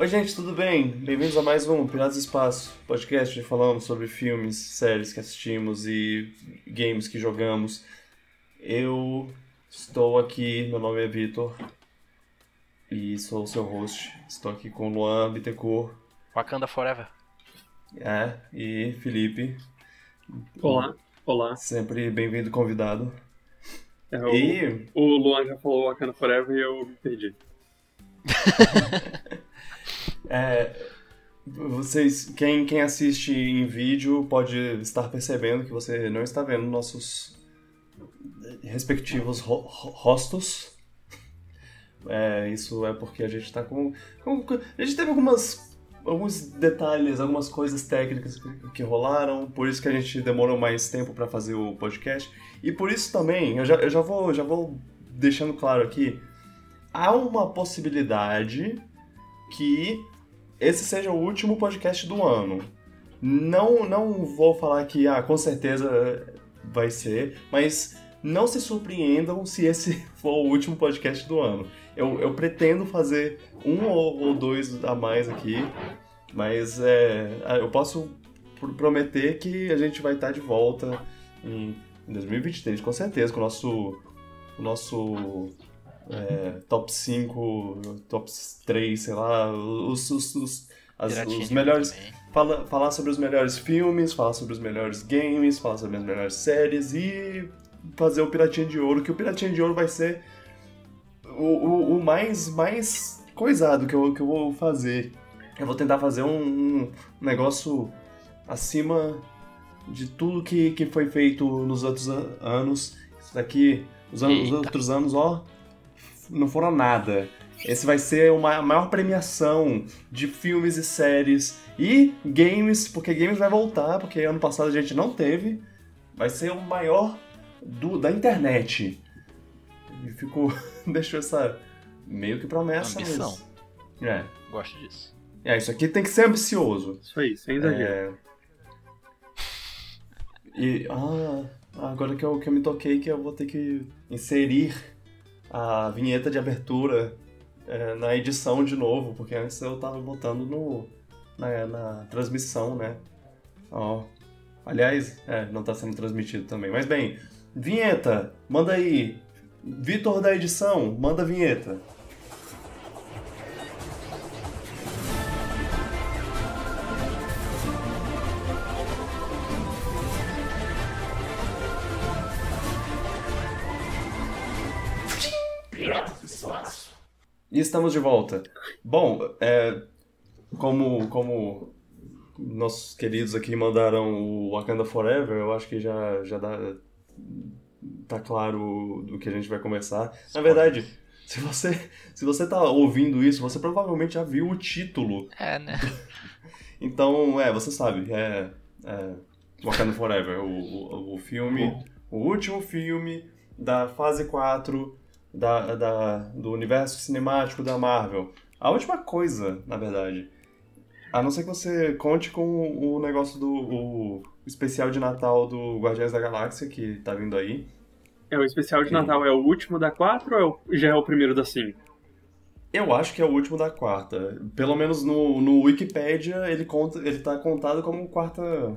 Oi, gente, tudo bem? Bem-vindos a mais um Piratas do Espaço, podcast onde falamos sobre filmes, séries que assistimos e games que jogamos. Eu estou aqui, meu nome é Vitor e sou o seu host. Estou aqui com Luan Bittencourt. Wakanda Forever. É, e Felipe. Olá, olá. Sempre bem-vindo convidado. É, o, E o Luan já falou Wakanda Forever e eu me perdi. É, vocês, quem, quem assiste em vídeo pode estar percebendo que você não está vendo nossos respectivos ro- ro- rostos. É, isso é porque a gente está com- com- A gente teve algumas, alguns detalhes, algumas coisas técnicas que, que rolaram, por isso que a gente demorou mais tempo para fazer o podcast. E por isso também, eu já, eu já, vou, já vou deixando claro aqui, há uma possibilidade que esse seja o último podcast do ano. Não, não vou falar que, ah, com certeza vai ser, mas não se surpreendam se esse for o último podcast do ano. Eu, eu pretendo fazer um ou, ou dois a mais aqui, mas é, eu posso pr- prometer que a gente vai estar de volta em, em 2023, com certeza, com o nosso, o nosso é, top 5, top 3, sei lá, os, os, os, as- os melhores. Fala, falar sobre os melhores filmes, falar sobre os melhores games, falar sobre as melhores séries e fazer o Piratinha de Ouro, que o Piratinha de Ouro vai ser o, o, o mais, mais coisado que eu, que eu vou fazer. Eu vou tentar fazer um, um negócio acima de tudo que, que foi feito nos outros an- anos. Isso daqui, os, anos, os outros anos, ó, não foram nada. Esse vai ser uma, a maior premiação de filmes e séries e games, porque games vai voltar, porque ano passado a gente não teve. Vai ser o maior do, da internet. E ficou. deixou essa meio que promessa Ambição. mesmo. É. Gosto disso. É, isso aqui tem que ser ambicioso. Isso aí, sem exagero. É... E. Ah, agora que eu, que eu me toquei que eu vou ter que inserir a vinheta de abertura é, na edição de novo, porque antes eu tava botando no, na, na transmissão, né? Ó. Aliás, é, não tá sendo transmitido também. Mas bem, vinheta, manda aí. Vitor da edição, manda a vinheta. E estamos de volta. Bom, é, como, como nossos queridos aqui mandaram o Wakanda Forever, eu acho que já, já dá, tá claro do que a gente vai começar. Na verdade, se você, se você tá ouvindo isso, você provavelmente já viu o título. É, né? Então, é, você sabe, é, é Wakanda Forever, o, o, o filme, o último filme da fase 4 da, da, do universo cinemático da Marvel. A última coisa, na verdade. A não ser que você conte com o negócio do o especial de Natal do Guardiões da Galáxia, que tá vindo aí. É, o especial de Sim. Natal é o último da 4 ou é o- já é o primeiro da 5? Eu acho que é o último da quarta. Pelo menos no, no Wikipedia ele, conta, ele tá contado como quarta,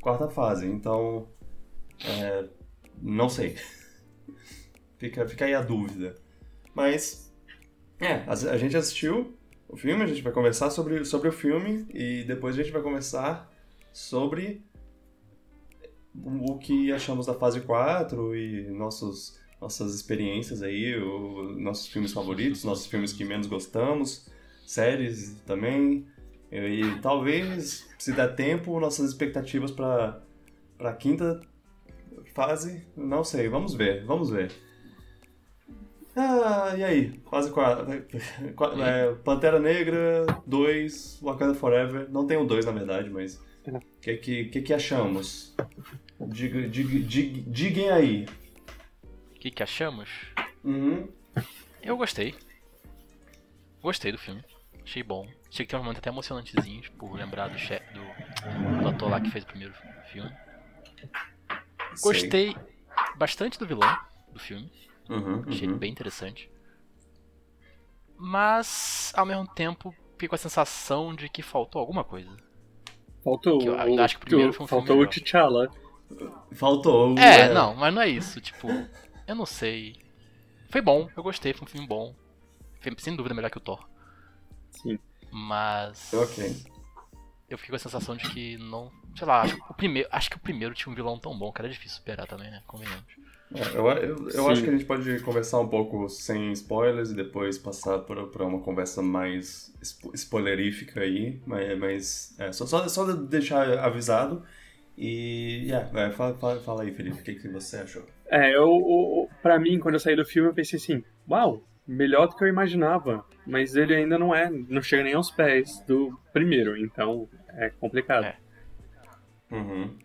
quarta fase. Então, é, não sei. Fica, fica aí a dúvida. Mas, é, a, a gente assistiu o filme, a gente vai conversar sobre, sobre o filme e depois a gente vai conversar sobre o que achamos da fase 4 e nossos, nossas experiências aí, o- nossos filmes favoritos, nossos filmes que menos gostamos, séries também. E, e talvez, se der tempo, nossas expectativas para a quinta fase, não sei, vamos ver, vamos ver. Ah, e aí? Fase 4. É, Pantera Negra 2, Wakanda Forever. Não tem o 2 na verdade, mas. É. O que, que, que, que achamos? Diga, diga, diga, digam aí. O que, que achamos? Uhum. Eu gostei. Gostei do filme. Achei bom. Achei que tem um momento até emocionantezinhos por lembrar do, che do, do ator lá que fez o primeiro filme. Gostei bastante do vilão do filme. Uhum, Achei ele uhum. bem interessante. Mas, ao mesmo tempo, fiquei com a sensação de que faltou alguma coisa. Faltou. Que eu o- acho que o primeiro foi um filme Faltou o. T'Challa. Faltou. É, não, mas não é isso. Tipo, eu não sei. Foi bom, eu gostei, foi um filme bom. Foi, sem dúvida melhor que o Thor. Sim. Mas. Ok. Eu fiquei com a sensação de que não. Sei lá, acho que o primeiro, acho que o primeiro tinha um vilão tão bom que era difícil superar também, né? Convenhamos. É, eu eu, eu acho que a gente pode conversar um pouco sem spoilers e depois passar por uma conversa mais spo- spoilerífica aí, mas, mas é, só, só, só deixar avisado. E, yeah, é, fala, fala, fala aí, Felipe, o que, que você achou? É, eu, o- pra mim, quando eu saí do filme, eu pensei assim, uau, melhor do que eu imaginava. Mas ele ainda não é, não chega nem aos pés do primeiro, então é complicado. É. Uhum.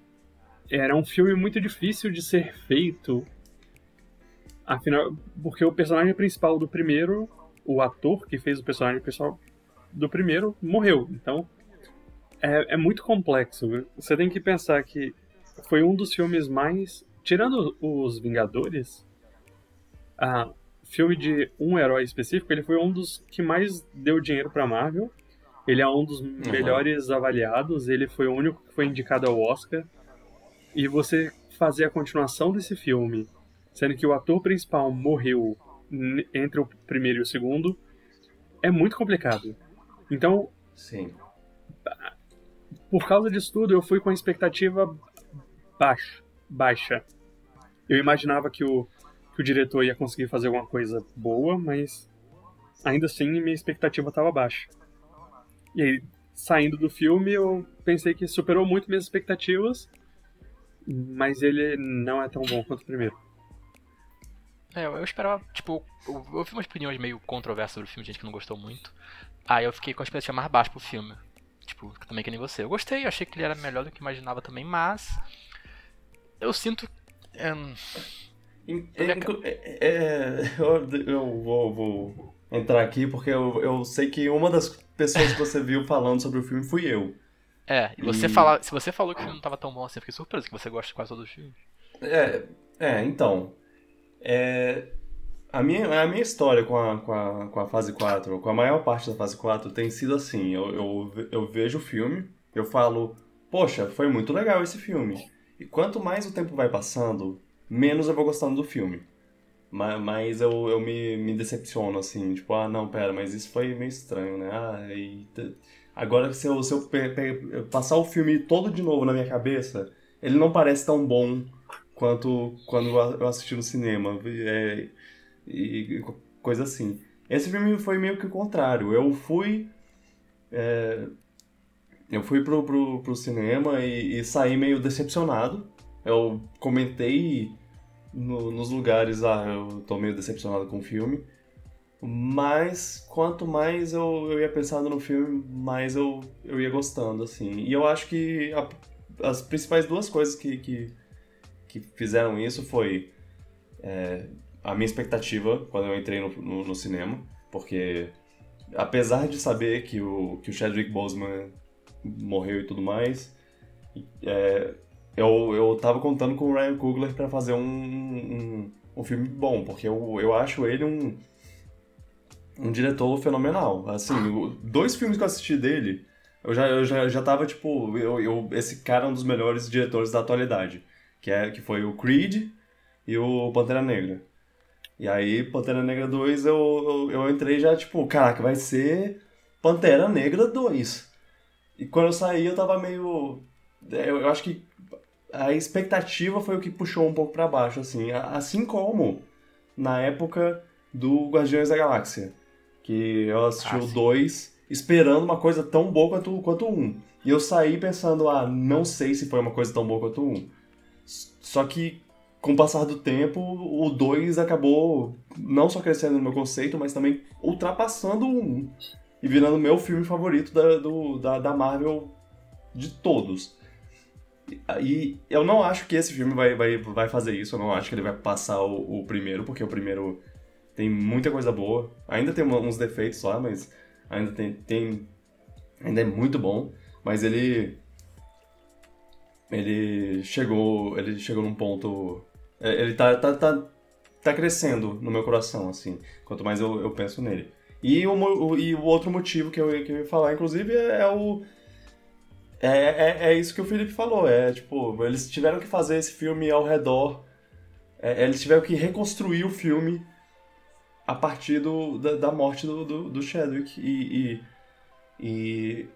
Era um filme muito difícil de ser feito, afinal, porque o personagem principal do primeiro, o ator que fez o personagem principal do primeiro, morreu. Então, é, é muito complexo. Você tem que pensar que foi um dos filmes mais. Tirando os Vingadores, a filme de um herói específico, ele foi um dos que mais deu dinheiro pra Marvel. Ele é um dos melhores avaliados, ele foi o único que foi indicado ao Oscar. E você fazer a continuação desse filme, sendo que o ator principal morreu entre o primeiro e o segundo, é muito complicado. Então, Sim. por causa disso tudo, eu fui com a expectativa baixa. baixa. Eu imaginava que o, que o diretor ia conseguir fazer alguma coisa boa, mas ainda assim minha expectativa estava baixa. E aí, saindo do filme, eu pensei que superou muito minhas expectativas, mas ele não é tão bom quanto o primeiro. É, eu esperava, tipo, eu, eu vi umas opiniões meio controversas sobre o filme, gente que não gostou muito. Aí eu fiquei com a expectativa mais baixa pro filme. Tipo, também que nem você. Eu gostei, eu achei que ele era melhor do que imaginava também, mas. Eu sinto. é, é inclu- é- é, eu, eu vou, vou entrar aqui porque eu, eu sei que uma das pessoas que você viu falando sobre o filme fui eu. É, e você E- fala, se você falou que o filme não tava tão bom assim, eu fiquei surpreso que você gosta de quase todos os filmes. É, é então. É, a, minha, a minha história com a, com, a, com a fase 4, com a maior parte da fase 4, tem sido assim: eu, eu, eu vejo o filme, eu falo, poxa, foi muito legal esse filme. E quanto mais o tempo vai passando, menos eu vou gostando do filme. Ma- Mas eu, eu me, me decepciono, assim, tipo, ah, não, pera, mas isso foi meio estranho, né? Ah, agora se eu, se eu passar o filme todo de novo na minha cabeça, ele não parece tão bom quanto quando eu assisti no cinema. É, e, co- coisa assim. Esse filme foi meio que o contrário. Eu fui. é, eu fui pro, pro, pro cinema e, e saí meio decepcionado. Eu comentei no- nos lugares, ah, eu tô meio decepcionado com o filme. Mas quanto mais eu, eu ia pensando no filme, mais eu, eu ia gostando, assim. E eu acho que a- as principais duas coisas que, que, que fizeram isso foi é, a minha expectativa quando eu entrei no, no, no cinema, porque apesar de saber que o, que o Chadwick Boseman morreu e tudo mais, é, eu, eu tava contando com o Ryan Coogler pra fazer um, um, um filme bom, porque eu, eu acho ele um, um diretor fenomenal. Assim, dois filmes que eu assisti dele, eu já, eu já, já tava tipo, eu, eu- esse cara é um dos melhores diretores da atualidade, que, é, que foi o Creed e o Pantera Negra. E aí, Pantera Negra 2, eu, eu, eu entrei já, tipo, caraca, vai ser Pantera Negra 2. E quando eu saí, eu tava meio. Eu, eu acho que a expectativa foi o que puxou um pouco pra baixo, assim. Assim como na época do Guardiões da Galáxia. Que eu assisti Ah, o sim. 2 esperando uma coisa tão boa quanto, quanto o 1. E eu saí pensando, ah, não sei se foi uma coisa tão boa quanto o 1. Só que com o passar do tempo, o 2 acabou não só crescendo no meu conceito, mas também ultrapassando o 1 e virando meu filme favorito da, do- da, da Marvel de todos. E- eu não acho que esse filme vai, vai, vai fazer isso, eu não acho que ele vai passar o, o primeiro, porque o primeiro tem muita coisa boa. Ainda tem uns defeitos lá, mas ainda tem, tem. Ainda é muito bom. Mas ele. Ele chegou. Ele chegou num ponto. é, Ele tá, tá, tá, tá crescendo no meu coração, assim. Quanto mais eu, eu penso nele. E o, e o outro motivo que eu, que eu ia falar, inclusive, é, é o. É, é, é, isso que o Felipe falou. É tipo, eles tiveram que fazer esse filme ao redor. É, eles tiveram que reconstruir o filme a partir do, da, da morte do, do, do Chadwick. E, e, e,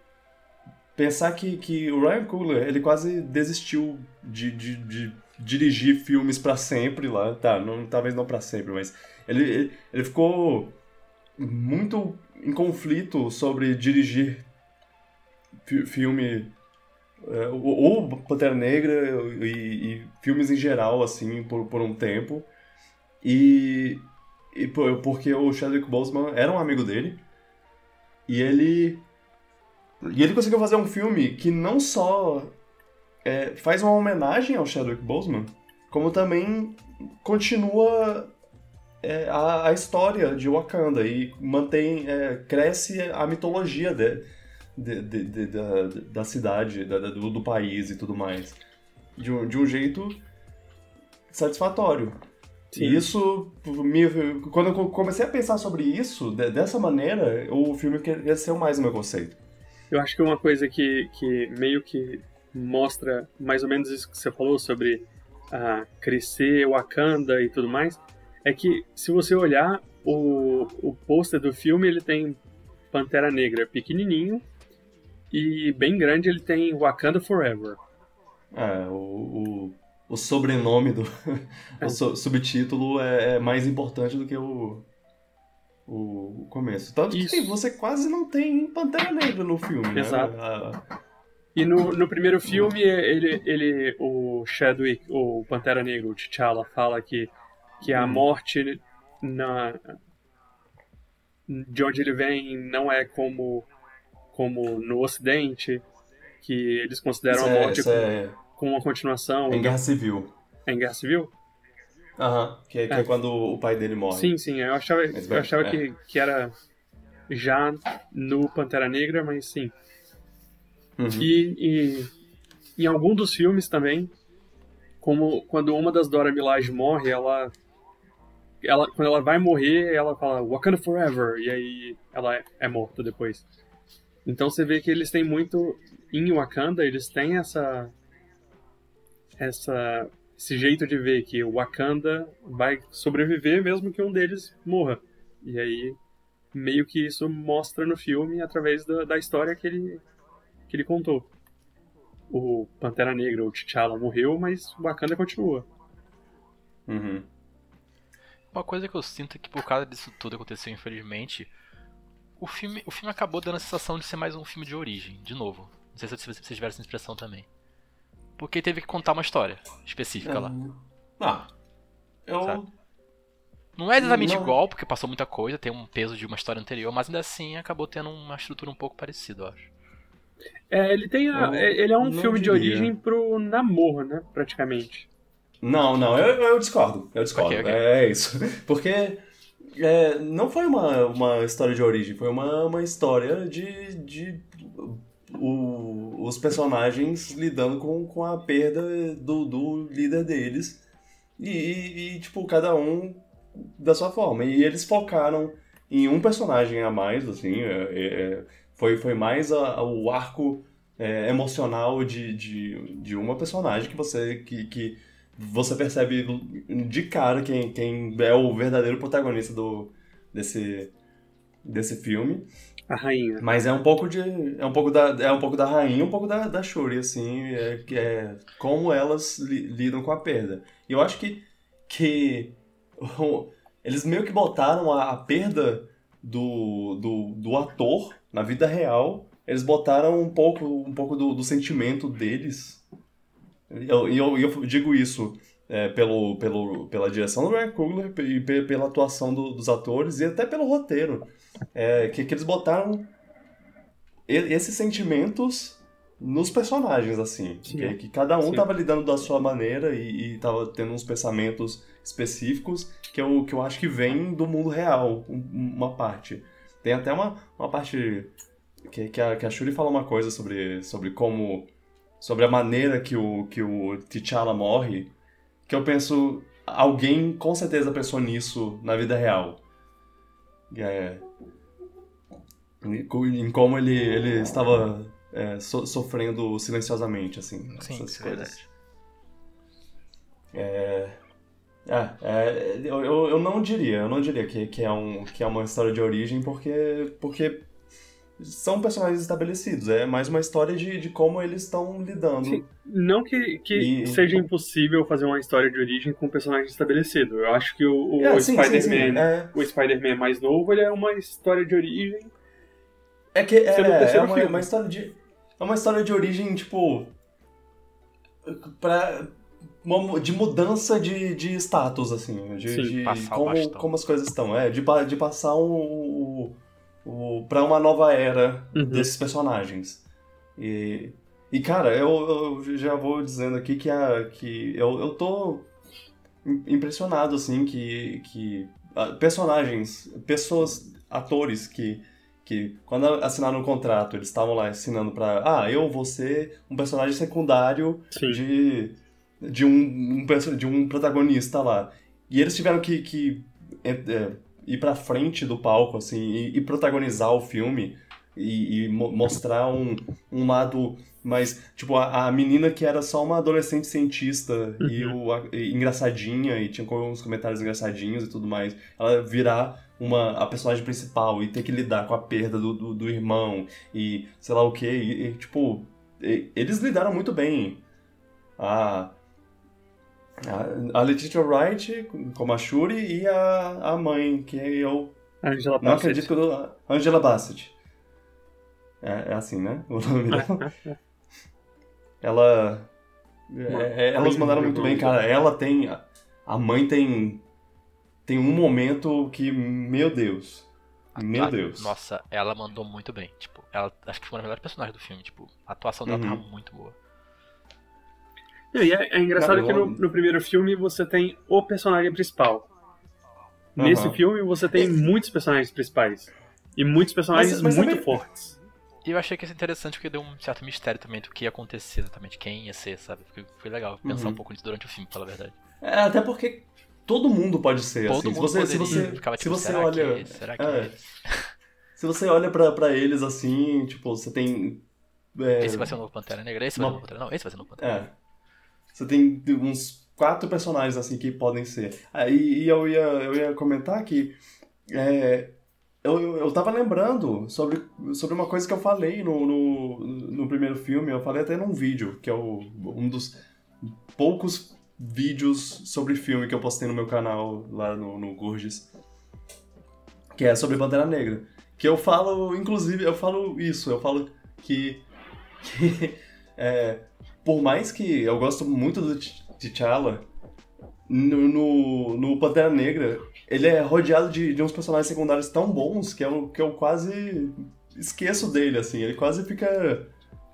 pensar que, que o Ryan Coogler, ele quase desistiu de, de, de dirigir filmes para sempre lá. Tá, não, talvez não para sempre, mas ele, ele, ele ficou muito em conflito sobre dirigir filme é, ou Pantera Negra e, e, filmes em geral assim por, por um tempo e, e porque o Chadwick Boseman era um amigo dele e ele e ele conseguiu fazer um filme que não só é, faz uma homenagem ao Chadwick Boseman como também continua é, a, a, história de Wakanda e mantém, é, cresce a mitologia de, de, de, da, da, cidade, da, do, do, país e tudo mais. De um, de um jeito satisfatório. Sim. E isso, me, quando eu comecei a pensar sobre isso, dessa maneira, o filme cresceu mais no meu conceito. Eu acho que uma coisa que, que meio que mostra mais ou menos isso que você falou sobre uh, crescer Wakanda e tudo mais, é que se você olhar o, o pôster do filme, ele tem Pantera Negra pequenininho e bem grande ele tem Wakanda Forever. É, o, o, o sobrenome do é. o subtítulo é, é, mais importante do que o, o, começo. Tanto Isso. que você quase não tem Pantera Negra no filme, né? Exato. E no, no primeiro filme, ele, ele, o Chadwick, o Pantera Negra, o T'Challa, fala que que a uhum. morte na de onde ele vem não é como como no Ocidente, que eles consideram isso a é- morte é, com, com, uma continuação. É em Guerra Civil. É em Guerra Civil? Aham, que, é, que é. é, quando o pai dele morre. Sim, sim, eu achava, eu achava é. que, que era já no Pantera Negra, mas sim. Uhum. E, e em algum dos filmes também, como quando uma das Dora Milaje morre, ela ela, quando ela vai morrer, ela fala Wakanda Forever, e aí ela é, é morta depois. Então você vê que eles têm muito. Em Wakanda, eles têm essa. essa esse jeito de ver que o Wakanda vai sobreviver mesmo que um deles morra. E aí, meio que isso mostra no filme através da, da história que ele, que ele contou. O Pantera Negra, o T'Challa morreu, mas o Wakanda continua. Uhum. Uma coisa que eu sinto é que por causa disso tudo aconteceu, infelizmente, o filme, o filme acabou dando a sensação de ser mais um filme de origem, de novo. Não sei se vocês tiveram essa impressão também. Porque teve que contar uma história específica é... lá. Ah, eu. Sabe? Não é exatamente não... igual, porque passou muita coisa, tem um peso de uma história anterior, mas ainda assim acabou tendo uma estrutura um pouco parecida, eu acho. É, ele tem a, ele é um filme diria. de origem pro namoro, né, praticamente. Não, não, eu, eu discordo. Eu discordo. Okay, okay. É, é isso. Porque é, não foi uma, uma história de origem, foi uma, uma história de, de o, os personagens lidando com, com a perda do, do líder deles. E, e, tipo, cada um da sua forma. E eles focaram em um personagem a mais, assim, é, é, é foi, foi mais a, a, o arco é, emocional de, de, de uma personagem que você. que, que você percebe de cara quem, quem é o verdadeiro protagonista do, desse, desse filme. A rainha. Mas é um pouco de. É um pouco da, é um pouco da rainha um pouco da, da Shuri, assim, é, é como elas li, lidam com a perda. E eu acho que, que eles meio que botaram a, a perda do, do, do ator na vida real. Eles botaram um pouco, um pouco do, do sentimento deles e eu, eu, eu, digo isso é, pelo, pelo, pela direção do Ryan Coogler e pela atuação do, dos atores e até pelo roteiro. É, que, que eles botaram esses sentimentos nos personagens, assim. Que, que, cada um estava lidando da sua maneira e, estava tendo uns pensamentos específicos que eu, que eu acho que vem do mundo real, uma parte. Tem até uma, uma parte que, que, a, que a Shuri fala uma coisa sobre, sobre como sobre a maneira que o, que o T'Challa morre, que eu penso, alguém com certeza pensou nisso na vida real. É, em como ele, ele estava é, so, sofrendo silenciosamente, assim, Sim, essas isso é coisas. É, é, é, eu, eu não diria, eu não diria que, que, é um, que é uma história de origem, porque, porque são personagens estabelecidos, é mais uma história de, de como eles estão lidando. Sim. Não que, que E- seja impossível fazer uma história de origem com um personagem estabelecido. Eu acho que o, o É, é. o Spider-Man mais novo ele é uma história de origem. É que é, é terceiro uma, filme. uma história de. É uma história de origem, tipo. Pra, uma- de mudança de, de status, assim. De, Sim, de passar como, como as coisas estão. É, de, de passar o, o, pra uma nova era Uhum. desses personagens. E, e cara, eu, eu já vou dizendo aqui que, a, que eu, eu tô im- impressionado, assim, que, que ah, personagens, pessoas, atores que, que quando assinaram o contrato, eles estavam lá assinando pra, ah, eu vou ser um personagem secundário Sim. de, de, um, um de um protagonista lá. E eles tiveram que, que é, é, ir pra frente do palco, assim, e, e protagonizar o filme e, e mo- mostrar um, um lado mais. Tipo, a, a menina que era só uma adolescente cientista e, o, a- e engraçadinha e tinha uns comentários engraçadinhos e tudo mais, ela virar uma, a personagem principal e ter que lidar com a perda do, do, do irmão e sei lá o que. E, tipo, e- eles lidaram muito bem. A, a, a Letitia Wright como a Shuri e a, a mãe, que eu Angela não Bassett. acredito que eu dou. Angela Bassett. É, é assim, né? O nome dela. Ela. é, é, elas mandaram muito bem, cara. Ela tem. A mãe tem. Tem um momento que. Meu Deus. Meu Ah, Deus. Nossa, ela mandou muito bem. Tipo, ela acho que foi uma das melhores personagens do filme. Tipo, a atuação dela Uhum. tava muito boa. E é, é engraçado que no, no primeiro filme você tem o personagem principal. Nesse Aham. filme você tem muitos personagens principais. E muitos personagens Mas- mas muito também- fortes. E eu achei que isso interessante porque deu um certo mistério também do que ia acontecer exatamente, quem ia ser, sabe? Foi, foi legal pensar Uhum. um pouco nisso durante o filme, pra falar a verdade. É, até porque todo mundo pode ser Todo assim. mundo se você, se poderia, você, ficava se tipo, você será olha. que? Será que é, é. Se você olha pra, pra eles assim, tipo, você tem. é, Esse vai ser o novo Pantera Negra? Esse vai ser o novo Pantera Não, esse vai ser o novo Pantera É. Você tem uns quatro personagens assim que podem ser. Aí e eu ia, eu ia comentar que é, eu, eu, eu tava lembrando sobre, sobre uma coisa que eu falei no, no, no primeiro filme, eu falei até num vídeo, que é o, um dos poucos vídeos sobre filme que eu postei no meu canal lá no, no Gurgis, que é sobre Pantera Negra. Que eu falo, inclusive, eu falo isso, eu falo que, que é, por mais que eu gosto muito do T'Challa, no, no, no Pantera Negra, ele é rodeado de, de uns personagens secundários tão bons que eu, que eu quase esqueço dele, assim. Ele quase fica,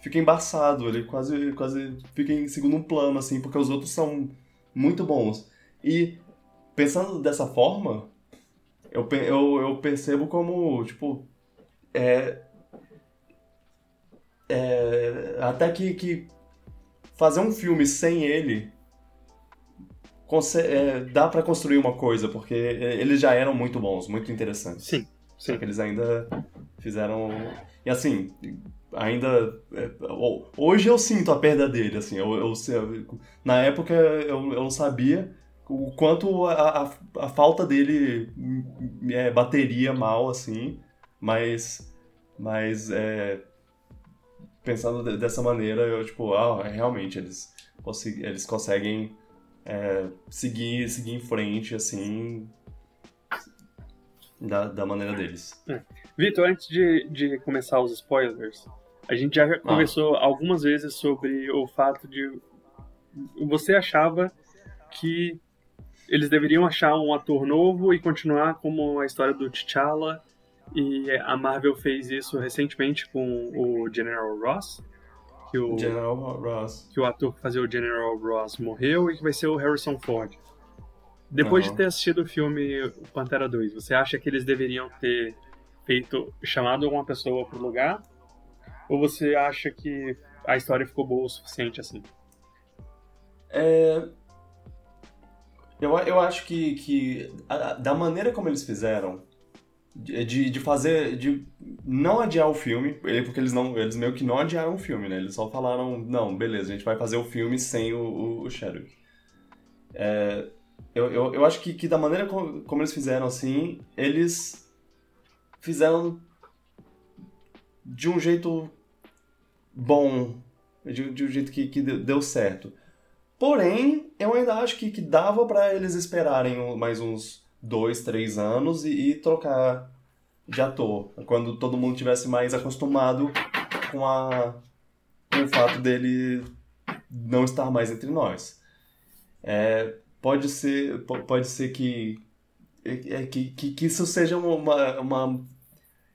fica embaçado, ele quase, quase fica em segundo plano, assim, porque os outros são muito bons. E pensando dessa forma, eu, eu, eu percebo como, tipo, é, é, até que, que fazer um filme sem ele é, dá pra construir uma coisa, porque eles já eram muito bons, muito interessantes. Sim, Só sim. que eles ainda fizeram. E assim, ainda. é, ho- Hoje eu sinto a perda dele, assim. Eu, eu- na época eu, eu não sabia o quanto a, a, a falta dele é, bateria mal, assim. Mas. Mas. É, pensando de- dessa maneira, eu, tipo, ah, realmente, eles, eles conseguem é, seguir, seguir em frente, assim. Da, da maneira deles. Vitor, antes de, de começar os spoilers, a gente já conversou algumas vezes sobre o fato de. Você achava que eles deveriam achar um ator novo e continuar como a história do T'Challa, e a Marvel fez isso recentemente com o General Ross, que o, General Ross. que o ator que fazia o General Ross morreu e que vai ser o Harrison Ford. Depois Aham. de ter assistido o filme Pantera 2, você acha que eles deveriam ter feito chamado alguma pessoa pro lugar? Ou você acha que a história ficou boa o suficiente assim? É, eu, eu acho que, que a- da maneira como eles fizeram, de, de fazer. de não adiar o filme, porque eles não. Eles meio que não adiaram o filme, né? Eles só falaram, não, beleza, a gente vai fazer o filme sem o, o, o. É, eu, eu, eu acho que, que da maneira como, como eles fizeram assim, eles fizeram de um jeito bom, de, de um jeito que, que deu certo. Porém, eu ainda acho que, que dava para eles esperarem mais uns dois, três anos e, e, trocar de ator. Quando todo mundo tivesse mais acostumado com, a, com o fato dele não estar mais entre nós. É, pode ser, pode ser que, é, que, que, que isso seja uma. uma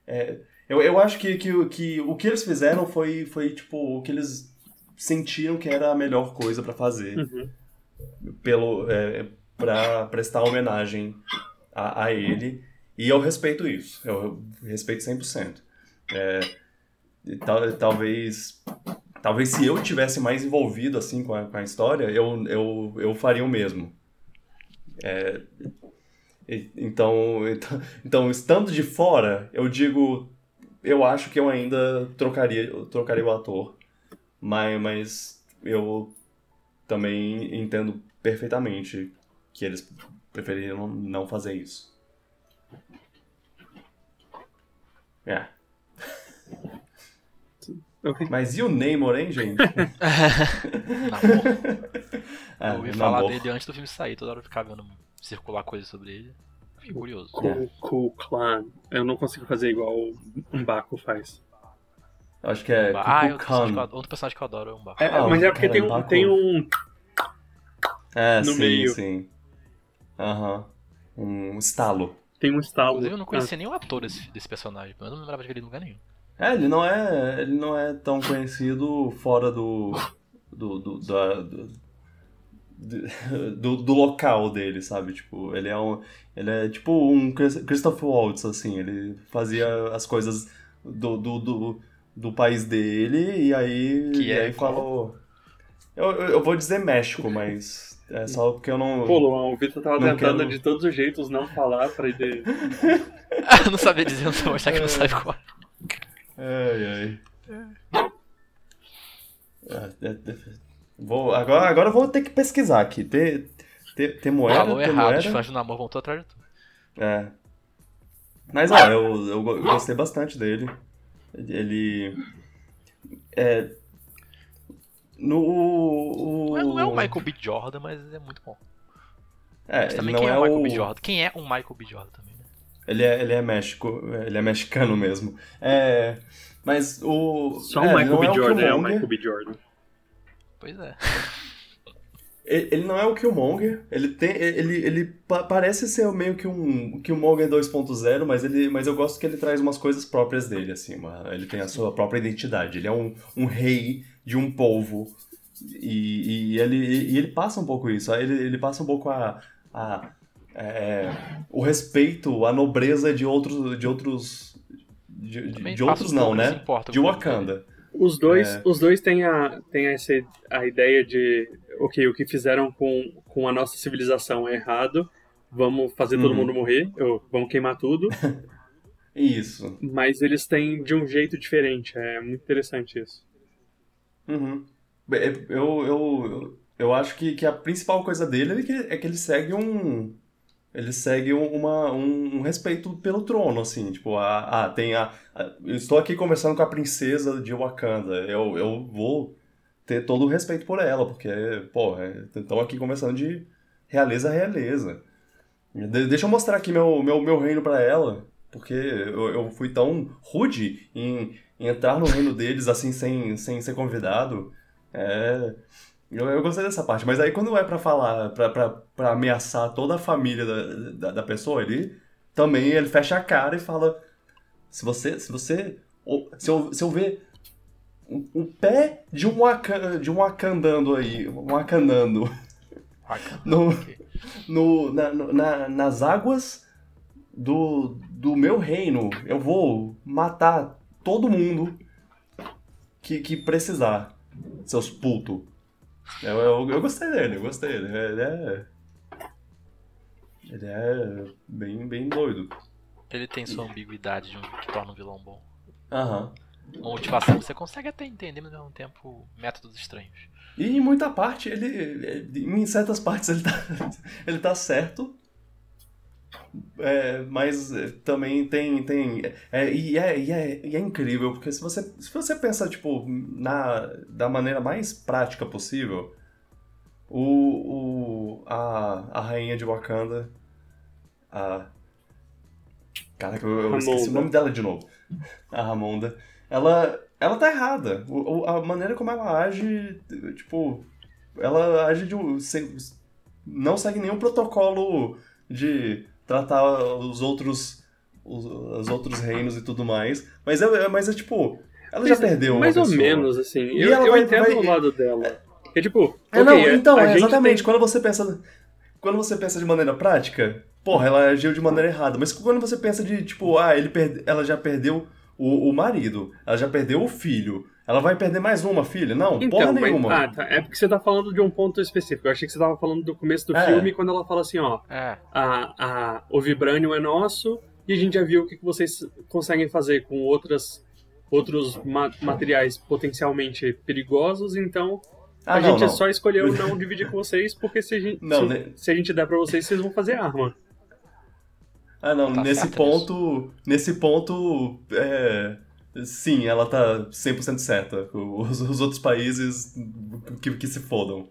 é, eu, eu acho que, que, que o que eles fizeram foi, foi tipo o que eles sentiram que era a melhor coisa para fazer. Uhum. Pelo, é, para prestar homenagem a, a, ele. E eu respeito isso. Eu respeito 100%. É, tal, talvez talvez se eu tivesse mais envolvido assim com a, com a história, eu, eu, eu faria o mesmo. É, então, então, então, estando de fora, eu digo, eu acho que eu ainda trocaria, trocaria o ator, mas, mas eu também entendo perfeitamente que eles preferiram não fazer isso. É. Mas e o Neymar, hein, gente? Namor. É, eu ouvi falar dele antes do filme sair, toda hora eu ficava vendo circular coisas sobre ele. Fiquei curioso. Cool, cool Clan. Eu não consigo fazer igual um Baco faz. Acho que é. Ah, outro personagem, eu, outro personagem que eu adoro é um Baco. É, ah, mas é porque tem um, tem um. É, no sim, meio. sim. Aham. Um estalo. Tem um estalo. Inclusive, eu não conhecia ah. nenhum ator desse, desse personagem, mas eu não lembrava de ele em lugar nenhum. É, ele não é, ele não é tão conhecido fora do do, do, da, do, do, do, local dele, sabe? Tipo, ele é um ele é tipo um Christopher Waltz assim, ele fazia as coisas do, do, do, do país dele e aí que e é aí falou eu, eu vou dizer México, mas é só porque eu não. Pô, Luan, o Vitor tava tentando quero... de todos os jeitos não falar pra ele. não sabia dizer, não vou achar que não sabe qual. Ai, ai. É, é, é, vou, agora, agora eu vou ter que pesquisar aqui. Ter, ter, ter moeda. Falou ter errado, moeda. os fãs do namoro vão atrás de tudo. É. Mas ó, eu, eu gostei bastante dele. Ele. É. No. O... Não é o Michael B. Jordan, mas é muito bom. É, mas também quem é, é o Michael B. Jordan? Quem é um Michael B. Jordan também? Ele é, ele é México, ele é mexicano mesmo. É, mas o. Só o é, Michael B. É Jordan é o Michael B. Jordan. Pois é. Ele não é o Killmonger, ele tem. Ele, ele parece ser meio que um Killmonger 2.0, mas, ele, mas eu gosto que ele traz umas coisas próprias dele, assim. Uma, ele tem a sua própria identidade. Ele é um, um rei de um povo. E, e, ele, e ele passa um pouco isso. Ele, ele passa um pouco a, a é, o respeito, a nobreza de outros. De outros. De, de, de outros não, né? De Wakanda. Os dois, é... os dois têm, a, têm essa, a ideia de ok, o que fizeram com, com a nossa civilização é errado, vamos fazer todo uhum. mundo morrer, ou vamos queimar tudo. isso. Mas eles têm de um jeito diferente, é muito interessante isso. Uhum. Eu, eu, eu acho que, que a principal coisa dele é que, é que ele segue um, ele segue uma, um, um, respeito pelo trono, assim, tipo, ah, tem a, a, estou aqui conversando com a princesa de Wakanda, eu, eu vou ter todo o respeito por ela, porque, pô, estão é, aqui conversando de realeza a realeza. De, deixa eu mostrar aqui meu, meu, meu reino para ela, porque eu, eu fui tão rude em, em, entrar no reino deles, assim, sem, sem ser convidado, é... Eu, eu gostei dessa parte, mas aí quando é para falar, para ameaçar toda a família da, da, da, pessoa, ele também ele fecha a cara e fala: se você, se você, se eu, se eu ver o, o pé de um Waka, de um Wakandando aí, um Wakandando, no, no, na, na, nas águas do, do meu reino, eu vou matar todo mundo que, que precisar, seus putos. Eu, eu, eu, gostei dele, eu gostei dele. Ele é. Ele é bem, bem doido. Ele tem sua ambiguidade de um, que torna um vilão bom. Aham. Uma motivação você consegue até entender, mas ao mesmo tempo métodos estranhos. E em muita parte, ele, ele- Em certas partes ele tá, ele tá certo. É, mas é, também tem. tem é, e, é, e, é, e é incrível, porque se você, se você pensa, tipo, na, da maneira mais prática possível, o, o, a, a rainha de Wakanda. A. Caraca, eu, eu esqueci o nome dela de novo. A Ramonda. Ela, ela tá errada. O, a maneira como ela age, tipo, ela age de sem- não segue nenhum protocolo de tratar os outros. Os, os outros reinos e tudo mais. Mas é, é- mas é tipo. Ela já Mas- perdeu uma Mais ou pessoa. menos, assim. E Eu, ela eu vai- entendo vai- o lado dela. É tipo, É, ok, não, então, é, exatamente. tem- Quando você pensa. Quando você pensa de maneira prática, porra, ela agiu de maneira errada. Mas quando você pensa de, tipo, ah, ele perde, ela já perdeu o, o marido, ela já perdeu o filho. Ela vai perder mais uma filha? Não, Então, porra mas- nenhuma. ah, tá. É porque você tá falando de um ponto específico. Eu achei que você tava falando do começo do É. filme, quando ela fala assim, ó, É, a, a, o Vibranium é nosso e a gente já viu o que que vocês conseguem fazer com outras, outros ma- materiais potencialmente perigosos, então Ah, a não, gente não. só escolheu não dividir com vocês, porque se a gente, Não, se, né? se a gente der pra vocês, vocês vão fazer arma. Ah, não, Tá nesse ponto. Nesse ponto. É, sim, ela tá 100% certa. Os, os outros países que, que se fodam.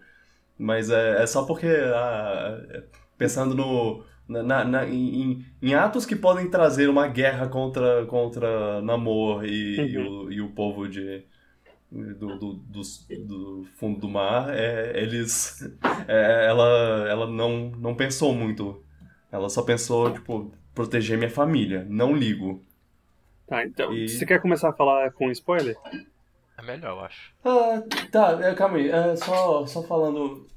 Mas é, é só porque. ah, pensando no. Na, na- em, em- atos que podem trazer uma guerra contra, contra Namor e, e o, e o povo de, do, do, dos- do fundo do mar, é, eles. é, ela ela não, não pensou muito. Ela só pensou, tipo, proteger minha família, não ligo. Tá, então, E- você quer começar a falar com spoiler? é melhor, eu acho. Ah, tá, é, calma aí, é, só, só falando.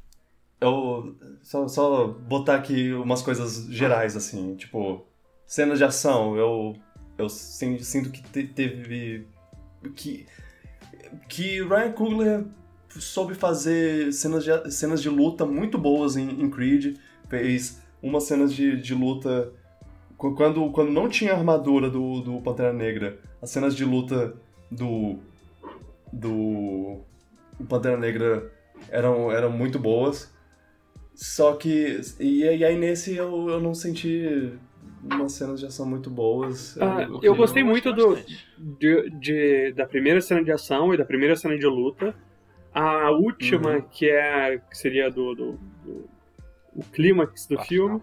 Eu. Só, só botar aqui umas coisas gerais, assim, tipo. Cenas de ação, eu. Eu sin- sinto que te- teve. Que. Que Ryan Coogler soube fazer cenas de, cenas de luta muito boas em, em Creed. Fez umas cenas de, de luta. Qu- Quando, quando não tinha armadura do, do Pantera Negra, as cenas de luta do. Do. Pantera Negra eram, eram muito boas. Só que. E, e aí nesse eu, eu não senti umas cenas de ação muito boas. Ah, Eu- eu gostei muito do- de, de- da primeira cena de ação e da primeira cena de luta. A última, Uhum. que é que seria do, do, do- o clímax do filme,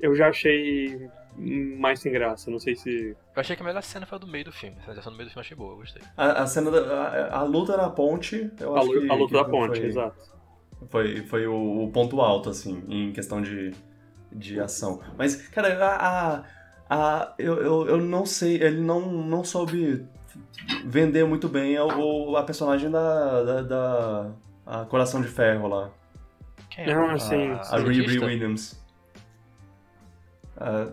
eu já achei mais sem graça. Não sei se. Eu achei que a melhor cena foi a do meio do filme. A cena do meio do filme eu achei boa, eu gostei. A, a cena da. A, a luta na ponte, eu A, acho que. a luta que da ponte, foi, exato. Foi, foi o, o ponto alto, assim, em questão de, de ação. Mas, cara, a. a, a- eu, eu, eu não sei, ele não, não soube vender muito bem a, o- a personagem da. da, da- a Coração de Ferro lá. Quem é? Ah, sim, a. A Riri? Williams. A,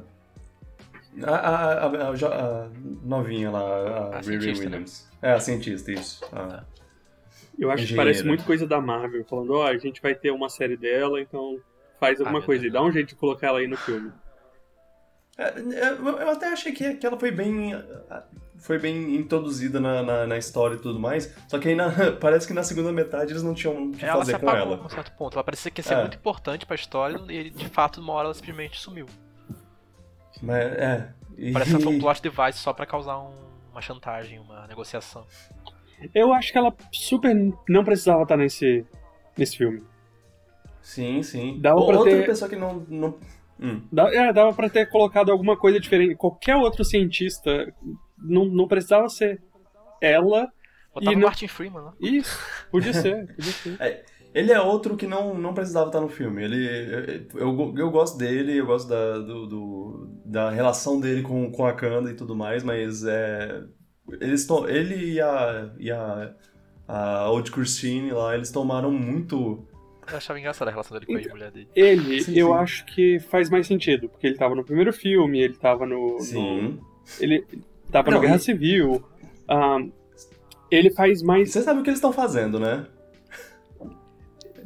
a, a, a- a novinha lá, a, A Riri cientista, né? Williams. É, a cientista, isso. A- Eu acho que parece muito coisa da Marvel, falando, ó, a gente vai ter uma série dela, então faz alguma meu coisa e dá um jeito de colocar ela aí no filme. É, é, eu até achei que, que ela foi bem. Foi bem introduzida na, na, na história e tudo mais. Só que aí na- parece que na segunda metade eles não tinham o que Ela se fazer com apagou ela. um certo ponto. Ela parecia que ia ser É. muito importante pra história e de fato, uma hora ela simplesmente sumiu. Mas é. E- Parece que foi um plot device só pra causar um- uma chantagem, uma negociação. Eu acho que ela super não precisava estar nesse, nesse filme. Sim, sim. Dava Ou- pra Outra ter- pessoa que não. não... Hum. Dá- é, dava pra ter colocado alguma coisa diferente. Qualquer outro cientista não, não precisava ser ela. Botava E o não- Martin Freeman lá. Isso, podia ser, podia ser. Ele é outro que não, não precisava estar no filme. Ele, eu, eu gosto dele, eu gosto da, do, do- da relação dele com, com a Kanda e tudo mais, mas é, eles to, ele e a, e a, a Old Christine lá, eles tomaram muito. Eu achava engraçada a relação dele com a ex-mulher dele. Ele, Sim, eu sim. acho que faz mais sentido, porque ele tava no primeiro filme, ele tava no. no- Sim. ele tava Não, na Guerra e- Civil. ah, ele faz mais. Você sabe o que eles estão fazendo, né?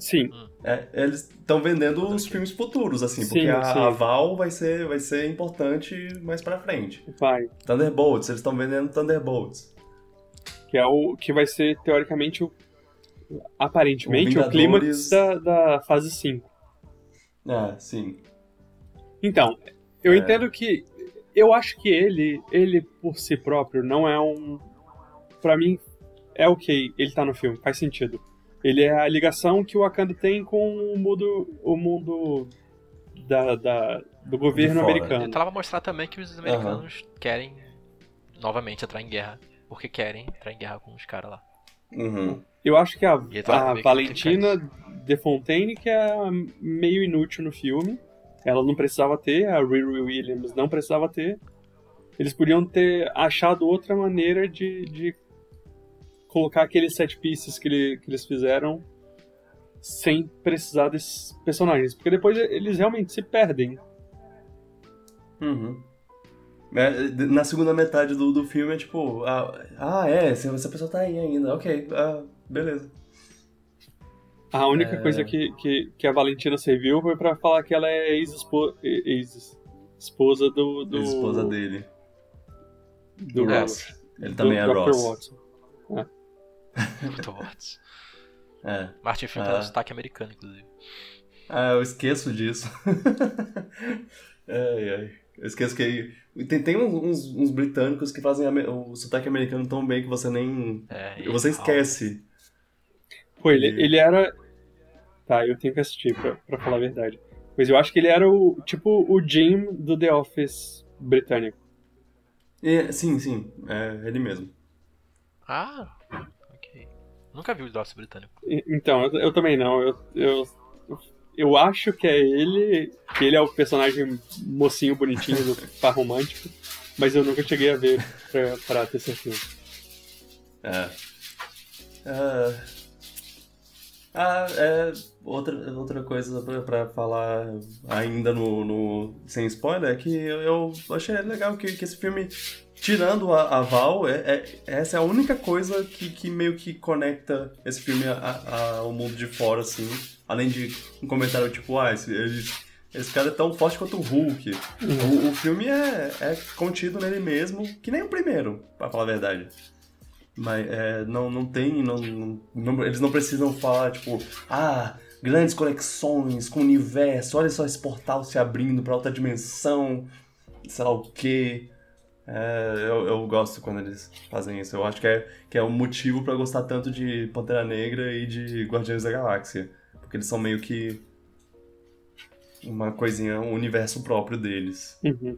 Sim, É, eles estão vendendo os filmes futuros, assim, porque Sim, a, sim. a Val vai ser, vai ser importante mais pra frente. Vai. Thunderbolts, eles estão vendendo Thunderbolts. Que é o que vai ser, teoricamente, o, aparentemente, O o, clímax da, da fase 5. Ah, sim. Então, eu É. entendo que. Eu acho que ele, ele por si próprio, não é um. Pra mim, é ok, ele tá no filme, faz sentido. Ele é a ligação que o Wakanda tem com o mundo, o mundo da, da- do governo americano. Ele tá lá pra mostrar também que os americanos querem novamente entrar em guerra. Porque querem entrar em guerra com os caras lá. Uhum. Eu acho que a, a Valentina De Fontaine que é meio inútil no filme. Ela não precisava ter, a Riri Williams não precisava ter. Eles podiam ter achado outra maneira de, de colocar aqueles set pieces que, ele- que eles fizeram sem precisar desses personagens. Porque depois eles realmente se perdem. Uhum. É, na segunda metade do, do filme é tipo, ah, ah, é, essa pessoa tá aí ainda, ok, ah, beleza. A única É. coisa que, que, que a Valentina serviu foi pra falar que ela é ex-esposa ex esposa do, do. Esposa dele. do É. Ross. Ele também é Dr. Ross. Watson. Muito Watts. É. Martin Ah. tem sotaque americano, inclusive. Ah, eu esqueço disso. ai, ai. Eu esqueço que. Tem, tem uns, uns britânicos que fazem o sotaque americano tão bem que você nem. É, Você esquece. Pô, ele, E- ele era. Tá, eu tenho que assistir pra, pra falar a verdade. Mas eu acho que ele era o tipo o Jim do The Office britânico. É, sim, sim, é ele mesmo. Ah. Nunca vi o Doce Britânico. Então, eu, eu também não. Eu, eu, eu acho que é ele, que ele é o personagem mocinho bonitinho do par romântico, mas eu nunca cheguei a ver pra, pra ter certeza. É. Ah, ah, é. Outra, outra coisa pra, pra falar ainda no, no- sem spoiler é que eu, eu achei legal que, que esse filme, tirando a, a Val, é, é- essa é a única coisa que, que meio que conecta esse filme ao mundo de fora, assim. Além de um comentário tipo, ah, esse, ele- esse cara é tão forte quanto o Hulk. O, o filme é, é contido nele mesmo, que nem o primeiro, pra falar a verdade. Mas é, não, não tem. Não, não- eles não precisam falar, tipo, ah, grandes conexões com o universo, olha só esse portal se abrindo pra outra dimensão, sei lá o quê. É, eu, eu gosto quando eles fazem isso. Eu acho que é, que é um motivo pra gostar tanto de Pantera Negra e de Guardiões da Galáxia. Porque eles são meio que uma coisinha, um universo próprio deles. Uhum.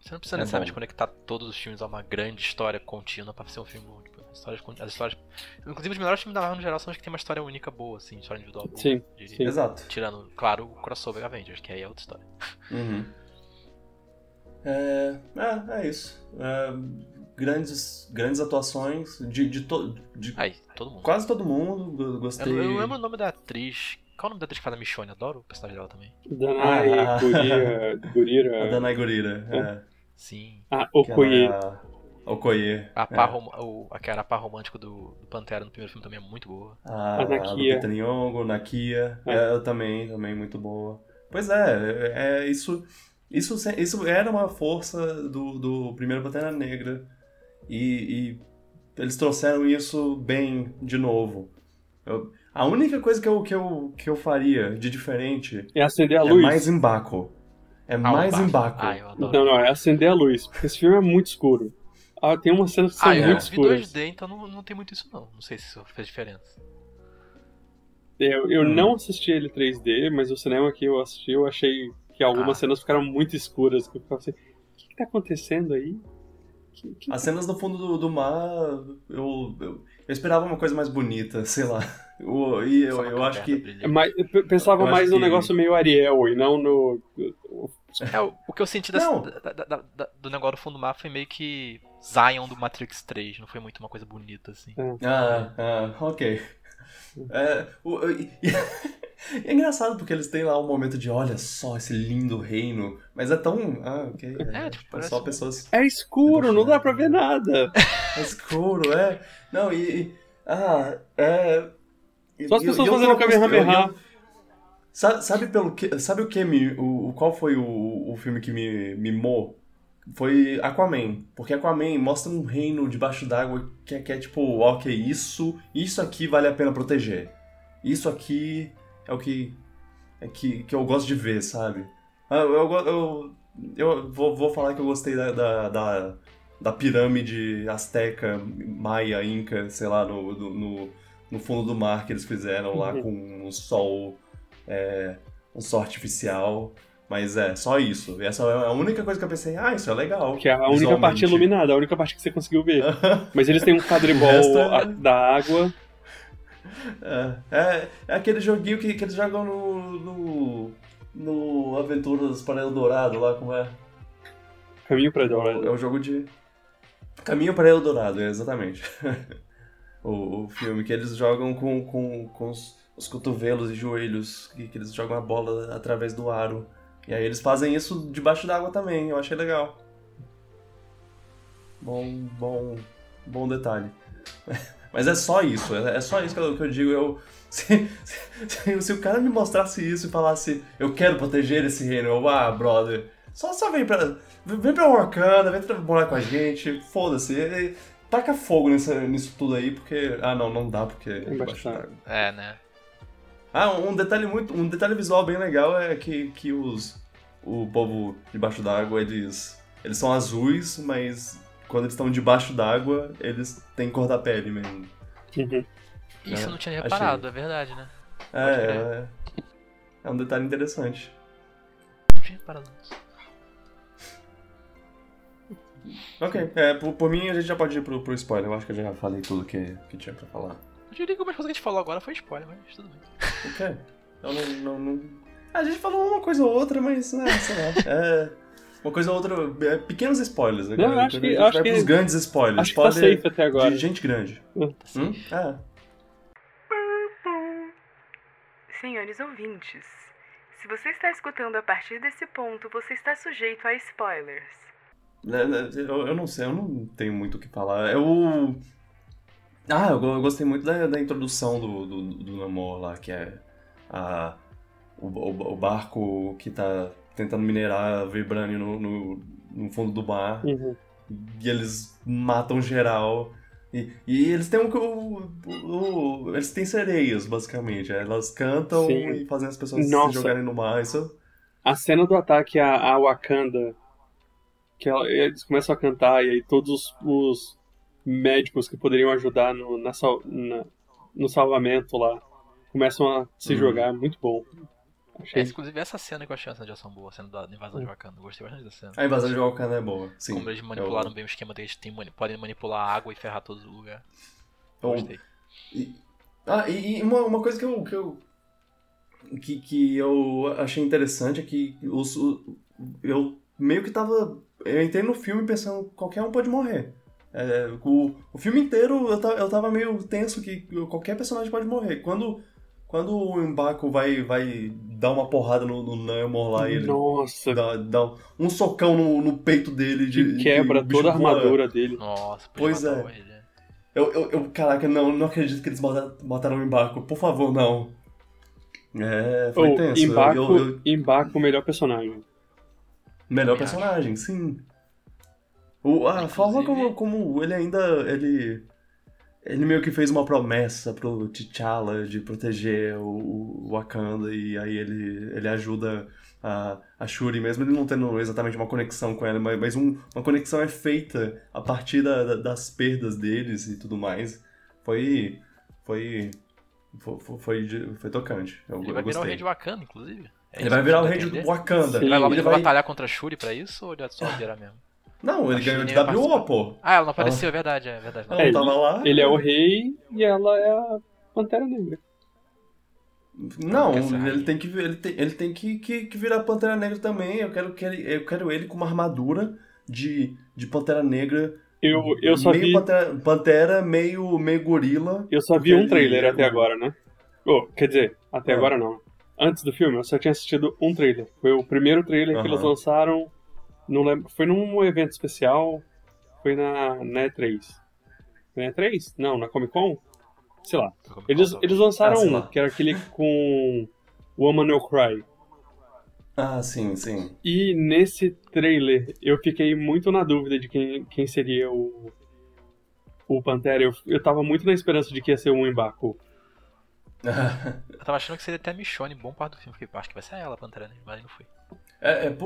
Você não precisa É necessariamente bom. conectar todos os filmes a uma grande história contínua pra ser um filme bom. Tipo, as histórias, as histórias... Inclusive, os melhores filmes da Marvel no geral são os que tem uma história única boa, assim, história individual boa. Sim, sim. Exato. Tirando, claro, o crossover Avengers, que aí é outra história. Uhum. É, é, é isso. É, grandes, grandes atuações de, de, to, de Aí, todo mundo. quase todo mundo. go- Eu, Gostei. eu lembro o nome da atriz. Qual é o nome da atriz que faz a Michonne? Adoro o personagem dela também. Danai, Ah. Gurira, A Gurira. Danai Gurira. É, Sim. Ah, Okoye. é a- Okoye. A é. par, rom- o, aquela par romântico do, do Pantera no primeiro filme também é muito boa. A, A a Nakia. Lupita Nyong'o, Nakia. É. É, eu também, também muito boa. Pois é, é, é isso, isso, isso era uma força do, do primeiro Pantera Negra. E, e eles trouxeram isso bem de novo. Eu- a única coisa que eu, que, eu, que eu faria de diferente É acender a é luz. mais embaco. É mais Ah, o embaco. Ah, eu adoro. Não, não, é acender a luz. Porque esse filme é muito escuro. Ah, tem umas cenas que são Ah, eu muito vi escuras. 2D, então não, não tem muito isso não. Não sei se isso fez diferença. Eu, eu Hum. não assisti ele 3D, mas o cinema que eu assisti, eu achei que algumas Ah. cenas ficaram muito escuras. Que eu ficava assim, o que, que tá acontecendo aí? Que- que- As cenas no fundo do, do mar, eu, eu, eu esperava uma coisa mais bonita, sei lá. O- e eu, eu acho que. brilhante. É mais- eu pe- pensava Eu mais num que- negócio meio Ariel e não no. É, o, que eu senti da- da- da- da- do negócio do fundo do mar foi meio que Zion do Matrix 3, não foi muito uma coisa bonita assim. Ah, ah, ok. É, o- e- e é engraçado porque eles têm lá um momento de olha só esse lindo reino, mas é tão. Ah, ok. É, tipo, parece só pessoas. É escuro, não dá pra ver nada. É escuro, é. Não, e. e- ah, é. Só as pessoas e eu fazendo acost- Kamehameha. eu- Sabe, sabe pelo que, sabe o que me, o, qual foi o, o filme que me mimou? Foi Aquaman, porque Aquaman mostra um reino debaixo d'água que, é, que é tipo, ok, isso, isso aqui vale a pena proteger. Isso aqui é o que é que, que eu gosto de ver, sabe? Ah, eu, eu, eu, eu vou, vou falar que eu gostei da, da, da, da pirâmide azteca, maia, inca, sei lá, no, no, no fundo do mar que eles fizeram lá uhum. com um sol, é, um sol artificial. Mas é, só isso. Essa é a única coisa que eu pensei, ah, isso é legal. Que é a única parte iluminada, a única parte que você conseguiu ver. Mas eles têm um quadribol é... da água. É, é, é, aquele joguinho que, que eles jogam no, no, no Aventuras para Eldorado lá, como é? Caminho para Eldorado. É o jogo de... Caminho para Eldorado, é, exatamente. o, o filme que eles jogam com, com, com os, os cotovelos e joelhos, que, que eles jogam a bola através do aro. E aí eles fazem isso debaixo d'água também, eu achei legal. Bom, bom, bom detalhe. Mas é só isso, é só isso que eu, que eu digo. Eu, se, se, se, o cara me mostrasse isso e falasse, eu quero proteger esse reino, eu, ah, brother, só, só vem pra. Vem pra Wakanda, vem pra morar com a gente, foda-se. Taca fogo nisso, nisso tudo aí, porque. Ah não, não dá, porque. É, é, né? Ah, um detalhe muito. Um detalhe visual bem legal é que, que os. O povo debaixo d'água, eles. Eles são azuis, mas quando eles estão debaixo d'água, eles têm cor da pele mesmo. Uhum. Isso é, eu não tinha reparado, achei... é verdade, né? É, é, é, um detalhe interessante. Não tinha reparado nisso. Ok, é, por, por, mim a gente já pode ir pro, pro spoiler. Eu acho que eu já falei tudo que, que tinha pra falar. Eu diria que uma coisa que a gente falou agora foi spoiler, mas tudo bem. Ok. Eu não, não, não... A gente falou uma coisa ou outra, mas, né, sei lá. É, uma coisa ou outra, é, pequenos spoilers. Né, não, acho que, acho que, grandes spoilers. Acho que tá safe até agora. De gente grande. Hum? hum? É. Senhores ouvintes, se você está escutando a partir desse ponto, você está sujeito a spoilers. Né, né, eu, eu não sei, eu não tenho muito o que falar. Eu ah, eu, eu gostei muito da, da introdução do, do, do, Namor lá, que é a, o, o, o, barco que tá tentando minerar vibrânio no, no, no fundo do mar. Uhum. E eles matam geral. E, e eles têm um. O, o, eles têm sereias, basicamente. Elas cantam Sim. e fazem as pessoas Nossa. se jogarem no mar. Isso... A cena do ataque a, a Wakanda, que ela, eles começam a cantar e aí todos os médicos que poderiam ajudar no, na, na, no salvamento lá começam a se uhum. jogar, muito bom. Achei... É, inclusive essa cena que eu achei uma cena de ação boa, a cena da invasão de Wakanda. gostei bastante da cena. A invasão de Wakanda é boa, sim. Como eles manipularam eu... bem o esquema deles, tem, podem manipular a água e ferrar todo o lugar. Bom, gostei. E, ah, e, e, uma, uma coisa que eu, que eu. que, que eu achei interessante é que os, o, eu meio que tava. Eu entrei no filme pensando qualquer um pode morrer. É, o, o filme inteiro eu, eu tava meio tenso que qualquer personagem pode morrer. Quando, quando o Mbaku vai, vai dar uma porrada no, no Namor lá e ele Nossa. Dá, dá um socão no, no peito dele. De, que quebra toda a armadura dele. Nossa, pois é. Ele. Eu, eu, eu, caraca, não, não acredito que eles mataram o Mbaku. Por favor, não. É, foi oh, tenso. Mbaku, eu, eu... Mbaku, melhor personagem. Melhor personagem, sim. O, a Inclusive... forma como, como ele ainda. Ele, ele meio que fez uma promessa pro T'Challa de proteger o, o Wakanda e aí ele, ele ajuda a, a Shuri, mesmo ele não tendo exatamente uma conexão com ela, mas, mas um, uma conexão é feita a partir da, da, das perdas deles e tudo mais. Foi. Foi. Foi, foi, foi tocante. Eu, ele vai virar o rei de Wakanda, inclusive. É ele vai virar o rei de Wakanda. Sim, ele vai, ele vai batalhar contra a Shuri pra isso ou ele é só virar mesmo? Não, ele ganhou de WO, pô. Ah, ela não apareceu, é verdade, é verdade. Ela não tava lá. Ele é o rei e ela é a Pantera Negra. Não, ele tem que ele tem, ele tem que, que, que virar Pantera Negra também. Eu quero que ele, eu quero ele com uma armadura de, de Pantera Negra. Eu, eu só meio vi Pantera, Pantera, meio meio gorila. Eu só vi um trailer até agora, né? Oh, quer dizer, até é. agora não. Antes do filme, eu só tinha assistido um trailer. Foi o primeiro trailer que eles lançaram não lembro. Foi num evento especial. Foi na, na E3. Foi na E3? Não, na Comic Con? Sei lá. Eles, eles lançaram ah, um, que era aquele com Woman No Cry. Ah, sim, sim. E nesse trailer eu fiquei muito na dúvida de quem, quem seria o, o Pantera. Eu, eu tava muito na esperança de que ia ser o Mbaku. Eu tava achando que seria até a Michonne, bom parte do filme. Fiquei, acho que vai ser ela, a Pantera, né? mas não foi. É, é,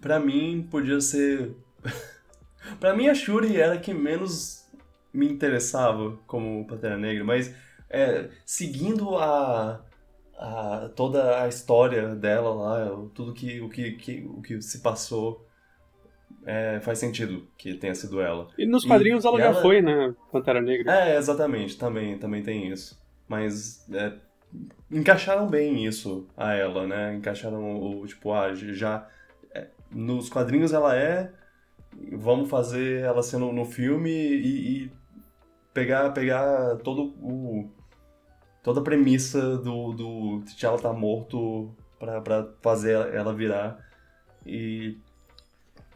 pra mim podia ser. pra mim a Shuri era a que menos me interessava como Pantera Negra, mas é, seguindo a, a, toda a história dela lá, tudo que, o, que, que, o que se passou, é, faz sentido que tenha sido ela. E nos quadrinhos E- ela e já ela- foi, né? Pantera Negra. É, exatamente, também, também tem isso. Mas é, encaixaram bem isso a ela, né? Encaixaram o, tipo, ah, já. é, nos quadrinhos ela é. Vamos fazer ela sendo no filme e, e pegar, pegar todo o. toda a premissa do, do T'Challa tá morto pra, fazer ela virar. E.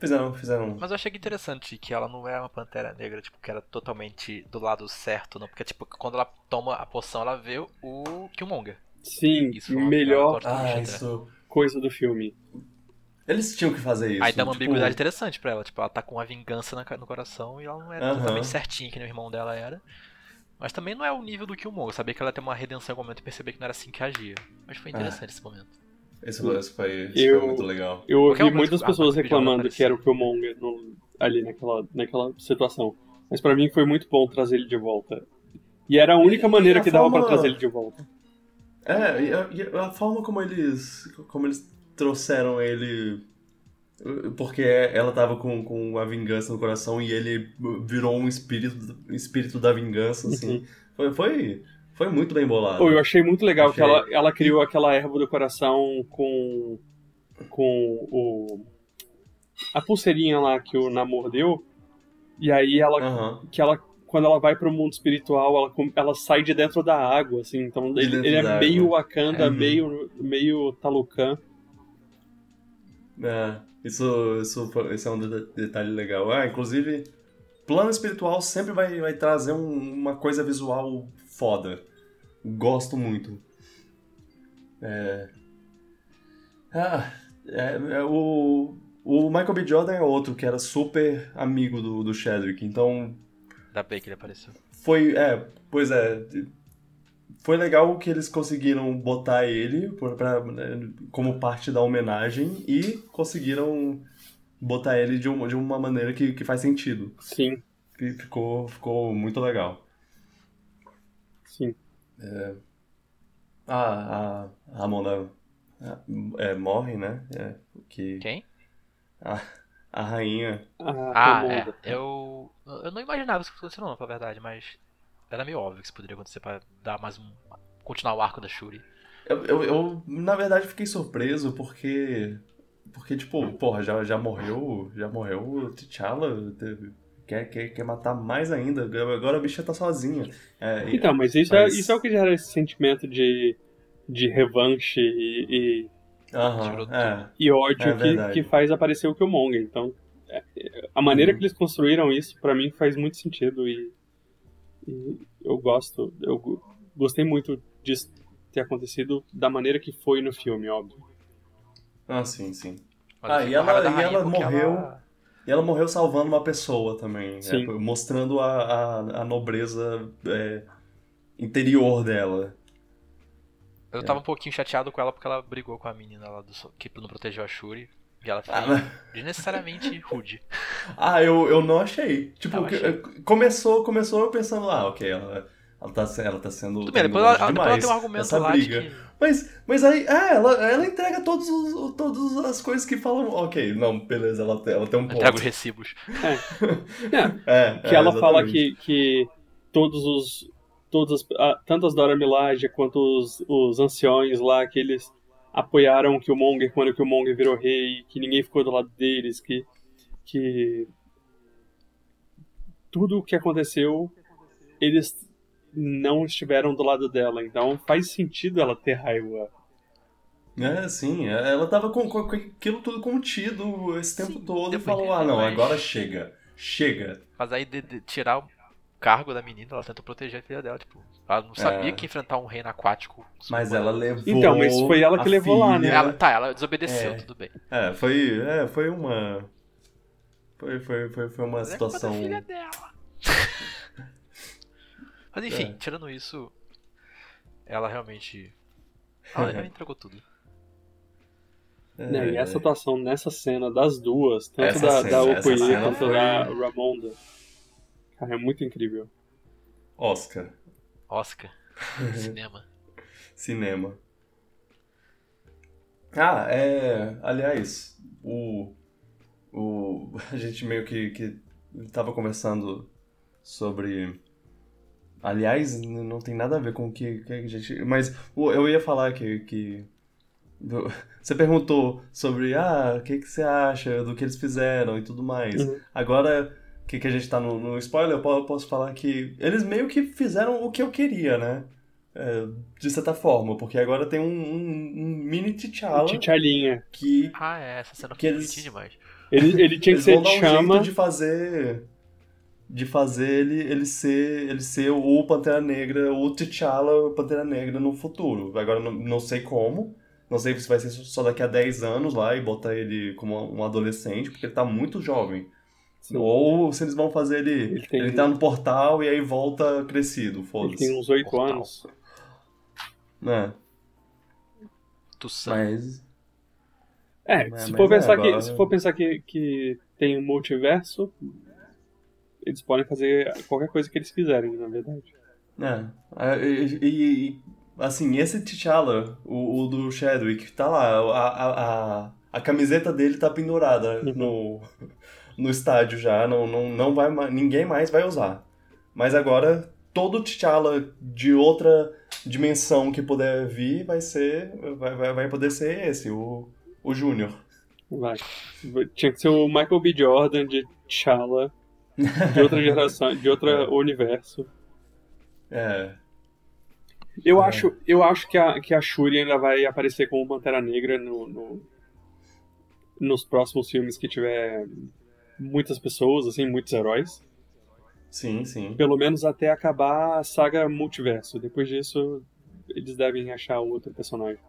Fizeram, fizeram. Mas eu achei que interessante que ela não é uma pantera negra, tipo, que era totalmente do lado certo, não. Porque, tipo, quando ela toma a poção, ela vê o Killmonger. Sim, Isso melhor Ah, isso. coisa do filme. Eles tinham que fazer isso. Aí dá uma tipo, ambiguidade interessante pra ela, tipo, ela tá com uma vingança na no coração e ela não é Aham. totalmente certinha que nem o irmão dela era. Mas também não é o nível do Killmonger, eu sabia que ela ia ter uma redenção em algum momento e perceber que não era assim que agia. Mas foi interessante esse momento. Esse, esse foi, Eu- foi muito legal. Eu ouvi muitas ah, pessoas. Jordan reclamando que era o Killmonger no, ali naquela, naquela situação. Mas pra mim foi muito bom trazer ele de volta. E era a única E- maneira e a que dava forma- pra trazer ele de volta. É, e a, e a forma como eles. como eles trouxeram ele. Porque ela tava com, com a vingança no coração e ele virou um espírito, espírito da vingança, assim. Foi, foi, foi muito bem bolado. Pô, eu achei muito legal que Achei. ela, ela criou aquela erva do coração com, com o, a pulseirinha lá que o Namor deu. E aí ela, Aham. que ela quando ela vai pro mundo espiritual, ela, ela sai de dentro da água, assim. Então De ele, ele é da meio água. Wakanda, Uhum. meio, meio Talucan. É, isso, isso, esse é um de- detalhe legal. Ah, inclusive, plano espiritual sempre vai, vai trazer um- uma coisa visual foda. Gosto muito. É... Ah, é, é o, o Michael B. Jordan é outro que era super amigo do, do Chadwick, então Ainda bem que ele apareceu. foi, é, pois é, foi legal que eles conseguiram botar ele pra, né, como parte da homenagem e conseguiram botar ele de, uma de uma maneira que, que faz sentido. Sim, Que ficou, ficou muito legal. Sim. Ah, a, a Ramona é, morre, né? É, que Quem? a, a rainha. Ah, Ah, é. Eu. Eu não imaginava isso acontecendo, não, pra verdade, mas. Era meio óbvio que isso poderia acontecer pra dar mais um. continuar o arco da Shuri. Eu, eu, eu, na verdade, fiquei surpreso porque. Porque, tipo, porra, já, já morreu. Já morreu o T'Challa. teve- Quer, quer, quer matar mais ainda. Agora a bicha tá sozinha. É, e- Então, mas isso, Mas- É, isso é o que gera esse sentimento de, de revanche e, Aham, Tirou é. e, e ódio É que, que faz aparecer o Killmonger. Então, é, a maneira Uhum. que eles construíram isso, pra mim, faz muito sentido e, e eu gosto. Eu go- gostei muito disso ter acontecido da maneira que foi no filme, óbvio. Ah, sim, sim. Mas Ah, e ela- e ela morreu- ela- E ela morreu salvando uma pessoa também. Sim. é, mostrando a, a, a nobreza é, interior dela. Eu tava um pouquinho chateado com ela porque ela brigou com a menina lá do que não protegeu a Shuri. E ela foi Ah, mas- desnecessariamente rude. Ah, eu, eu não achei. Tipo, achei. começou, começou eu pensando, ah, ok, ela, ela, tá, ela tá sendo. Tudo bem, depois ela, longe depois ela demais tem um argumento essa lá briga. de que. Mas, mas aí, é, ela, ela entrega todos os, todas as coisas que falam. Ok, não, beleza, ela, tem- ela tem um ponto. Entrega os recibos. É, É, que é, ela fala que, que todos os. Todos, as- ah, tanto as Dora Milaje quanto os, os anciões lá, que eles apoiaram o Killmonger quando o Killmonger virou rei, que ninguém ficou do lado deles, que. que tudo o que aconteceu, eles não estiveram do lado dela. Então faz sentido ela ter raiva. É, sim, é, ela tava com, com- aquilo tudo contido esse tempo Sim, todo e falou, ah, não, mas- agora chega, chega. Mas aí de, de tirar o cargo da menina, ela tentou proteger a filha dela, tipo, Ela não sabia É. que enfrentar um reino aquático. Mas ela levou. Então, mas foi ela que levou lá, né? filha. Ela, tá, ela desobedeceu, É. tudo bem. É, foi, é, foi uma. Foi, foi, foi, foi uma Mas é situação. filha dela. Mas enfim, É. tirando isso, ela realmente. Ela, ela entregou tudo. Né, e É, essa atuação nessa cena das duas, tanto Essa da, cena- da Okoye quanto foi- da Ramonda. Cara, é muito incrível. Oscar. Oscar, cinema. Cinema. Ah, é. Aliás, o. O. A gente meio que, que tava conversando sobre. Aliás, não tem nada a ver com o que, que a gente. Mas eu ia falar que. que do- você perguntou sobre. Ah, o que, que você acha do que eles fizeram e tudo mais. Uhum. Agora que, que a gente tá no, no spoiler, eu po- eu posso falar que eles meio que fizeram o que eu queria, né? É, de certa forma, porque agora tem um, um- um mini T'Challa Tchalhinha. que Ah, é, essa cena Que foi eles- bonitinha demais. Ele, ele tinha que eles ser vão dar um chama. jeito de fazer de fazer ele, ele ser ele ser o Pantera Negra, o T'Challa Pantera Negra no futuro. Agora não, não sei como, não sei se vai ser só daqui a 10 anos lá e botar ele como um adolescente, porque ele tá muito jovem. Sim. Ou se eles vão fazer ele Ele ele tá no portal e aí volta crescido, Ele foda-se. tem uns oito Portal. anos. É, Tussan. mas É, Mas- se, mas for é, pensar agora- que, se for pensar que, que tem um multiverso, eles podem fazer qualquer coisa que eles quiserem, na verdade. É, é, e, e- e, assim, esse T'Challa, o, o do Chadwick, tá lá, a, a, a, camiseta dele tá pendurada Uhum. no, no estádio já, não, não, não vai, ninguém mais vai usar. Mas agora, todo T'Challa de outra dimensão que puder vir vai ser, vai, vai, vai poder ser esse, o, o Júnior. Vai. Tinha que ser o Michael B. Jordan de T'Challa, de outra geração, de outro É. universo. É, Eu É. acho, eu acho que, a, que a Shuri ainda vai aparecer como Pantera Negra no, no- nos próximos filmes que tiver muitas pessoas, assim, muitos heróis. sim, sim. Pelo menos até acabar a saga multiverso. Depois disso, eles devem achar outro personagem.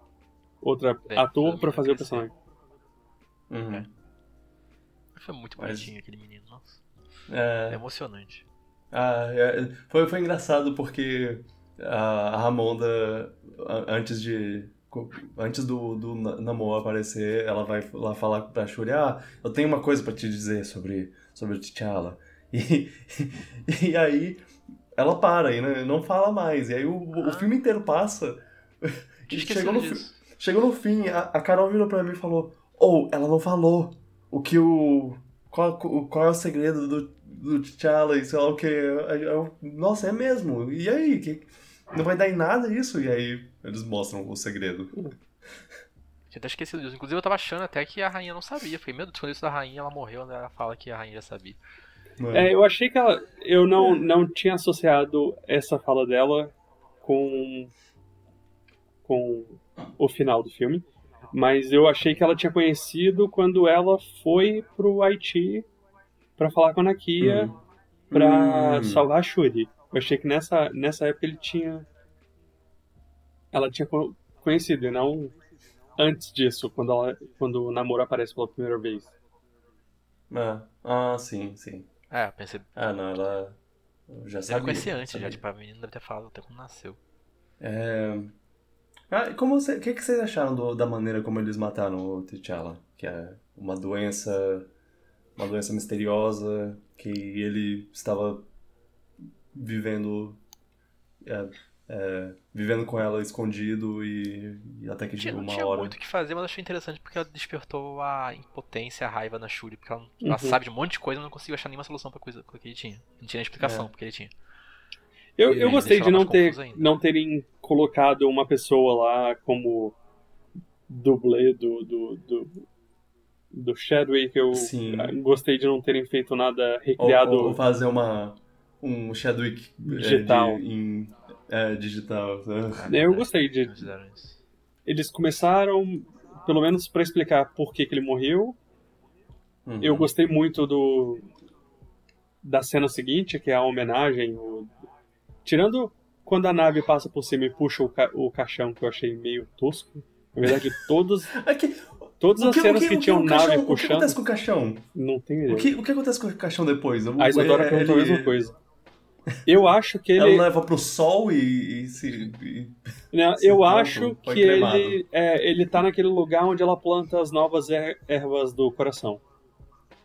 Outra É, ator vai pra fazer o personagem. Uhum. Foi muito Mas- bonitinho aquele menino, nossa. É, É emocionante. Ah, é, foi, foi engraçado porque a, a Ramonda, a- antes de. Antes do, do na- namoro aparecer, ela vai lá falar pra Shuri, ah, eu tenho uma coisa pra te dizer sobre, sobre o T'Challa. E, e aí ela para e né, não fala mais. E aí o, o Ah. filme inteiro passa. Chegou no, disso. chegou no fim, a, a Carol virou pra mim e falou, ou ela não falou o que o. Qual, qual é o segredo do, do T'Challa e sei lá o que. Nossa, é mesmo. E aí? Que, não vai dar em nada isso? E aí eles mostram o segredo. Tinha até esquecido disso. Inclusive eu tava achando até que a rainha não sabia. Fiquei, meu Deus, quando isso da rainha, ela morreu, né? Ela fala que a rainha já sabia. É, eu achei que ela. Eu não, não tinha associado essa fala dela com. com o final do filme. Mas eu achei que ela tinha conhecido quando ela foi pro Haiti pra falar com a Nakia Hum. pra Hum. salvar a Shuri. Eu achei que nessa, nessa época ele tinha. Ela tinha co- conhecido, e não antes disso, quando, ela, quando o namoro aparece pela primeira vez. Ah, ah, sim, sim. É, eu pensei. Ah, não, ela já Deve sabia. conhecer antes sabia. já, tipo, a menina deve ter falado até quando nasceu. É... Ah, como você, o que, que vocês acharam do- da maneira como eles mataram o T'Challa? Que é uma doença, uma doença misteriosa que ele estava vivendo, é, é, vivendo com ela escondido e, e até que Tinha, chegou não uma tinha hora. muito o que fazer, mas achei interessante porque ela despertou a impotência, a raiva na Shuri, porque ela, ela Uhum. sabe de um monte de coisa e não conseguiu achar nenhuma solução pra coisa que ele tinha. Não tinha nem explicação É. porque ele tinha. Eu, eu gostei de ela não, ter, ainda. não terem colocado uma pessoa lá como dublê do, do, do, do Chadwick. Eu Sim. gostei de não terem feito nada Ou, recriado. ou fazer uma um Chadwick é, Digital. de- em, é, digital. Eu gostei de. Eles começaram, pelo menos pra explicar por que, que ele morreu. Uhum. Eu gostei muito do da cena seguinte, que é a homenagem. o- tirando quando a nave passa por cima e puxa o, ca o caixão, que eu achei meio tosco. Na verdade, todos, Aqui, todas o as que, cenas o que, que, o que, tinham o nave caixão, o que puxando. acontece com o caixão? Não tem ideia. O que, o que acontece com o caixão depois? Eu- A Isadora é, perguntou a ele- mesma coisa. Eu acho que Ela ele. leva pro sol e, e se. e- Né, se eu acho que cremado. ele, é, ele tá naquele lugar onde ela planta as novas er- ervas do coração.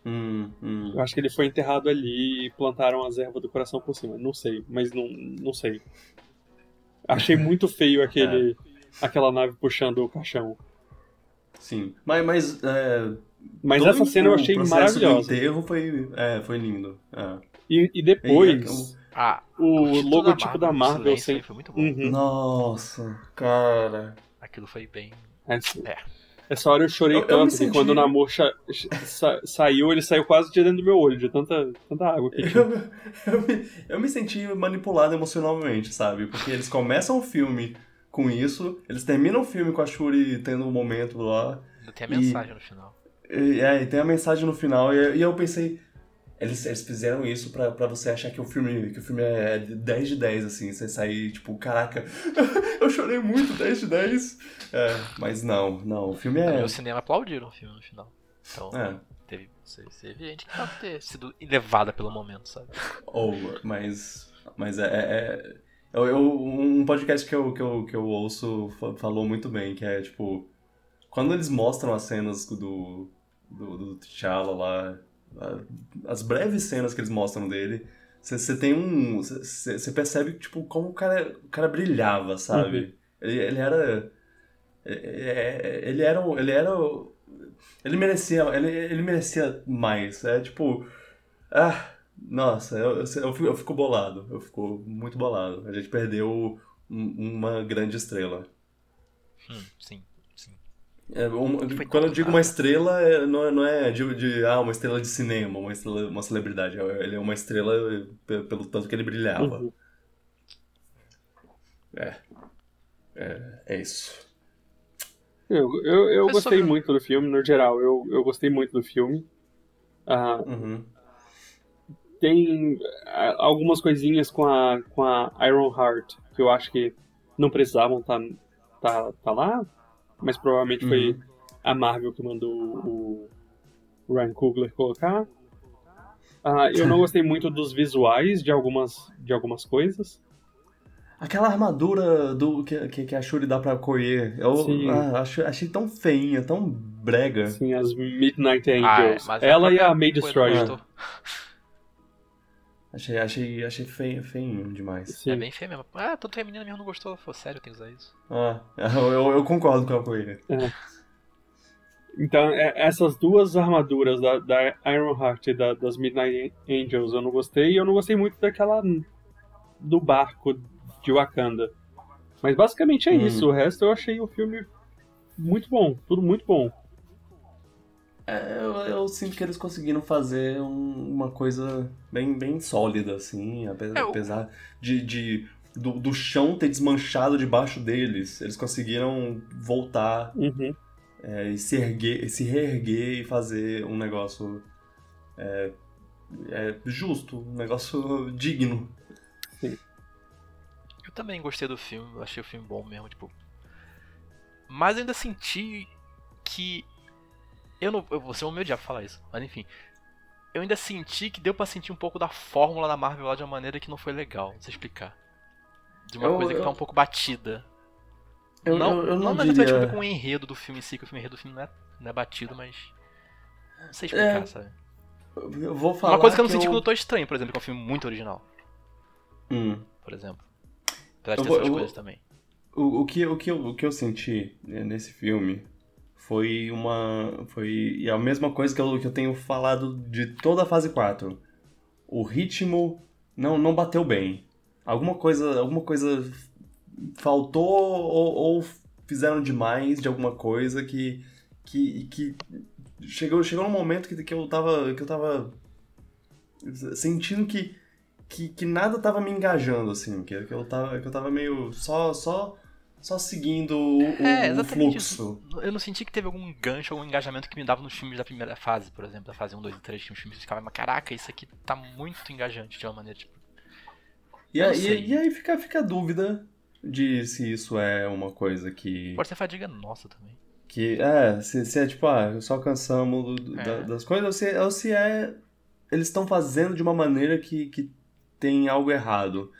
Hum, hum. Eu acho que ele foi enterrado ali e plantaram as ervas do coração por cima. Não sei, mas não, não sei. Achei muito feio aquele, É. aquela nave puxando o caixão. Sim. Mas, mas é, Mas essa cena eu o achei maravilhosa. enterro foi, é, foi lindo. É. E, e E depois, Ah, o logotipo da o Marvel silêncio sem. aí foi muito bom. Uhum. Nossa, cara. Aquilo foi bem. Essa, É. essa hora eu chorei Eu- eu tanto que senti- quando o Namor sa- saiu, ele saiu quase de dentro do meu olho, de tanta, tanta água que tinha. Eu, eu, me, eu me senti manipulado emocionalmente, sabe? Porque eles começam o filme com isso, eles terminam o filme com a Shuri tendo um momento lá, tem a E- mensagem no final. e, é, e tem a mensagem no final, e, e eu pensei, eles, eles fizeram isso pra, pra você achar que o filme que o filme é 10 de 10, assim, você sair, tipo, caraca, eu chorei muito, 10 de 10. É, mas não, não, o filme é... o cinema aplaudiram o filme no final. Então, É, teve, você vê gente que pode ter sido elevada pelo momento, sabe? ou, mas, mas é... é- é- eu, eu- um podcast que eu, que eu, que eu ouço fa- falou muito bem, que é, tipo, quando eles mostram as cenas do, do, do T'Challa lá, as breves cenas que eles mostram dele, você tem um. Você percebe, tipo, como o cara, o cara brilhava, sabe? Uhum. Ele, ele era. é- é- Ele era. Ele era. Ele merecia. Ele, ele merecia mais. É tipo. Ah, nossa, eu, eu, eu fico, bolado. Eu fico muito bolado. A gente perdeu um- uma grande estrela. Hum, sim, sim. É, um- quando eu digo uma estrela, é- não é, não é de, de, ah, uma estrela de cinema, uma, estrela, uma celebridade. É- Ele é uma estrela pe- pelo tanto que ele brilhava. Uhum. É. É, é isso. Eu, eu, eu gostei sobre- muito do filme, no geral, eu, eu gostei muito do filme. Ah, Uhum. Tem ah, algumas coisinhas com a, com a Iron Heart que eu acho que não precisavam estar tá, tá lá, mas provavelmente foi Uhum. a Marvel que mandou o, Ryan Coogler colocar. Ah, eu não gostei muito dos visuais de algumas, de algumas coisas. Aquela armadura do que, que, que a Shuri dá pra Koye, eu Sim. ah, acho, achei tão feinha, tão brega. Assim, as Midnight Ah, é, Angels. Ela e a May Destroyer. Achei, achei, achei feio, feinho demais. Sim. É bem feio mesmo. Ah, tanto que a menina mesmo não gostou. Falou, sério, tem que usar isso. Ah, eu, eu, concordo com a Koye. Então, é- essas duas armaduras da, da Iron Heart e da- das Midnight Angels eu não gostei. E eu não gostei muito daquela do barco de Wakanda. Mas basicamente é Hum. isso. O resto eu achei o filme muito bom. Tudo muito bom. É, eu, eu sinto que eles conseguiram fazer um- uma coisa bem, bem sólida, assim, É, o- apesar de, de do, do chão ter desmanchado debaixo deles. Eles conseguiram voltar Uhum. é, e se, erguer, se reerguer e fazer um negócio é, é, justo, um negócio digno. Eu também gostei do filme, achei o filme bom mesmo, tipo. Mas eu ainda senti que. Eu não. Eu vou ser um meu diabo falar isso, mas enfim. Eu ainda senti que deu pra sentir um pouco da fórmula da Marvel lá de uma maneira que não foi legal, não sei explicar. De uma Eu- coisa que eu- tá um pouco batida. Eu não, eu, eu não, não diria... com o enredo do filme em si, que o filme- enredo do filme não é, não é batido, mas. Não sei explicar, É, sabe? Eu vou falar Uma coisa que eu não senti eu... quando eu tô estranho, por exemplo, que é um filme muito original, Hum. por exemplo. Apesar de ter essas coisas também. O, o, que, o, que eu, o que eu senti né, nesse filme foi uma. Foi e a mesma coisa que eu, que eu tenho falado de toda a fase 4. O ritmo não, não bateu bem. Alguma coisa, alguma coisa faltou ou, ou fizeram demais de alguma coisa que. que, que chegou, chegou um momento que, que eu tava. que eu tava sentindo que que, que nada tava me engajando, assim, que, que, eu, tava, que eu tava meio só, só, só seguindo o, É, o fluxo. isso. Eu não senti que teve algum gancho, algum engajamento que me dava nos filmes da primeira fase, por exemplo, da fase 1, 2 e 3, que os filmes ficavam, mas caraca, isso aqui tá muito engajante de uma maneira, tipo. E sei. e aí fica, fica a dúvida de se isso é uma coisa que. Pode ser fadiga nossa também. que é, se, se é tipo, ah, só cansamos do- É. da- das coisas, ou se, ou se é. Eles estão fazendo de uma maneira que, que tem algo errado.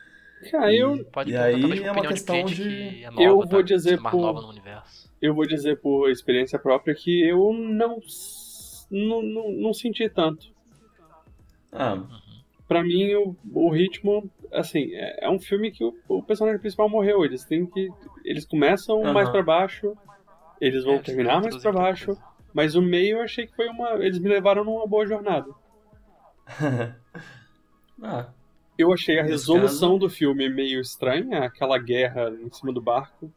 Cara, eu, Pode E aí é uma questão de de- que é nova, Eu vou tá? dizer mais por- nova no universo. eu vou dizer por experiência própria que eu não, não, não, não senti tanto. Ah, Pra mim, o, o ritmo, assim, é, é um filme que o, o personagem principal morreu. Eles têm que. Eles começam Aham. mais pra baixo, eles vão É, eles terminar mais muita baixo, coisa. mas o meio eu achei que foi uma. Eles me levaram numa boa jornada. ah, Eu achei a resolução do filme meio estranha, aquela guerra em cima do barco.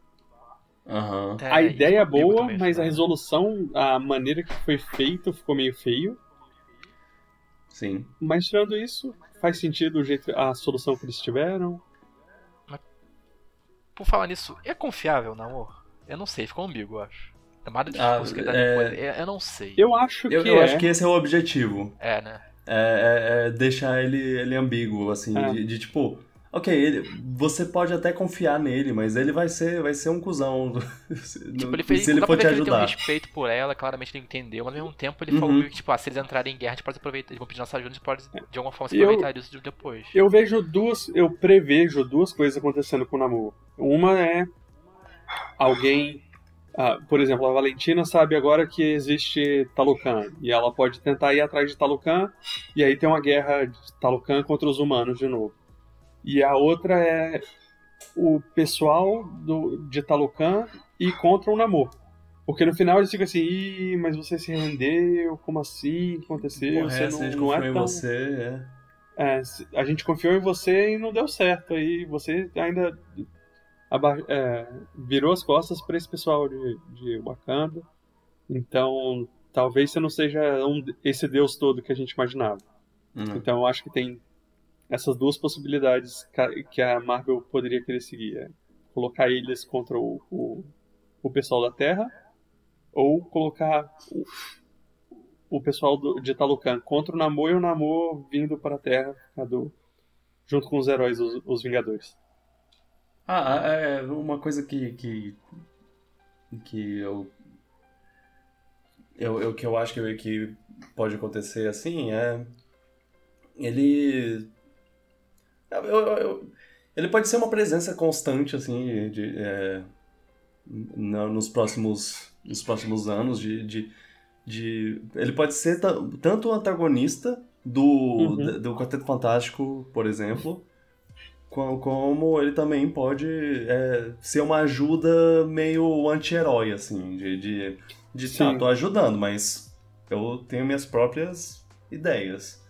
É, a ideia é comigo boa, também, mas a resolução, a maneira que foi feito ficou meio feio. Sim. Mas tirando isso, faz sentido o jeito, a solução que eles tiveram. Por falar nisso, é confiável, namor? Eu não sei, ficou ambíguo, eu acho. Tomada de Ah, discurso que ele dá é- depois. Eu, eu não sei. Eu acho Eu, que eu é. acho que esse é o objetivo. É, né? É, é- é deixar ele, ele ambíguo, assim, É. de, de, tipo, ok, ele, você pode até confiar nele, mas ele vai ser, vai ser um cuzão. se Tipo, ele se fez. ele dá for te que ele tem um ajudar. respeito por ela, claramente ele entendeu, mas ao mesmo tempo ele Uhum. falou que, tipo, ah, se eles entrarem em guerra, a gente pode aproveitar. Eles vão pedir nossa ajuda, a gente pode de alguma forma se Eu- aproveitar disso depois. Eu vejo duas. Eu prevejo duas coisas acontecendo com o Namor. Uma é alguém. Ah, por exemplo, a Valentina sabe agora que existe Talocan. E ela pode tentar ir atrás de Talocan. E aí tem uma guerra de Talocan contra os humanos de novo. E a outra é o pessoal do, de Talocan e contra o Namor. Porque no final eles ficam assim, Ih, mas você se rendeu, como assim? O que aconteceu? Porra, você essa, a não, gente não é confiou em tão... você, é. É, a gente confiou em você e não deu certo. Aí você ainda é, virou as costas para esse pessoal de, de Wakanda. Então, talvez você não seja um- esse deus todo que a gente imaginava. Hum. Então, eu acho que tem essas duas possibilidades que a Marvel poderia querer seguir: é colocar eles contra o, o, o pessoal da Terra, ou colocar o, o pessoal do, de Talocan contra o Namor e o Namor vindo para a Terra do- junto com os heróis, os, os Vingadores. Ah, é uma coisa que que, que eu, eu, eu que eu acho que, que pode acontecer assim é ele eu- eu- ele pode ser uma presença constante assim de, é, nos próximos nos próximos anos de, de, de- ele pode ser ta- tanto o antagonista do, Uhum. do Quarteto Fantástico por exemplo como ele também pode é, ser uma ajuda meio anti-herói, assim, de, de, de tá, Sim. tô ajudando, mas eu tenho minhas próprias ideias.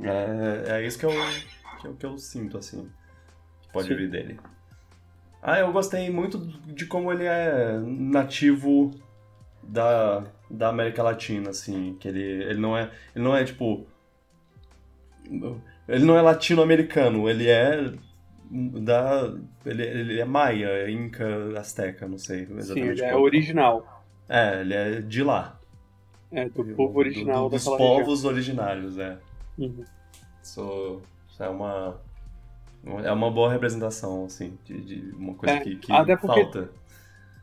É, é isso que eu, que eu, que eu sinto, assim, que pode Sim. vir dele. Ah, eu gostei muito de como ele é nativo da, da América Latina, assim, que ele, ele não é, ele não é, tipo, ele não é latino-americano, ele é da. Ele, ele é maia, é inca, azteca, não sei Sim, exatamente. ele é qual- original. É, ele é de lá. É, do Do- povo original do- dos daquela povos originários, é. região. Uhum. Isso, isso é uma. É uma boa representação, assim, de, de uma coisa É, que, que até porque- falta.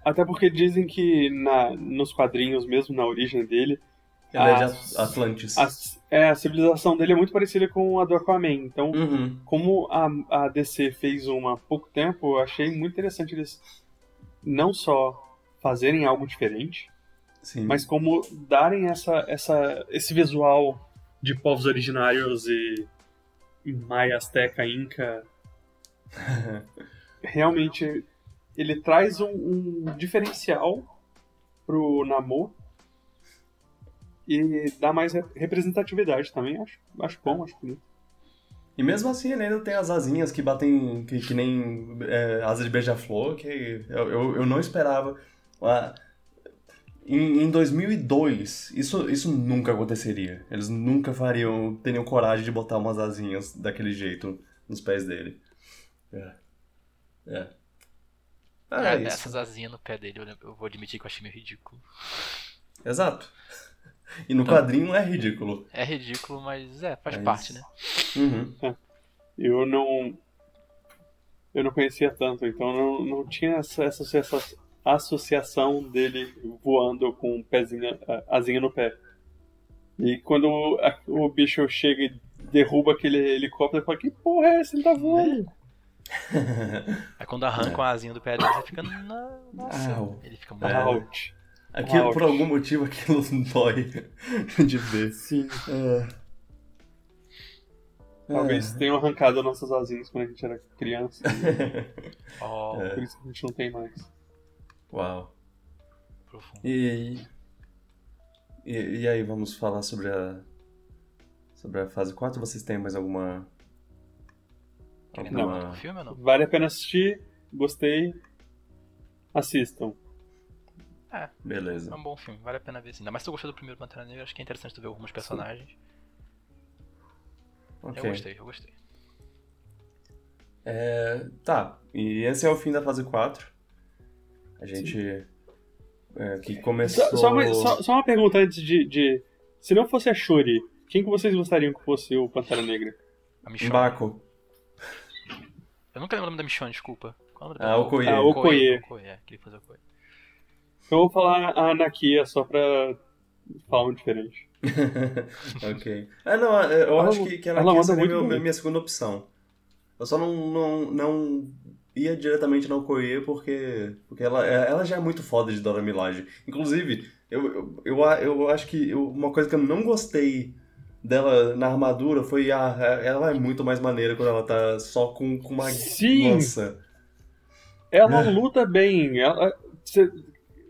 Até porque dizem que na, nos quadrinhos, mesmo na origem dele, Ele é de Atlantis. a, é, a civilização dele é muito parecida com a do Aquaman. Então, Uhum. como a, a DC fez uma há pouco tempo, eu achei muito interessante eles não só fazerem algo diferente, Sim. mas como darem essa, essa, esse visual de povos originários e Maia, Azteca, Inca. Realmente, ele traz um, um diferencial pro Namor e dá mais re- representatividade também, acho, acho bom, acho bonito. E mesmo assim ele ainda tem as asinhas que batem que, que nem é, asa de beija-flor, que eu, eu, eu não esperava. Ah, Em, em 2002, isso, isso nunca aconteceria. Eles nunca fariam, teriam coragem de botar umas asinhas daquele jeito nos pés dele. É. É. Ah, É, é essas asinhas no pé dele, eu, eu vou admitir que eu achei meio ridículo. Exato. E no quadrinho é ridículo. É ridículo, mas é, faz É parte, isso. né? Uhum. Eu não. eu não conhecia tanto, então não, não tinha essa, essa, associação dele voando com um pezinho, asinha no pé. E quando o, a, o bicho chega e derruba aquele helicóptero, eu falo, que porra é essa? Ele tá voando. Aí quando arranca a asinha do pé dele, você fica. Na... Nossa, Au. ele fica muito. É. Aquilo, por algum motivo, aquilo dói de ver. Sim. É. Talvez tenham arrancado nossas asinhas quando a gente era criança. Oh, É. Por isso que a gente não tem mais. Uau. profundo. E, e, e aí, vamos falar sobre a sobre a fase 4? Vocês têm mais alguma Querem Não. filme ou não? Vale a pena assistir, gostei, assistam. Beleza. É um bom filme, vale a pena ver sim. Ainda mais se tu gostou do primeiro Pantera Negra, acho que é interessante tu ver alguns personagens. Ok. Eu gostei, eu gostei. É, tá, e esse é o fim da fase 4. A gente é, que começou Só, só uma, só- só uma pergunta antes de, de- Se não fosse a Shuri, quem que vocês gostariam que fosse o Pantera Negra? A Michonne. Baco. Eu nunca lembro o nome da Michonne, desculpa. Qual é o nome Ah, dela? Okoye. Ah, Okoye. Okoye, é, queria fazer Okoye. Eu vou falar a Anakia só pra falar um diferente. ok. Ah, não, eu Ela- acho que, que ela, ela quer manda ser muito meu- bem. minha segunda opção. Eu só não, não, não ia diretamente na Okoye porque, porque ela, ela já é muito foda de Dora Milaje. Inclusive, eu, eu, eu, a- eu acho que eu- uma coisa que eu não gostei dela na armadura foi a ela é muito mais maneira quando ela tá só com, com uma Sim. lança. Ela É. luta bem. Ela, cê-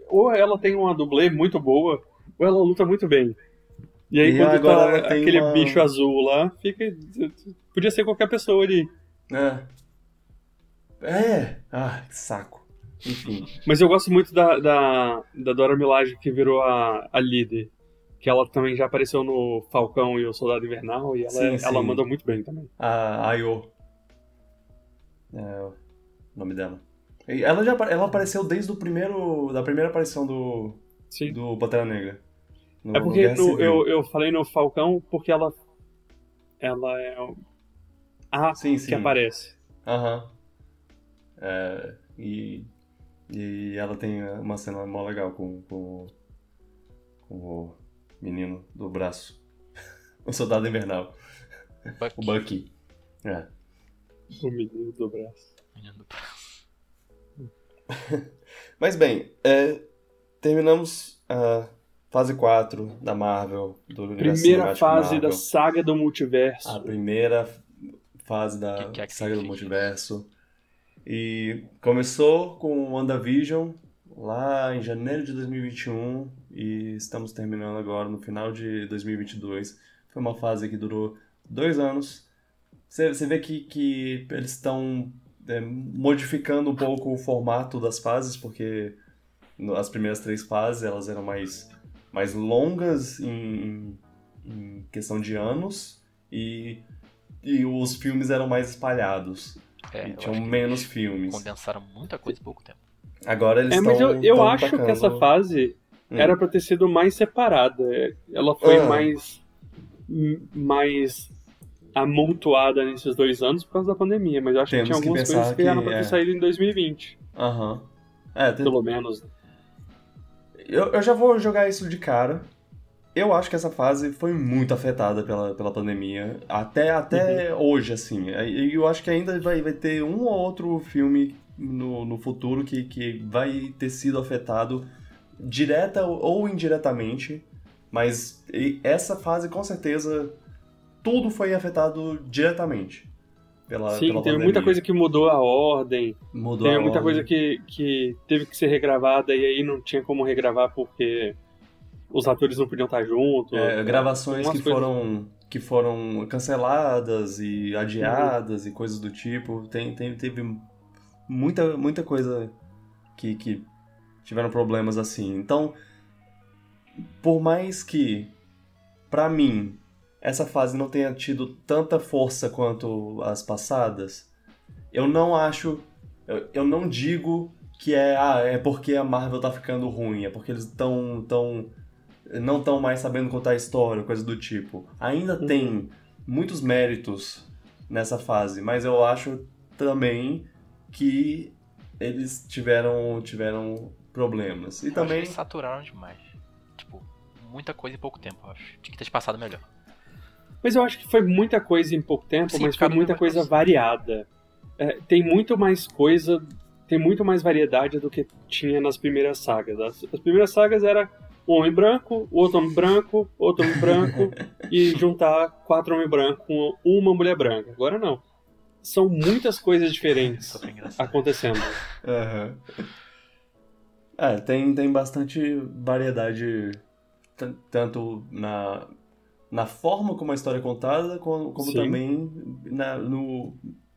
ou ela tem uma dublê muito boa, ou ela luta muito bem. E aí E quando agora tá ela tem aquele uma- bicho azul lá, fica. Podia ser qualquer pessoa ali. É. É. Ah, que saco. Enfim. Mas eu gosto muito da, da, da Dora Milaje que virou a, a líder. Que ela também já apareceu no Falcão e o Soldado Invernal, e ela, Sim, ela sim. manda muito bem também. A Ayo. É o nome dela. Ela já ela apareceu desde o primeiro. da primeira aparição do. Sim. do Pantera Negra. No- É porque no- eu, eu falei no Falcão porque ela. Ela é o- a Sim, sim. que aparece. Aham. É, e. E ela tem uma cena mó legal com, com, com o menino do braço. o soldado invernal. Bucky, O Bucky. É. O menino do braço. menino do- Mas bem, é, terminamos a fase 4 da Marvel, do universo Primeira fase Marvel. da saga do multiverso. A primeira fase da Que- que é que saga do significa? multiverso. E começou com WandaVision lá em janeiro de 2021 e estamos terminando agora no final de 2022. Foi uma fase que durou dois anos. Você, você vê que, que eles estão é, modificando um pouco o formato das fases, porque as primeiras três fases elas eram mais, mais longas em, em questão de anos e, e os filmes eram mais espalhados. É, e tinham que menos eles filmes. Condensaram muita coisa em pouco tempo. Agora eles É, mas eu, eu acho que tacando- essa fase Hum. era pra ter sido mais separada. Ela foi Ah. mais. mais amontoada nesses dois anos por causa da pandemia. Mas eu acho Temos que tinha que algumas pensar coisas que, eram que pra ter é. saído em 2020. Aham. É, tem- Pelo menos. eu, eu já vou jogar isso de cara. Eu acho que essa fase foi muito afetada pela, pela pandemia. Até, até hoje, assim. E eu acho que ainda vai, vai ter um ou outro filme no, no futuro que, que vai ter sido afetado direta ou indiretamente. Mas essa fase, com certeza, tudo foi afetado diretamente. Pela, Sim, pela teve pandemia. muita coisa que mudou a ordem. Mudou Teve a muita ordem. coisa que, que teve que ser regravada e aí não tinha como regravar porque os atores não podiam estar juntos. É, gravações que coisas- foram que foram canceladas e adiadas e coisas do tipo. Tem, tem, teve muita, muita coisa que, que tiveram problemas assim. Então, por mais que, pra mim, essa fase não tenha tido tanta força quanto as passadas, eu não acho. Eu, eu não digo que é, ah, é porque a Marvel tá ficando ruim, é porque eles estão tão, não estão mais sabendo contar a história, coisa do tipo. Ainda Uhum. tem muitos méritos nessa fase, mas eu acho também que eles tiveram, tiveram problemas. E Eu também. Acho que eles saturaram demais. Tipo, muita coisa em pouco tempo, eu acho. Tinha que ter passado melhor. Mas eu acho que foi muita coisa em pouco tempo, Sim, mas foi muita coisa passar. variada. É, tem muito mais coisa, tem muito mais variedade do que tinha nas primeiras sagas. As, as primeiras sagas era um homem branco, outro homem branco, outro homem branco, e juntar quatro homens brancos com uma mulher branca. Agora não. São muitas coisas diferentes engraçado. acontecendo. Aham. É, tem, tem bastante variedade, tanto na, na forma como a história é contada, como, como também na- no,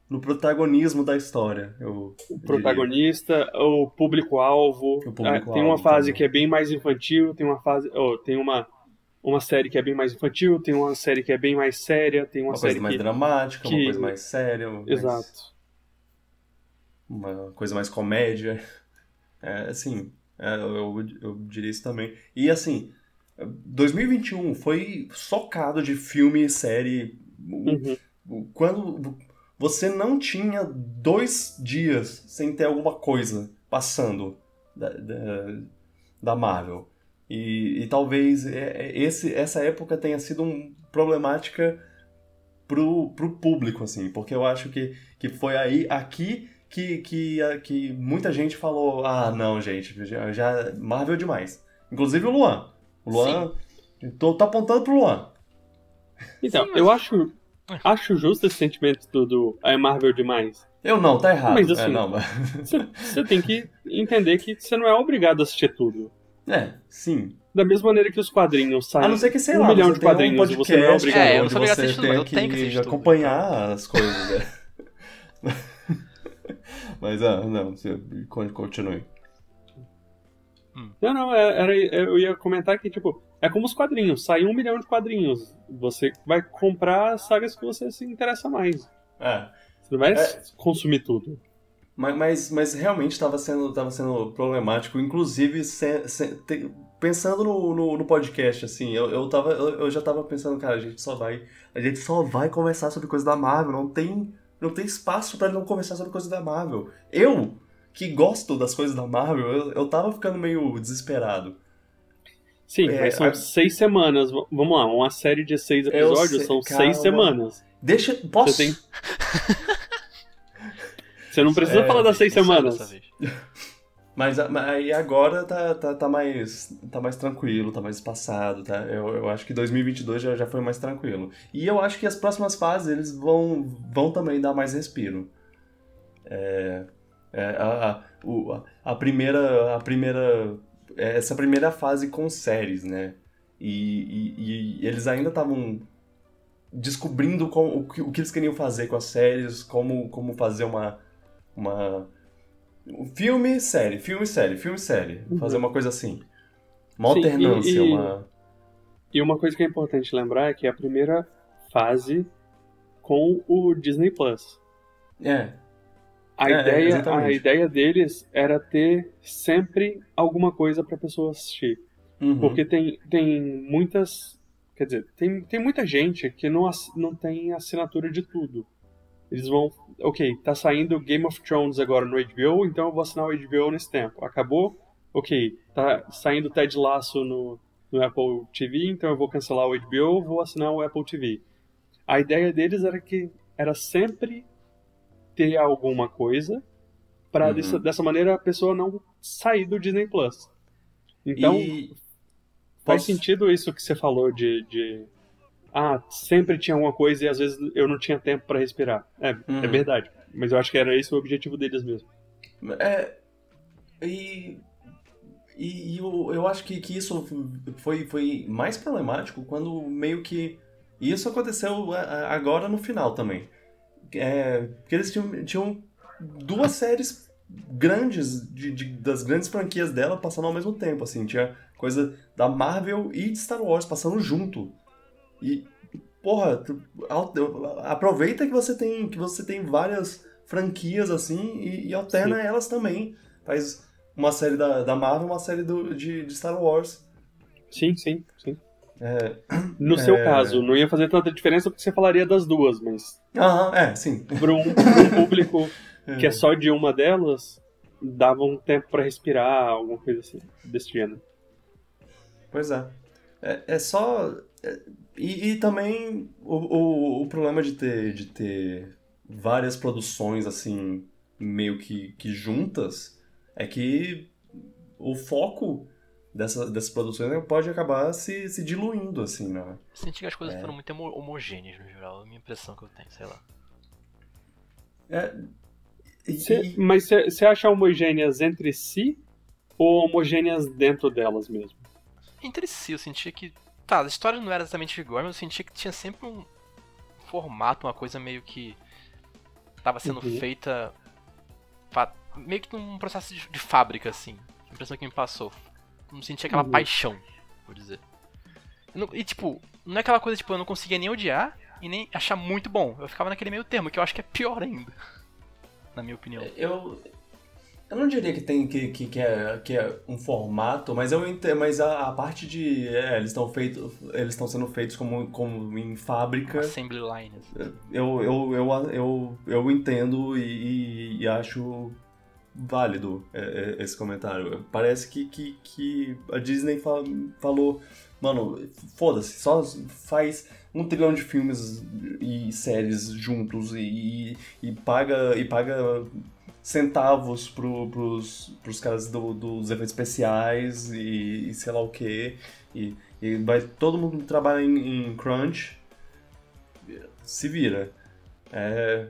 no protagonismo da história. Eu O protagonista, o público-alvo. O público-alvo Ah, tem uma fase também. que é bem mais infantil, tem uma fase. oh, tem uma, uma série que é bem mais infantil, tem uma série que é bem mais séria, tem uma, uma série coisa mais que. dramática, uma que- coisa mais séria, mais- Exato. uma coisa mais comédia. É, assim, é, eu, eu diria isso também. E assim, 2021 foi socado de filme e série. Uhum. Quando você não tinha dois dias sem ter alguma coisa passando da, da, da Marvel. E, e talvez é- é- esse, essa época tenha sido um, problemática pro, pro público, assim, porque eu acho que, que foi aí, aqui, que, que, que muita gente falou: ah, não, gente, já, já Marvel é demais. Inclusive o Luan. O Luan. Tô, tô apontando pro Luan. Então, Sim, mas- eu acho, acho justo esse sentimento do, do é Marvel demais. Eu não, tá errado. Mas, é, assim, mas- Você você tem que entender que você não é obrigado a assistir tudo. é, sim. Da mesma maneira que os quadrinhos saem. A não ser que, sei um lá, milhão de tem um quadrinhos, podcast você não é obrigado. É, eu não sou obrigado a assistir tudo, eu tenho que assistir tudo. acompanhar as coisas, né? Mas, ah, não, você continue. Não, não, é- era, eu ia comentar que, tipo, é como os quadrinhos, sai um milhão de quadrinhos. Você vai comprar as sagas que você se interessa mais. É, Você não vai É. consumir tudo. mas, mas, mas realmente estava sendo, tava sendo problemático, inclusive se- se- te- pensando no, no, no podcast, assim, eu, eu, tava, eu, eu já tava pensando, cara, a gente só vai, a gente só vai conversar sobre coisa da Marvel, não tem, não tem espaço pra não conversar sobre coisa da Marvel. Eu, que gosto das coisas da Marvel, eu, eu tava ficando meio desesperado. Sim, É, mas são a- seis semanas. Vamos lá, uma série de seis episódios sei, são calma. seis semanas. Deixa, posso? Você tem. Você não precisa É, falar das seis semanas. mas aí agora tá, tá, tá, mais, tá mais tranquilo, tá mais espaçado, tá? Eu, eu acho que 2022 já, já foi mais tranquilo. E eu acho que as próximas fases eles vão, vão também dar mais respiro. É, é, a, a, a- primeira, a primeira, é, essa primeira fase com séries, né? E, e- e eles ainda estavam descobrindo o, que, o que eles queriam fazer com as séries, como, como fazer uma, uma um filme, série, filme, série, filme, série. Uhum. Fazer uma coisa assim. Uma Sim, e- alternância, e- uma. E uma coisa que é importante lembrar é que é a primeira fase com o Disney Plus. É. A, É, ideia, exatamente. a ideia deles era ter sempre alguma coisa pra pessoa assistir. Uhum. Porque tem, tem muitas. Quer dizer, tem, tem muita gente que não, não tem assinatura de tudo. Eles vão. Ok, tá saindo Game of Thrones agora no HBO, então eu vou assinar o HBO nesse tempo. Acabou? Ok, tá saindo Ted Lasso no, no Apple TV, então eu vou cancelar o HBO, vou assinar o Apple TV. A ideia deles era que era sempre ter alguma coisa para Uhum. dessa, dessa maneira a pessoa não sair do Disney Plus. Então, E- Faz Posso- sentido isso que você falou de, de. Ah, sempre tinha alguma coisa e às vezes eu não tinha tempo pra respirar. É, Uhum. é verdade. Mas eu acho que era esse o objetivo deles mesmo. É, e e, e eu, eu acho que, que isso foi, foi mais problemático quando meio que. E isso aconteceu a- agora no final também. É, porque eles tinham, tinham duas séries grandes, de, de- das grandes franquias dela passando ao mesmo tempo. Assim, tinha coisa da Marvel e de Star Wars passando junto. E, porra, aproveita que você tem, que você tem várias franquias assim e, e alterna elas também. Faz uma série da, da Marvel uma série do, de, de Star Wars. Sim, sim, sim. É, No seu É. caso, não ia fazer tanta diferença porque você falaria das duas, mas aham, é, sim. para um, um público que é só de uma delas, dava um tempo pra respirar, alguma coisa assim, desse gênero. Pois é. É, é só. é- e, e também o, o, o problema de ter, de ter várias produções assim, meio que, que juntas, é que o foco dessa, dessas produções pode acabar se, se diluindo, assim, né? Senti que as coisas É. foram muito homo- homogêneas no geral, é a minha impressão que eu tenho, sei lá. É, e- Cê- mas você acha homogêneas entre si ou homogêneas dentro delas mesmo? Entre si, eu sentia que. Tá, a história não era exatamente igual, mas eu sentia que tinha sempre um formato, uma coisa meio que. tava sendo Uhum. feita. meio que num processo de, de fábrica, assim. A impressão que me passou. Não sentia aquela Uhum. paixão, por dizer. Eu não- e tipo, não é aquela coisa, tipo, eu não conseguia nem odiar e nem achar muito bom. Eu ficava naquele meio termo, que eu acho que é pior ainda. Na minha opinião. Eu, eu não diria que tem que, que, que, é, que é um formato, mas eu entendo, mas a, a parte de é, eles estão feitos, eles estão sendo feitos como, como em fábrica. Assembly line. assim. Eu, eu, eu, eu, eu entendo e, e- e acho válido é, é, esse comentário. Parece que, que, que a Disney fa- falou, mano, foda-se, só faz um trilhão de filmes e séries juntos e, e, paga e paga centavos pro, pros, pros caras do- dos efeitos especiais e, e sei lá o que. E, e vai todo mundo trabalha em, em crunch se vira. É,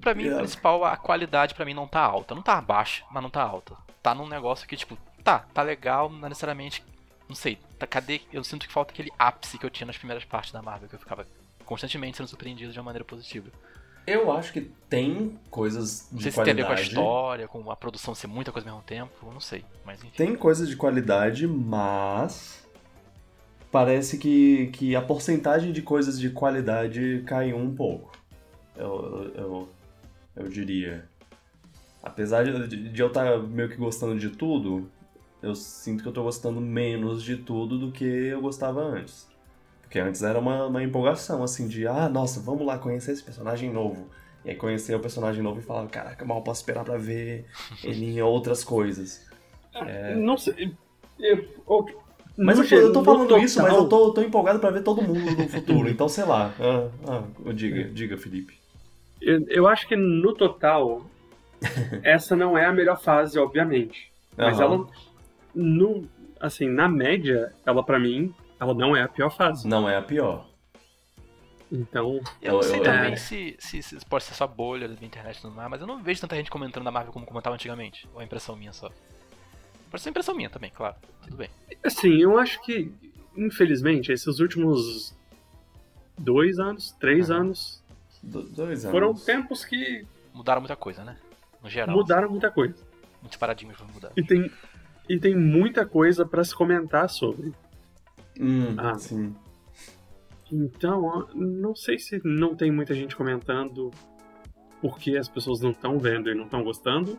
Pra mim, É. o principal, a qualidade pra mim não tá alta. Não tá baixa, mas não tá alta. Tá num negócio que, tipo, tá, tá legal, não necessariamente. Não sei, tá, cadê? Eu sinto que falta aquele ápice que eu tinha nas primeiras partes da Marvel, que eu ficava constantemente sendo surpreendido de uma maneira positiva. eu acho que tem coisas Não de sei se tem a ver com a história, com a produção ser muita coisa ao mesmo tempo, não sei. Mas enfim. Tem coisas de qualidade, mas parece que, que a porcentagem de coisas de qualidade caiu um pouco. Eu, eu, eu diria. Apesar de, de eu estar meio que gostando de tudo, eu sinto que eu tô gostando menos de tudo do que eu gostava antes. Porque antes era uma, uma empolgação, assim, de, ah, nossa, vamos lá conhecer esse personagem novo. E aí conhecer o personagem novo e falar, caraca, mal posso esperar pra ver ele em outras coisas. Não sei. Eu, eu- Mas eu, tô- eu tô falando isso, mas total- eu tô, tô empolgado pra ver todo mundo no futuro. Então, sei lá. Ah, ah, diga, diga, Felipe. Eu, eu acho que no total, essa não é a melhor fase, obviamente. Mas Aham. ela, no, assim, na média, ela pra mim, ela não é a pior fase. Não é a pior. Então, Eu não sei eu- também é. se, se, se pode ser só bolha da internet e tudo mais, mas eu não vejo tanta gente comentando da Marvel como comentava antigamente. Ou é impressão minha só. Pode ser impressão minha também, claro. Tudo bem. assim, eu acho que, infelizmente, esses últimos dois anos, três Aham. anos, Do- dois anos. foram tempos que Mudaram muita coisa, né? No geral. mudaram muita coisa. Muitos paradigmas foram mudados. E tem, e tem muita coisa pra se comentar sobre. Hum, Ah. sim. Então, não sei se não tem muita gente comentando porque as pessoas não estão vendo e não estão gostando,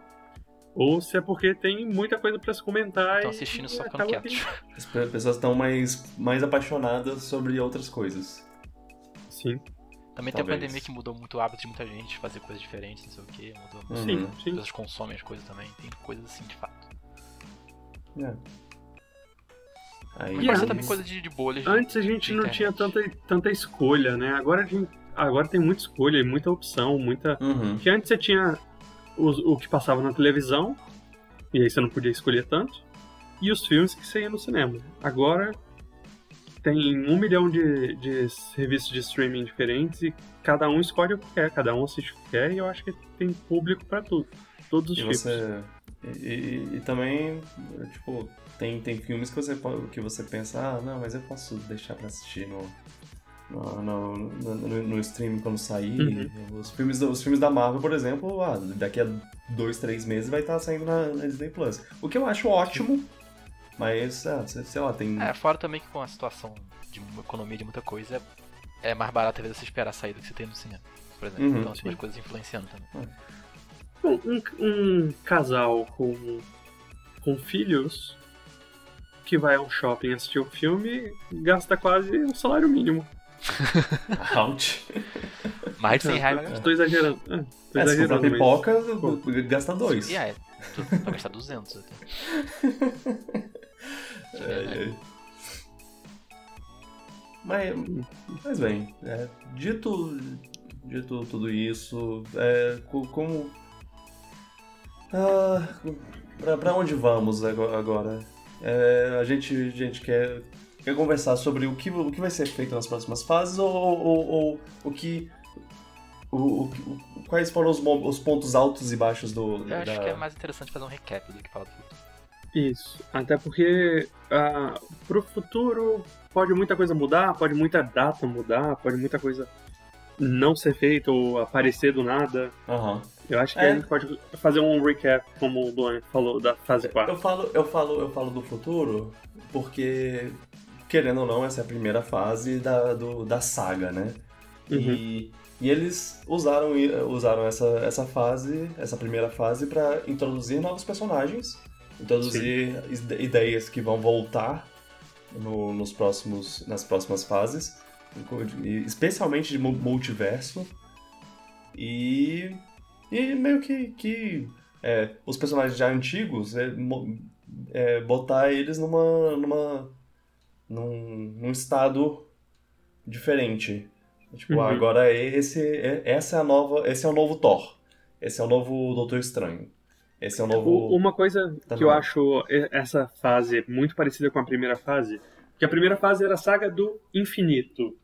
ou se é porque tem muita coisa pra se comentar Estão e assistindo e só ficando que- As pe- pessoas estão mais, mais apaixonadas sobre outras coisas. Sim, Também tem a Talvez. pandemia que mudou muito o hábito de muita gente, fazer coisas diferentes, não sei o que. Mudou muito. Uhum. sim, As sim. pessoas consomem as coisas também. Tem coisas assim, de fato. É. Aí, Mas E antes- também coisa de, de bolhas. de- Antes a gente não tinha tanta, tanta escolha, né? Agora, a gente, agora tem muita escolha e muita opção, muita. Uhum. Porque antes você tinha os- o que passava na televisão, e aí você não podia escolher tanto, e os filmes que você ia no cinema. Agora tem um milhão de, de serviços de streaming diferentes e cada um escolhe o que quer, cada um assiste o que quer, e eu acho que tem público pra tudo. Todos os E tipos. você. E, e- e também, tipo, tem, tem filmes que você, que você pensa, ah, não, mas eu posso deixar pra assistir no, no, no, no, no- stream quando sair. Uhum. Os, filmes, os filmes da Marvel, por exemplo, ah, daqui a dois, três meses vai estar saindo na, na Disney Plus. O que eu acho ótimo, mas, ah, sei lá, tem. É, fora também que com a situação de economia de muita coisa, é mais barato às vezes você esperar a saída que você tem no cinema. Por exemplo. Uhum, então tem umas coisas influenciando também. Bom, um, um casal com, com filhos que vai a um shopping assistir um filme gasta quase um salário mínimo. Out. Mais de 100 reais Tô gastar. exagerando. É, tô É, se exagerando. mas- pipoca, gasta dois. E é, tu vai gastar 200 até. É Mas, mas bem, é, dito, dito tudo isso, é, co- como. Ah, pra, pra onde vamos ago- agora? É, a, gente, a gente quer, quer conversar sobre o que, o que vai ser feito nas próximas fases ou, ou, ou o que. O, o quais foram os, os pontos altos e baixos do. Eu acho da- que é mais interessante fazer um recap do que falar. Isso. Até porque ah, pro futuro pode muita coisa mudar, pode muita data mudar, pode muita coisa não ser feita ou aparecer do nada. Aham. Eu acho que É. a gente pode fazer um recap, como o Luan falou, da fase 4. Eu falo, eu falo, eu falo do futuro porque, querendo ou não, essa é a primeira fase da, do- da saga, né? E, e eles usaram, usaram essa, essa fase, essa primeira fase, pra introduzir novos personagens, introduzir ide- ideias que vão voltar no- nos próximos, nas próximas fases, especialmente de mu- multiverso. E, e meio que, que é, os personagens já antigos, é, é, botar eles numa, numa num, num estado diferente. Tipo, Uhum. agora esse, é- essa é a nova, esse é o novo Thor. Esse é o novo Doutor Estranho. Esse é o novo. Uma coisa Tá que eu bom. acho e- essa fase muito parecida com a primeira fase, que a primeira fase era a saga do infinito,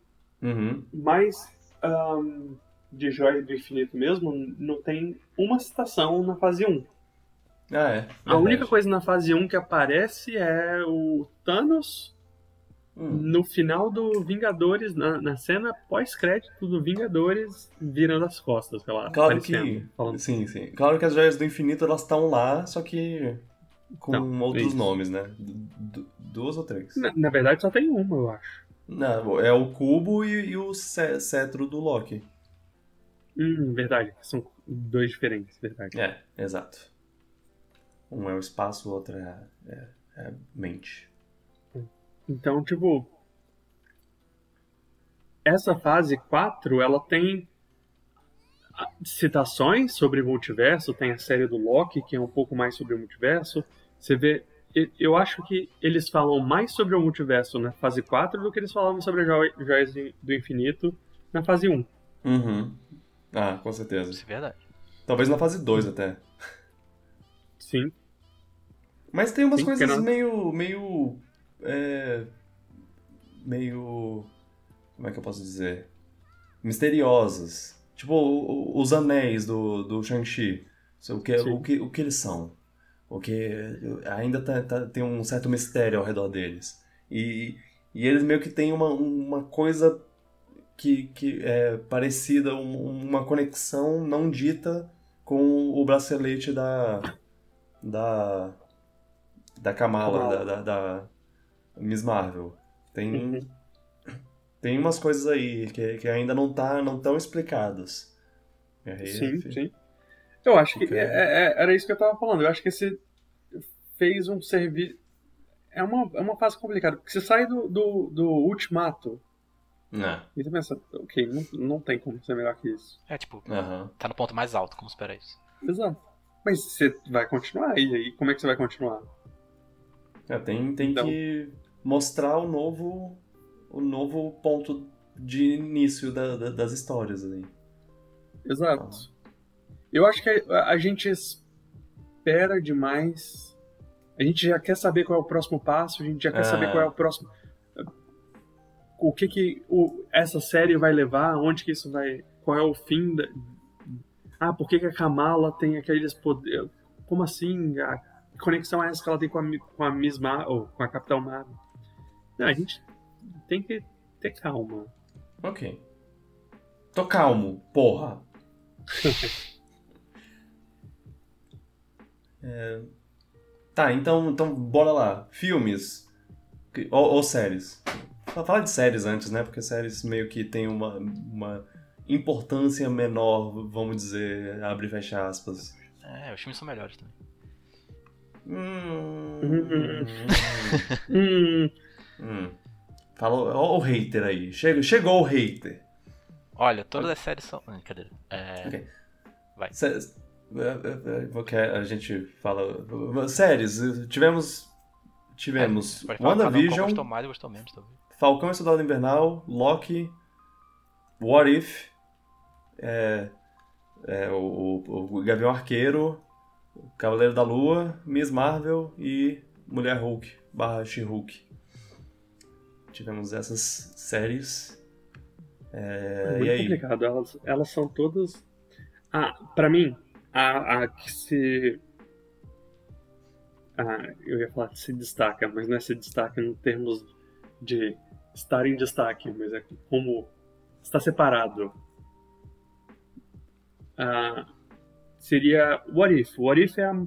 Uhum. mas ahn, de Joia do Infinito mesmo, não tem uma citação na fase 1. Ah, é. A única coisa na fase 1 que aparece é o Thanos Hum. no final do Vingadores, na, na cena pós-crédito do Vingadores, virando as costas, sei lá, Claro que. falando. Sim, sim. Claro que as joias do infinito elas estão lá, só que com Não, outros isso. nomes, né? Du- du- duas ou três? Na, na verdade, só tem uma, eu acho. Não, é o cubo e, e o ce- cetro do Loki. Hum, verdade. São dois diferentes, verdade. É, exato. Um é o espaço, o outro é, é, é a mente. Então, tipo. Essa fase 4, ela tem citações sobre multiverso, tem a série do Loki, que é um pouco mais sobre o multiverso. Você vê. Eu acho que eles falam mais sobre o multiverso na fase 4 do que eles falavam sobre as joi- joias do infinito na fase 1. Uhum. Ah, com certeza. Isso é verdade. Talvez na fase 2 até. Sim. Mas tem umas Sim, coisas não- meio. meio. É, meio. Como é que eu posso dizer? Misteriosas. Tipo, o- o- os anéis do, do Shang-Chi. O que, Sim. o, que, o que eles são. O que ainda tá- tá- tem um certo mistério ao redor deles. E, e eles meio que têm uma, uma coisa que, que é parecida, um- uma conexão não dita com o bracelete da. da. da Kamala, Kamala. da, da, da Miss Marvel. Tem, Uhum. tem umas coisas aí que, que ainda não tá, não estão explicadas. Aí, Sim, fi- sim. Eu acho que Ok. é- é- era isso que eu tava falando. Eu acho que esse fez um serviço. É uma, é uma fase complicada, porque você sai do, do, do ultimato Não. e você pensa, ok, não, não tem como ser melhor que isso. É tipo, Aham. tá no ponto mais alto, como esperar isso? Exato. Mas você vai continuar, e aí como é que você vai continuar? É, tem tem Então. que mostrar o novo, o novo ponto de início da- da- das histórias aí. Exato. Eu acho que a, a gente espera demais. A gente já quer saber qual é o próximo passo, a gente já quer É. saber qual é o próximo. O que que o, essa série vai levar, onde que isso vai. Qual é o fim da. Ah, por que, que a Kamala tem aqueles poderes. Como assim? A conexão é essa que ela tem com a, com a Miss Mar ou com a Capitão Marvel? Não, a gente tem que ter calma. Ok. Tô calmo, porra. É, Tá, então, então bora lá. Filmes ou, ou séries. Fa- Fala de séries antes, né? Porque séries meio que tem uma, uma importância menor, vamos dizer, abre e fecha aspas. É, os filmes são melhores também. Hum, Hum. hum, Hum. Fala, ó o hater aí. Chegou, chegou o hater. Olha, todas as séries são. Ah, cadê? É... Vai. É, é, é, a gente fala. Séries, tivemos. Tivemos É, WandaVision, gostou mais gostou menos, talvez. Falcão e Soldado Invernal, Loki, What If, é, é, o, o, o Gavião Arqueiro, Cavaleiro da Lua, Miss Marvel e Mulher Hulk barra She-Hulk. Tivemos essas séries. É, É muito e aí? complicado. Elas, elas são todas. Ah, pra mim, a, a que se. Ah, eu ia falar que se destaca, mas não é se destaca em termos de estar em destaque, mas é como está separado. Ah, seria What If. What If é a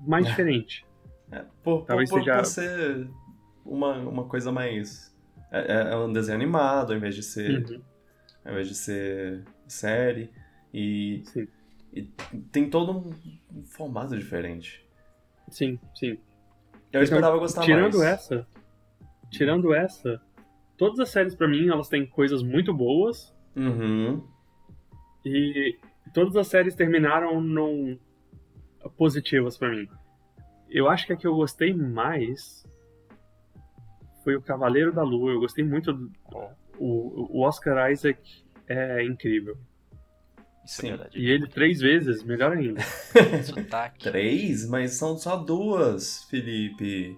mais diferente. É, por, Talvez por, seja- por ser uma, uma coisa mais. É, é- é um desenho animado, ao invés de ser. Uhum, Ao invés de ser série. E, sim, e tem todo um, formato diferente. sim, sim. Eu esperava gostar Então, tirando mais. essa, tirando essa, todas as séries pra mim elas têm coisas muito boas Uhum. e todas as séries terminaram num positivas pra mim. Eu acho que a que eu gostei mais foi o Cavaleiro da Lua. Eu gostei muito do, o, o Oscar Isaac é incrível. Isso Sim. é verdade. E ele três vezes, melhor ainda. Sotaque. Três? Mas são só duas, Felipe.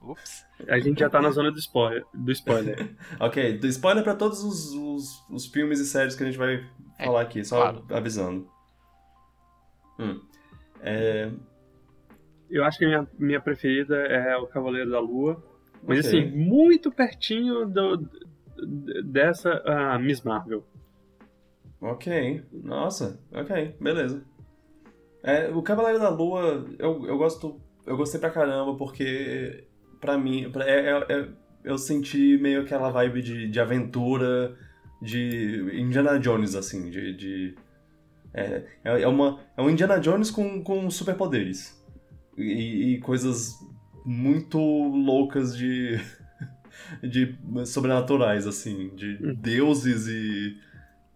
Ups. A gente já tá na zona do spoiler. Do spoiler. Ok, do spoiler pra todos os, os, os filmes e séries que a gente vai É, falar aqui, só claro. avisando. Hum. É, Eu acho que a minha, minha preferida é o Cavaleiro da Lua. Mas ok. assim, muito pertinho do, dessa ah, Miss Marvel. Ok, nossa, ok, beleza. É, o Cavaleiro da Lua, eu, eu gosto. Eu gostei pra caramba, porque pra mim. pra- é, é- é- eu senti meio aquela vibe de, de aventura de Indiana Jones, assim, de. de- é, é, é uma, é um Indiana Jones com, com superpoderes. E, e coisas muito loucas de. de sobrenaturais, assim, de Hum. deuses e.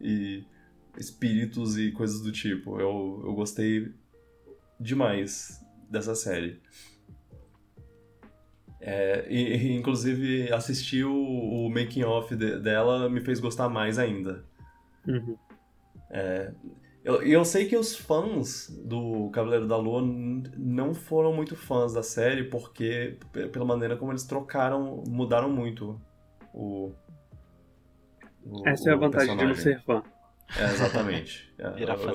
e espíritos e coisas do tipo. Eu, eu gostei demais dessa série. É, e, inclusive, assistir o, o making off de- dela me fez gostar mais ainda. Uhum. Eu, e eu sei que os fãs do Cavaleiro da Lua não foram muito fãs da série, porque pela maneira como eles trocaram, mudaram muito o. o- Essa é a o vantagem de não personagem. ser fã. É, exatamente. É, Virar eu- fã.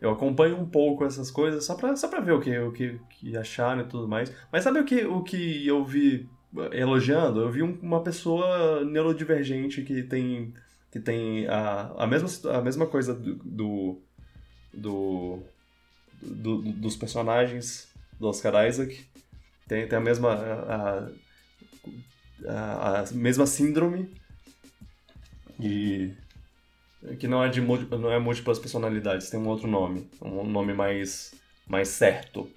Eu acompanho um pouco essas coisas só pra, só pra ver o que, o que, que acharam e tudo mais. Mas sabe o que, o que eu vi eh, elogiando? Eu vi um- uma pessoa neurodivergente que tem, que tem a, a, mesma, a mesma coisa do, do, do- do- dos personagens do Oscar Isaac. Tem, tem a mesma a, a, a mesma síndrome e que não é de não é múltiplas personalidades, tem um outro nome, um nome mais mais certo.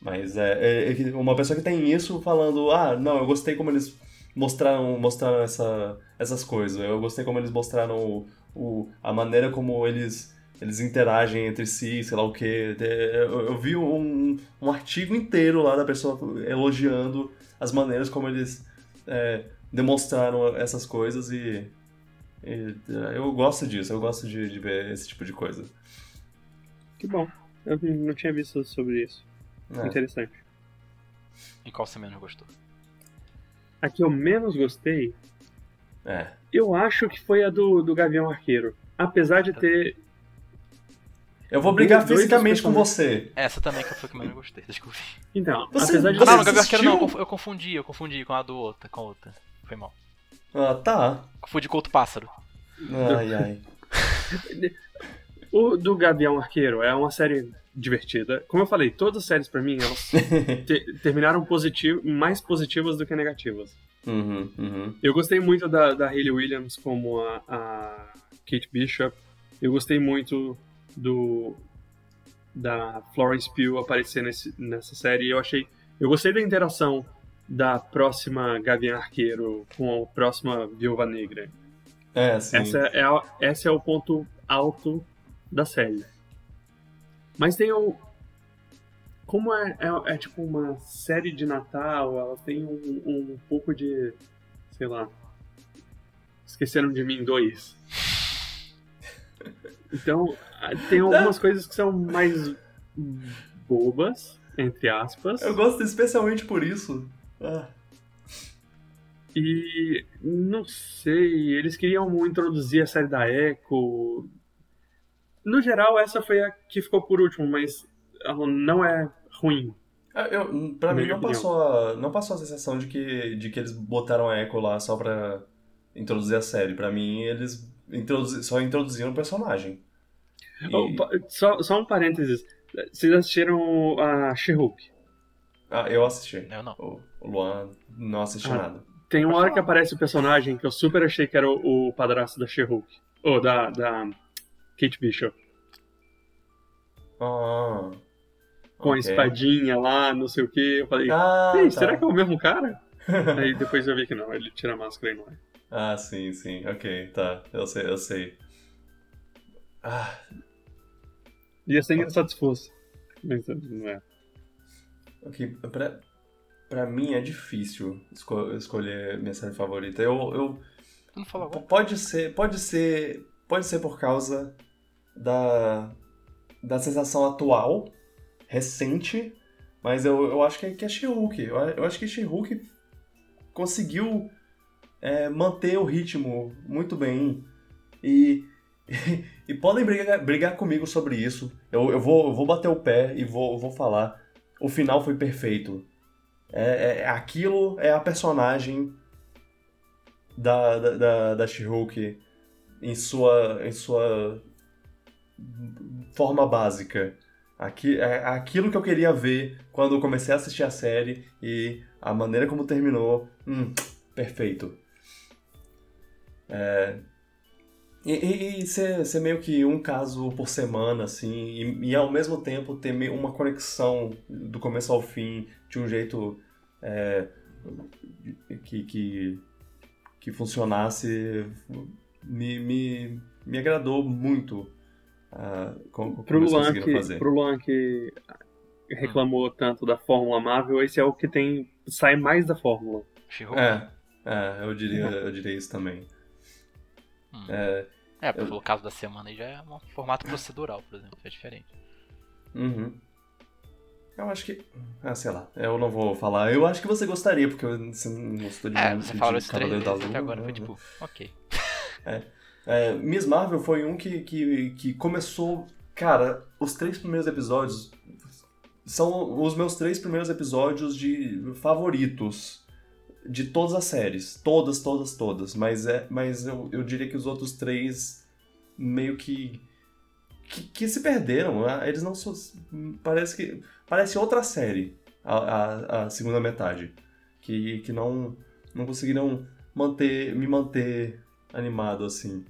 Mas é, é- é uma pessoa que tem isso falando, ah, não, eu gostei como eles mostraram, mostraram essa, essas coisas. Eu gostei como eles mostraram o, o- a maneira como eles eles interagem entre si, sei lá o quê. É, Eu, eu vi um, um artigo inteiro lá da pessoa elogiando as maneiras como eles é, demonstraram essas coisas e, e, é, eu gosto disso, eu gosto de, de ver esse tipo de coisa. Que bom. Eu não tinha visto sobre isso. É. Interessante. E qual você menos gostou? A que eu menos gostei, É. eu acho que foi a do, do Gavião Arqueiro. Apesar de ter. Eu vou brigar Dois- dois fisicamente com personagens. você. Essa também que foi a que eu menos gostei, desculpe. Então, Você- apesar de. você- Ah, não, no Gabriel Arqueiro não, eu confundi, eu confundi com a do outra, com a outra. Foi mal. Ah, tá. Confundi com outro pássaro. Ai, ai. O do Gavião Arqueiro é uma série divertida. Como eu falei, todas as séries pra mim, elas te- terminaram positivo, mais positivas do que negativas. uhum, uhum. Eu gostei muito da, da Hayley Williams como a, a Kate Bishop. Eu gostei muito do da Florence Pugh aparecer nesse, nessa série. Eu achei, eu gostei da interação da próxima Gavião Arqueiro com a próxima Viúva Negra. É, sim. Essa é, a- esse é o ponto alto da série. Mas tem o. Como é, é, é tipo uma série de Natal, ela tem um, um pouco de. sei lá. Esqueceram de mim dois. Então, tem algumas coisas que são mais bobas, entre aspas. Eu gosto especialmente por isso. Ah, E não sei, eles queriam introduzir a série da Echo. No geral, essa foi a que ficou por último, mas ela não é ruim. Ah, Eu, pra mim não opinião. passou, a, não passou a sensação de que, de que eles botaram a Echo lá só pra introduzir a série. Pra mim, eles introduzi, só introduziram o personagem. E- Oh, só, só um parênteses. Vocês assistiram a She-Hulk? Ah, eu assisti. Eu não. O, o Luan não assisti Ah. nada. Tem uma hora que aparece o personagem que eu super achei que era o, o padrasto da She-Hulk. Ou da, da Kate Bishop. Ah, Com a espadinha lá, não sei o que. Eu falei, Ah, "Ei, tá. será que é o mesmo cara? Aí depois eu vi que não, ele tira a máscara e não é. Ah, sim, sim. Ok, tá. Eu sei, eu sei. Ah, Ia ser engraçado se fosse. Mas não é. ok. Pra, pra mim é difícil esco- escolher minha série favorita. Eu, eu, não falou P- agora? Pode ser, pode ser, pode ser por causa da, da sensação atual, recente, mas eu, eu acho que é, que é She-Hulk. Eu, eu acho que She-Hulk conseguiu é, manter o ritmo muito bem e, e, podem brigar, brigar comigo sobre isso. Eu, eu, vou, eu vou bater o pé e vou, vou falar. O final foi perfeito. É, é- aquilo é a personagem da, da, da, da She-Hulk em sua, em sua forma básica. Aqui, é aquilo que eu queria ver quando eu comecei a assistir a série e a maneira como terminou, hum, perfeito. É, e, ser, ser meio que um caso por semana, assim, e, e ao mesmo tempo ter uma conexão do começo ao fim de um jeito é, que, que, que funcionasse me, me, me agradou muito ah, como, Pro como Luan, que, fazer. pro Luan que reclamou tanto da Fórmula Marvel, esse é o que tem sai mais da Fórmula. É, é, eu diria, eu diria isso também. Hum. É, É, pelo caso da semana aí já é um formato procedural, por exemplo, é diferente. uhum. Eu acho que. Ah, sei lá, eu não vou falar. Eu acho que você gostaria, porque você não gostou de É, você de falou isso três vezes até agora, foi né? tipo, ok. É, Miss Marvel foi um que, que, que começou. Cara, os três primeiros episódios são os meus três primeiros episódios de favoritos de todas as séries. Todas, todas, todas. Mas, é, mas eu, eu diria que os outros três meio que. que, que se perderam. né? Eles não. são- Parece que. Parece outra série a, a, a segunda metade. Que, que não, não conseguiram manter, me manter animado assim.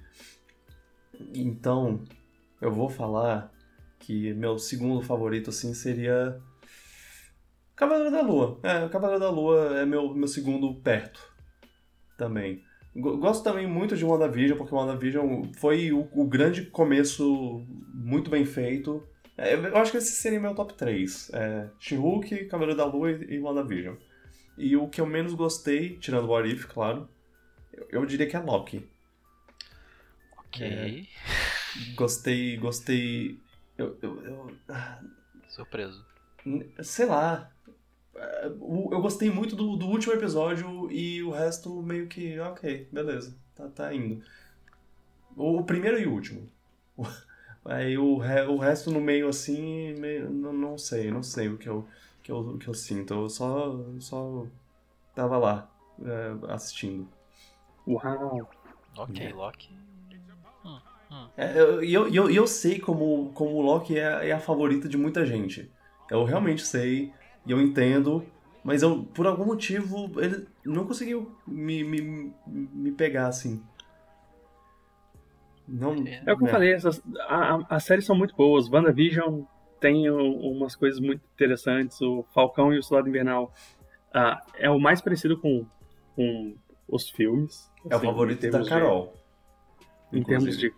Então, eu vou falar que meu segundo favorito assim seria Cavaleiro da Lua. É, Cavaleiro da Lua é meu, meu segundo perto também. Go- Gosto também muito de WandaVision, porque WandaVision foi o, o grande começo muito bem feito. É, eu acho que esse seria meu top 3. É, She-Hulk, Cavaleiro da Lua e, WandaVision. E o que eu menos gostei, tirando o What If, claro, eu, eu diria que é Loki. Ok. Gostei, gostei. Eu, eu, eu- ah, Surpreso. sei lá. É, Eu gostei muito do, do último episódio e o resto meio que, ok, beleza, tá, tá indo. O, o primeiro e o último. Aí o, re- o resto no meio assim, meio- não, não sei, não sei o que eu, que eu, que eu sinto. Eu só, só tava lá, é, assistindo. Uau! Ok, É. Loki. É, eu- E eu, eu, eu sei como, como o Loki é, é a favorita de muita gente. Eu realmente sei, e eu entendo, mas eu, por algum motivo, ele não conseguiu me, me, me pegar assim. Não, É o que eu falei, essas, a, a- as séries são muito boas. WandaVision tem umas coisas muito interessantes. O Falcão e o Soldado Invernal ah, é o mais parecido com, com os filmes. É o assim, favorito em da termos de- Carol. em termos de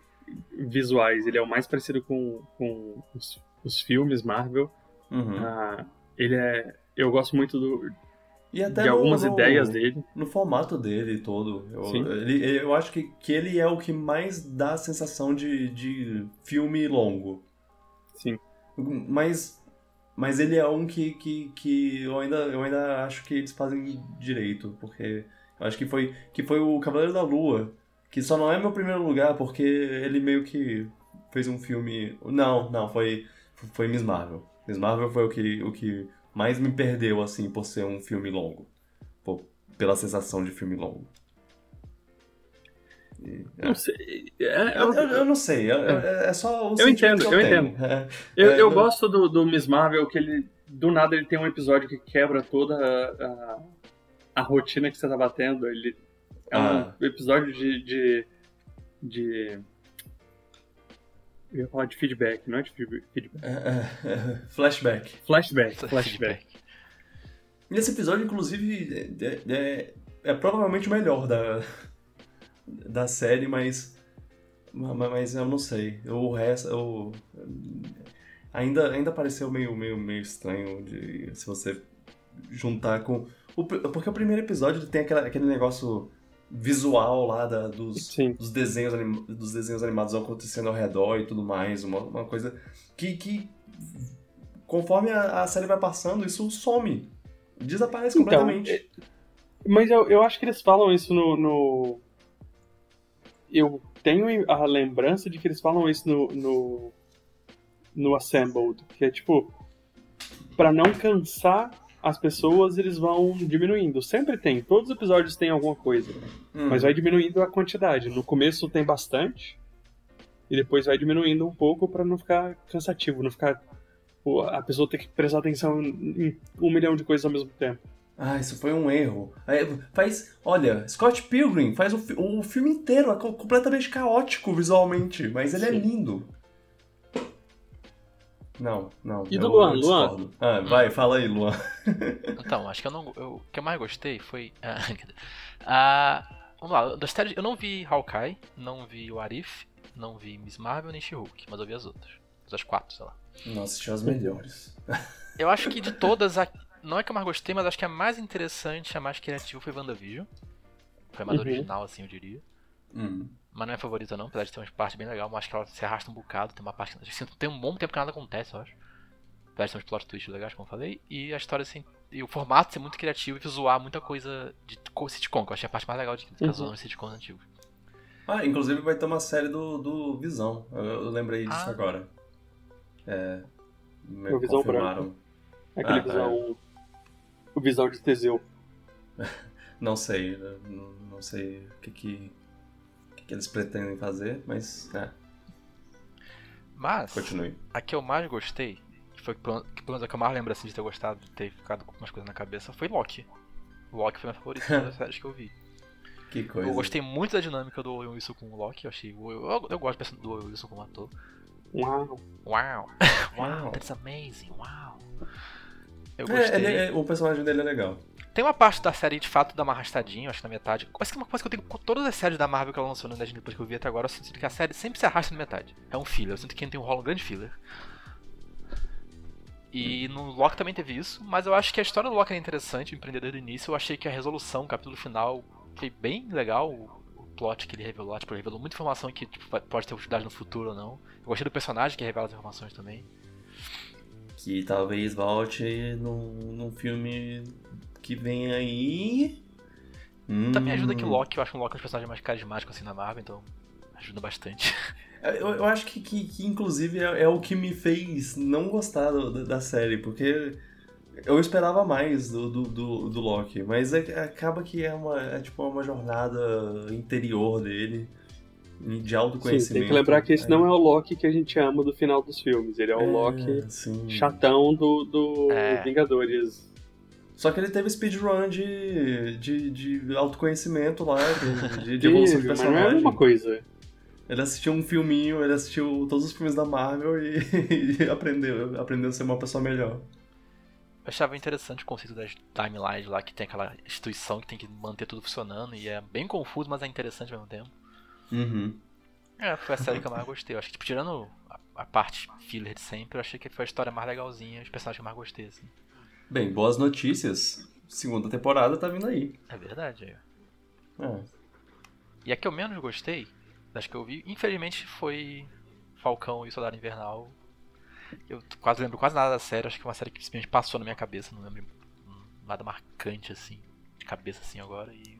visuais, ele é o mais parecido com, com os, os filmes Marvel. Uhum. Ah, ele é. Eu gosto muito do, E até de algumas no- ideias dele. No formato dele todo. Eu, Sim. ele- eu acho que, que ele é o que mais dá a sensação de, de filme longo. Sim. Mas, mas ele é um que, que, que eu, ainda, eu ainda acho que eles fazem direito. Porque eu acho que foi, que foi o Cavaleiro da Lua. Que só não é meu primeiro lugar porque ele meio que fez um filme. Não, não, foi, foi Miss Marvel. Miss Marvel foi o que, o que mais me perdeu, assim, por ser um filme longo. Por- pela sensação de filme longo. E- é. Não sei. é- Eu, eu- eu não sei, é, é- é só o Eu entendo, eu tenho. entendo. É, Eu, É, eu gosto do, do Miss Marvel que ele. Do nada ele tem um episódio que quebra toda a, a, a rotina que você tá batendo. Ele é Ah. um episódio de. de, de eu ia falar de feedback, não é de feedback. flashback. Flashback, flashback. E esse episódio, inclusive, é, é- é provavelmente o melhor da, da série, mas. ma- Mas eu não sei. O resto. Eu, ainda, ainda pareceu meio, meio, meio estranho de, se você juntar com. o porque o primeiro episódio tem aquela, aquele negócio visual lá da, dos, dos, desenhos, dos desenhos animados acontecendo ao redor e tudo mais. Uma, uma coisa que, que conforme a, a série vai passando, isso some. Desaparece Então, completamente. Mas eu, eu acho que eles falam isso no, no- Eu tenho a lembrança de que eles falam isso no. no, no Assembled. Que é tipo. Pra não cansar as pessoas, eles vão diminuindo. Sempre tem. Todos os episódios tem alguma coisa. Hum. Mas vai diminuindo a quantidade. No começo tem bastante. E depois vai diminuindo um pouco pra não ficar cansativo. Não ficar. A pessoa ter que prestar atenção em um milhão de coisas ao mesmo tempo. Ah, isso foi um erro. Faz. Olha, Scott Pilgrim faz o, o filme inteiro, é co- completamente caótico visualmente, mas ele é Sim. lindo. Não, não. E do eu- Luan, eu Luan? Ah, vai, fala aí, Luan. Então, acho que eu não. eu- o que eu mais gostei foi. ah, vamos lá, das séries. Eu não vi Hawkeye, não vi o Arif, não vi Miss Marvel nem She-Hulk, mas eu vi as outras. As quatro, sei lá. Não assisti as melhores. Eu acho que de todas, a... não é que eu mais gostei, mas acho que a mais interessante, a mais criativa foi WandaVision. Foi a mais Uhum. original, assim, eu diria. Hum. Mas não é favorita não, apesar de ter umas partes bem legais, mas acho que ela se arrasta um bocado, tem uma parte que assim, tem um bom tempo que nada acontece, eu acho. Apesar de ter uns plot twists legais, como eu falei, e a história assim, e o formato ser muito criativo e zoar muita coisa de co- sitcom, que eu achei a parte mais legal de ficar Uhum. zoando sitcoms antigos. Ah, inclusive vai ter uma série do, do Visão. Eu, eu lembrei disso Ah. agora. É. Me O Visão confirmaram. Aquele Ah, visão. O visão de Teseu. Não sei, não, não sei o que, que, que, eles pretendem fazer, mas é, Mas, continue. a que eu mais gostei, que foi que pelo menos a que eu mais lembro assim, de ter gostado, de ter ficado com umas coisas na cabeça, foi Loki. Loki foi minha favorita das séries que eu vi. Que coisa. Eu gostei muito da dinâmica do Owen Wilson com o Loki, eu achei. Eu, eu, eu gosto dessa- do Owen Wilson como ator. Uau. Uau! Uau. Wow, that's amazing, uau! Eu É, gostei. ele é- o personagem dele é legal. Tem uma parte da série de fato dá uma arrastadinha, acho que na metade. Mas que é uma coisa que eu tenho com todas as séries da Marvel que ela lançou no Disney Plus que eu vi até agora, eu sinto que a série sempre se arrasta na metade. É um filler, eu sinto que tem um rolo um grande filler. E no Loki também teve isso, mas eu acho que a história do Loki era interessante, empreendedor do início. Eu achei que a resolução, o capítulo final, foi bem legal. O o plot que ele revelou, tipo, ele revelou muita informação que tipo, pode ter utilidade no futuro ou não. Eu gostei do personagem que revela as informações também. Que talvez volte num, num filme que vem aí. Também ajuda que o Hum. Loki, eu acho um Loki um dos personagens mais carismáticos assim na Marvel, então ajuda bastante. Eu, eu acho que, que, que, inclusive, é, é o que me fez não gostar do- da, série, porque eu esperava mais do, do, do, do Loki, mas é- acaba que é uma, é tipo uma jornada interior dele, de Sim, autoconhecimento. tem que lembrar que esse não é o Loki que a gente ama do final dos filmes. Ele é o Loki sim. chatão do, do É. Vingadores. Só que ele teve speedrun de, de, de autoconhecimento lá, de, de, de evolução de Teve, mas não é a personagem. mesma coisa. Ele assistiu um filminho, ele assistiu todos os filmes da Marvel e, e aprendeu, aprendeu a ser uma pessoa melhor. Eu achava interessante o conceito das timelines lá, que tem aquela instituição que tem que manter tudo funcionando e é bem confuso, mas é interessante ao mesmo tempo. Uhum. É, foi a série que eu mais gostei. Eu acho que, tipo, tirando a, a parte filler de sempre, eu achei que foi a história mais legalzinha, os personagens que eu mais gostei, assim. Bem, boas notícias. Segunda temporada tá vindo aí. É verdade. É. E a que eu menos gostei, das que eu vi, infelizmente foi Falcão e Soldado Invernal. Eu quase lembro quase nada da série, acho que é uma série que simplesmente passou na minha cabeça, não lembro nada marcante assim, de cabeça assim agora e.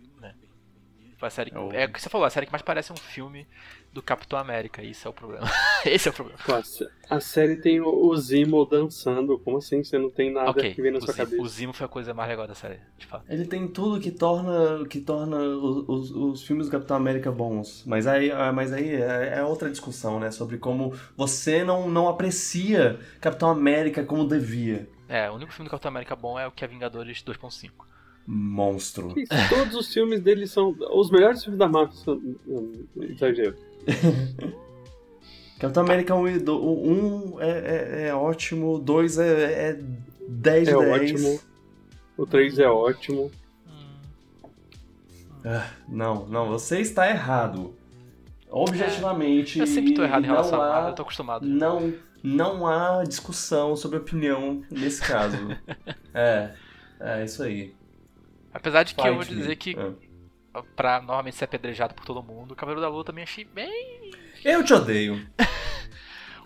Foi a série. É o- É o que você falou, a série que mais parece um filme do Capitão América, e isso é o problema. Esse é o problema. Pô, a sé- A série tem o, o Zimo dançando. Como assim? Você não tem nada ok, que vem na o, sua Zimo, cabeça? o Zimo foi a coisa mais legal da série, de fato. Ele tem tudo que torna, que torna os, os- os filmes do Capitão América bons. Mas aí, ah, mas aí é, é outra discussão, né? Sobre como você não, não aprecia Capitão América como devia. É, o único filme do Capitão América bom é o que é Vingadores 2.5. Monstro. Que Todos os filmes dele são. Os melhores filmes da Marvel são. Exagero. Capitão América 1 e um é, é, é ótimo, o 2 é, é 10 de É 10. ótimo. O 3 é ótimo. Ah, não, não, você está errado. Objetivamente. eu sempre tô errado em não relação a há- Marvel, eu tô acostumado. Não, não há discussão sobre opinião nesse caso. é, é isso aí. Apesar de que eu vou Fight me. dizer que, É. pra normalmente ser apedrejado por todo mundo, o Cavaleiro da Lua também achei bem. Eu te odeio.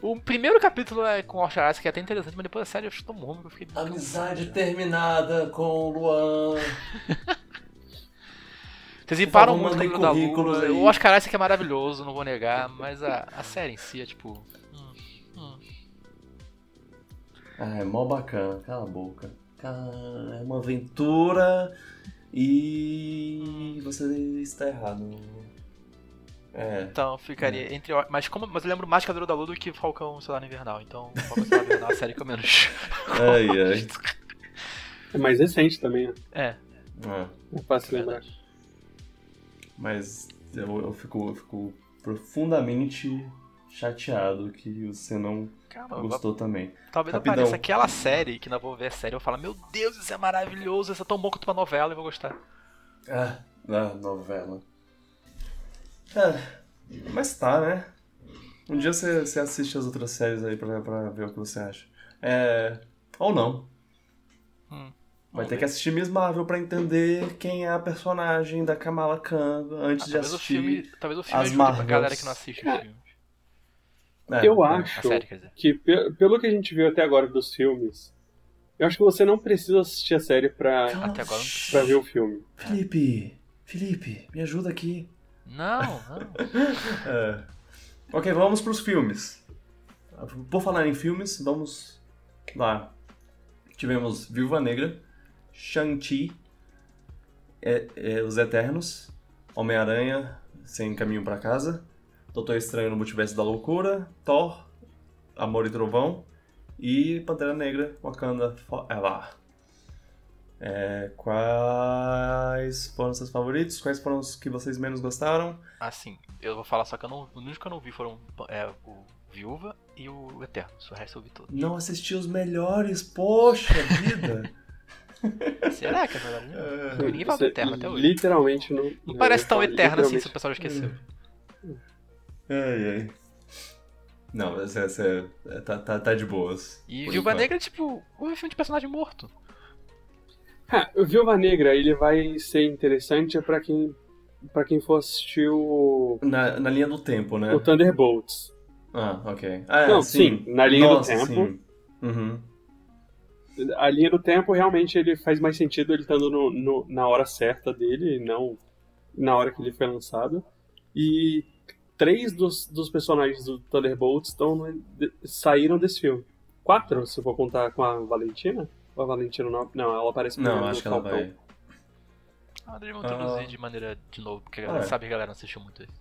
O primeiro capítulo é com o Orcharaz, que é até interessante, mas depois a série eu ruim que eu fiquei. Amizade terminada com o Luan. Vocês me param favor, muito o mandem Cavaleiro da Lua. aí. O Oscar Isaac é maravilhoso, não vou negar, mas a, a série em si é tipo. hum, hum. Ah, é mó bacana, cala a boca. Cara, é uma aventura e você está errado. É. Então ficaria entre. Mas, como, mas eu lembro mais Cavaleiro da Lua do que Falcão Solar Invernal. Então, Falcão Solar Invernal é a série que eu menos. Ai, ai. É mais recente também, né? É, É. É fácil lembrar. verdade. Mas eu, eu, fico, eu fico profundamente chateado que você não Calma, gostou também. talvez Rapidão. apareça aquela série que não vou ver a série e eu falo, meu Deus, isso é maravilhoso, isso é tão bom quanto uma novela e eu vou gostar. Ah, ah novela. É, mas tá, né? Um dia você, você assiste as outras séries aí pra, pra ver o que você acha. É. Ou não. Hum, Vai ter ver. que assistir Miss Marvel pra entender quem é a personagem da Kamala Khan antes Ah, de talvez o assistir. filme, talvez o filme as ajude pra Marvels. galera que não assiste os Cara, filmes. É, Eu é. acho série, que, pe- pelo que a gente viu até agora dos filmes, eu acho que você não precisa assistir a série pra, pra ver o filme. Felipe, Felipe, me ajuda aqui. Não, não. É. Ok, vamos pros filmes. Por falar em filmes, vamos lá. Tivemos Viúva Negra, Shang-Chi, é- é, Os Eternos, Homem-Aranha, Sem Caminho pra Casa, Doutor Estranho no Multiverso da Loucura, Thor, Amor e Trovão e Pantera Negra, Wakanda Forever. É, quais foram seus favoritos? Quais foram os que vocês menos gostaram? Assim, eu vou falar só que eu não. O único que eu não vi foram é, o Viúva e o Eterno. O resto eu vi todo. Não assisti os melhores, poxa vida! Será que é verdade? É. Ninguém fala do Eterno até hoje. Literalmente não. Não parece tão eterno assim se o pessoal esqueceu. Ai, ai. Não, mas essa é, é- tá, tá, tá de boas. E Viúva enquanto. Negra é tipo um filme de personagem morto. Ah, o Viúva Negra, ele vai ser interessante pra quem, pra quem for assistir o, Na, na linha do tempo, né? o Thunderbolts. Ah, ok. Ah, é, Não, sim. sim, na linha do Nossa, tempo. sim. Uhum. A linha do tempo realmente ele faz mais sentido ele estando no, no- na hora certa dele, e não na hora que ele foi lançado. E três dos, dos personagens do Thunderbolts estão no- de- saíram desse filme. Quatro, se eu for contar com a Valentina. Ou a Valentina não? Não, ela aparece Não, acho no que ela Falcão. vai. Ah, eles vão introduzir Ah. de maneira de novo, porque a Ah, é. sabe que a galera não assistiu muito isso.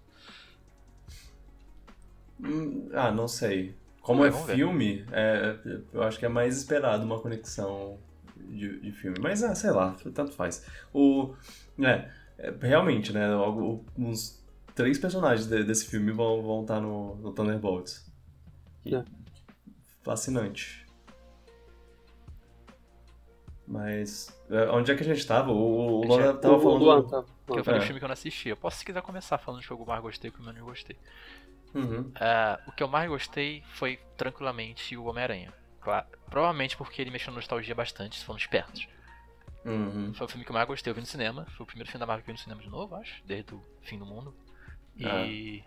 Hum, Ah, não sei. Como É, é filme, é, eu acho que é mais esperado uma conexão de, de filme. Mas, ah, sei lá, tanto faz. O, é, é, realmente, né? algo- Uns três personagens de- desse filme vão, vão estar no, no Thunderbolts. É. Fascinante. Mas. é, Onde é que a gente tava? O, o Luan tava O falando. Luan tá. Porque eu falei É. o filme que eu não assisti. Eu posso, se quiser, começar falando do que eu mais gostei e o que eu menos gostei. Uhum. Ah, o que eu mais gostei foi, tranquilamente, o Homem-Aranha. Claro, provavelmente porque ele mexeu na nostalgia bastante, se foram espertos. Uhum. Foi o filme que eu mais gostei, eu vi no cinema. Foi o primeiro filme da Marvel que eu vi no cinema de novo, acho, desde o fim do mundo. E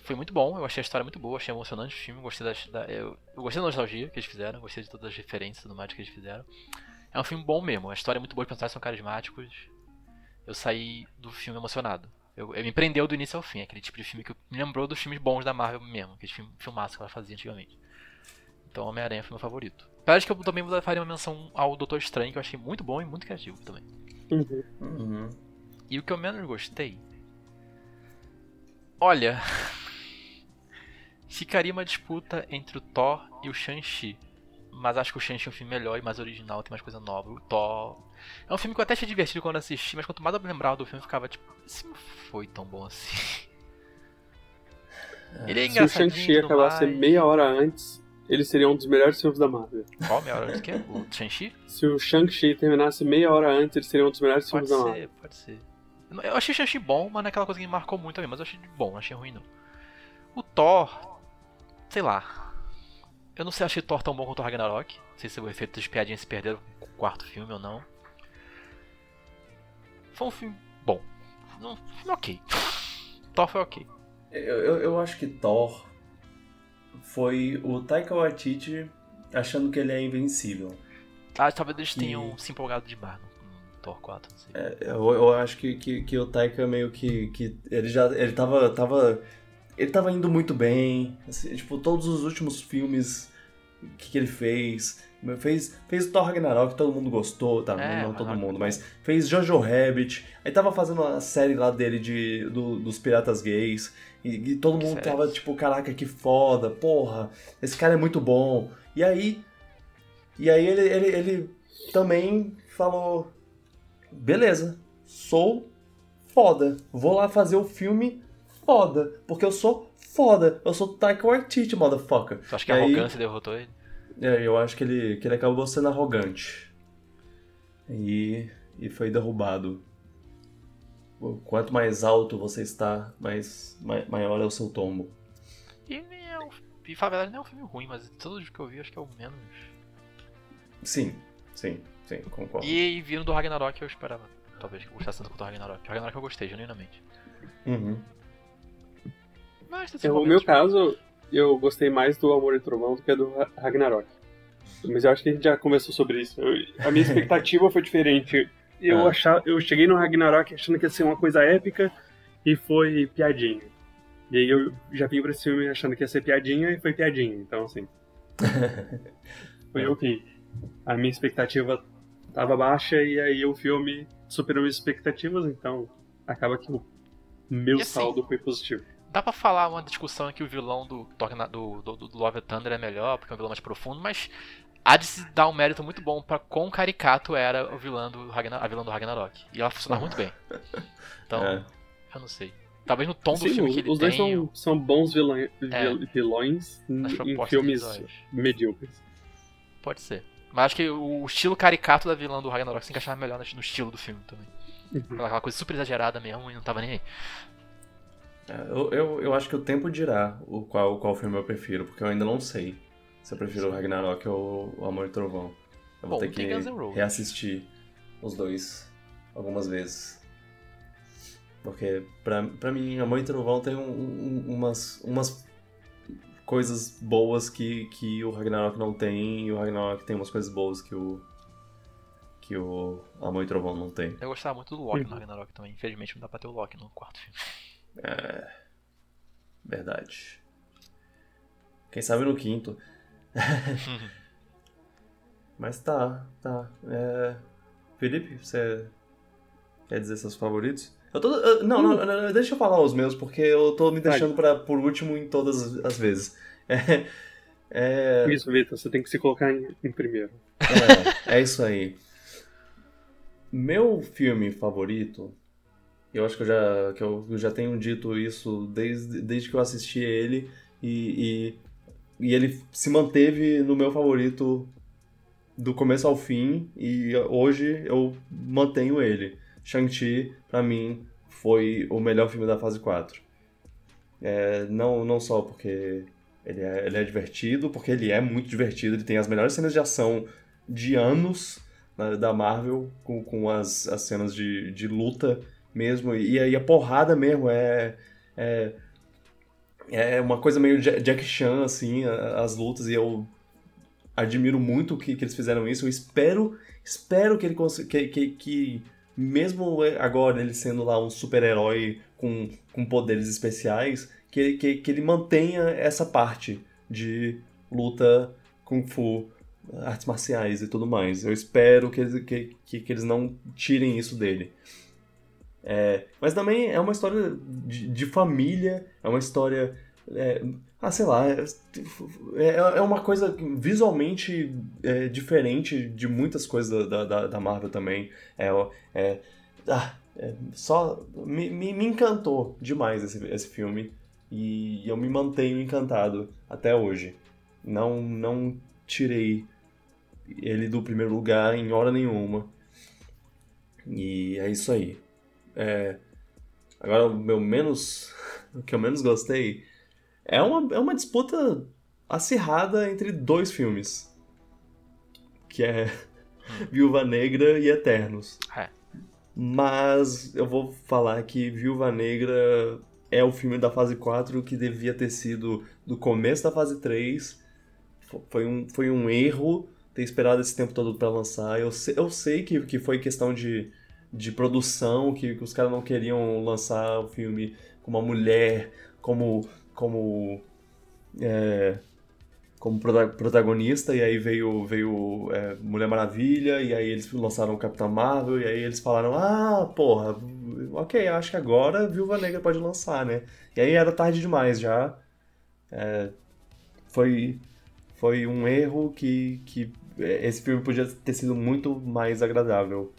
foi muito bom, eu achei a história muito boa, achei emocionante o filme, gostei das, da, eu, eu gostei da nostalgia que eles fizeram, gostei de todas as referências tudo mais que eles fizeram. É um filme bom mesmo, a história é muito boa, os personagens são carismáticos. Eu saí do filme emocionado. Eu, eu me prendeu do início ao fim, aquele tipo de filme que me lembrou dos filmes bons da Marvel mesmo, aqueles filme, filmaços que ela fazia antigamente. Então Homem-Aranha foi meu favorito. Parece que eu também faria uma menção ao Doutor Estranho, que eu achei muito bom e muito criativo também. Uhum. Uhum. E o que eu menos gostei. Olha. Ficaria uma disputa entre o Thor e o Shang-Chi. Mas acho que o Shang-Chi é um filme melhor e mais original, tem mais coisa nova. O Thor. É um filme que eu até achei divertido quando assisti, mas quanto mais eu lembrava do filme, eu ficava tipo, esse não foi tão bom assim. Ele é Se o. Shang-Chi acabasse mais. meia hora antes, ele seria um dos melhores filmes da Marvel. Qual meia hora antes que é? O Shang-Chi? Se o Shang-Chi terminasse meia hora antes, ele seria um dos melhores Pode filmes da Marvel. ser, pode ser. Eu não- achei Shang-Chi bom, mas não é aquela coisa que me marcou muito também, mas eu achei bom, não achei ruim não. O Thor, sei lá. Eu não sei, achei Thor tão bom quanto o Ragnarok. Não sei se o efeito das piadinhas se perderam com o quarto filme ou não. Foi um filme bom. Não, um filme ok. Thor foi ok. Eu, eu, eu acho que Thor foi o Taika Waititi achando que ele é invencível. Ah, talvez eles E- tenham se empolgado demais no Thor 4, não sei. É, Eu, eu acho que, que, que o Taika meio que, que ele já ele tava, tava ele tava indo muito bem, assim, tipo todos os últimos filmes que, que ele fez, fez fez o Thor Ragnarok, todo mundo gostou, tá? É, não, todo Ragnarok mundo, mas fez Jojo Rabbit, aí tava fazendo a série lá dele de do- dos piratas gays e, e todo mundo Sério? tava tipo caraca que foda, porra, esse cara é muito bom. E aí e aí ele, ele, ele também falou beleza, sou foda. Vou lá fazer o filme foda. Porque eu sou foda. Eu sou Taika Waititi, motherfucker. Tu acha que a E aí- arrogância derrotou ele? É, eu acho que ele, que ele acabou sendo arrogante. E, e foi derrubado. Quanto mais alto você está, mais, mai- maior é o seu tombo. E é um, e falar a verdade, não é um filme ruim, mas de todos os que eu vi, acho que é o menos. Sim, sim, sim, concordo. E, vindo do Ragnarok, eu esperava. Talvez que eu gostasse tanto quanto o Ragnarok. O Ragnarok eu gostei, genuinamente. Uhum. Mas É, seus No meu caso, eu gostei mais do Amor e Trovão do que do Ra- Ragnarok. Mas eu acho que a gente já conversou sobre isso. Eu- a minha expectativa foi diferente. Eu, Ah. achava, eu cheguei no Ragnarok achando que ia ser uma coisa épica e foi piadinha. E aí eu já vim pra esse filme achando que ia ser piadinha e foi piadinha. Então, assim. foi ok. A minha expectativa tava baixa e aí o filme superou minhas expectativas, então acaba que o meu assim, saldo foi positivo. Dá pra falar uma discussão que o vilão do, do, do, do Love Thunder é melhor, porque é um vilão mais profundo, mas há de se dar um mérito muito bom pra quão caricato era o vilão do, Ragnar, a vilã do Ragnarok. E ela funciona muito bem. Então, É. eu não sei. Talvez no tom do Sim, filme os, que ele os dois tem, são, são bons vilões, É. vilões em filmes medíocres. Pode ser. Mas acho que o estilo caricato da vilã do Ragnarok se encaixava melhor no estilo do filme também. Uhum. Aquela coisa super exagerada mesmo e não tava nem aí. É, Eu, eu, eu acho que o tempo dirá o qual, qual filme eu prefiro, porque eu ainda não sei se eu prefiro o Ragnarok ou o Amor e Trovão. Eu vou Bom, ter que reassistir os dois algumas vezes. Porque pra, pra mim, Amor e Trovão tem um- um- umas, umas coisas boas que, que o Ragnarok não tem, e o Ragnarok tem umas coisas boas que o, que o Amor e Trovão não tem. Eu gostava muito do Loki Uhum. no Ragnarok também. Infelizmente não dá pra ter o Loki no quarto filme. É. Verdade. Quem sabe no quinto. Mas tá, tá. É... Felipe, você quer dizer seus favoritos? Eu tô. eu- não, não, não, deixa eu falar os meus, porque eu tô me deixando pra, por último em todas as vezes. É, é, Isso, Vitor, você tem que se colocar em, em primeiro. é, é isso aí. Meu filme favorito, eu acho que eu já, que eu já tenho dito isso desde, desde que eu assisti ele e, e, e ele se manteve no meu favorito do começo ao fim e hoje eu mantenho ele. Shang-Chi, pra mim, foi o melhor filme da fase 4. É, não, não só porque ele é, ele é divertido, porque ele é muito divertido, ele tem as melhores cenas de ação de anos né, da Marvel, com, com as, as cenas de, de luta mesmo, e aí a porrada mesmo é, é, é uma coisa meio Jack Chan, assim, as lutas, e eu admiro muito que, que eles fizeram isso, eu espero, espero que ele que, que, que mesmo agora ele sendo lá um super-herói com, com poderes especiais, que ele, que, que ele mantenha essa parte de luta, kung fu, artes marciais e tudo mais. Eu espero que eles, que, que, que eles não tirem isso dele. É, mas também é uma história de, de família, é uma história. É, ah, sei lá. É, é, é uma coisa visualmente é, diferente de muitas coisas da, da, da Marvel também. É, é, ah, é, só. Me, me, me encantou demais esse, esse filme. E eu me mantenho encantado até hoje. Não, não tirei ele do primeiro lugar em hora nenhuma. E é isso aí. É... Agora, o meu menos. O que eu menos gostei é uma, é uma disputa acirrada entre dois filmes. Que é Viúva Negra e Eternos. É. Mas eu vou falar que Viúva Negra é o filme da fase 4 que devia ter sido do começo da fase 3. Foi um, foi um erro ter esperado esse tempo todo para lançar. Eu sei, eu sei que, que foi questão de, de produção, que, que os caras não queriam lançar o filme com uma mulher como. Como. É, como protagonista, e aí veio, veio é, Mulher Maravilha, e aí eles lançaram o Capitão Marvel, e aí eles falaram, ah, porra, ok, acho que agora Viúva Negra pode lançar, né? E aí era tarde demais já. É, foi, foi um erro que, que esse filme podia ter sido muito mais agradável,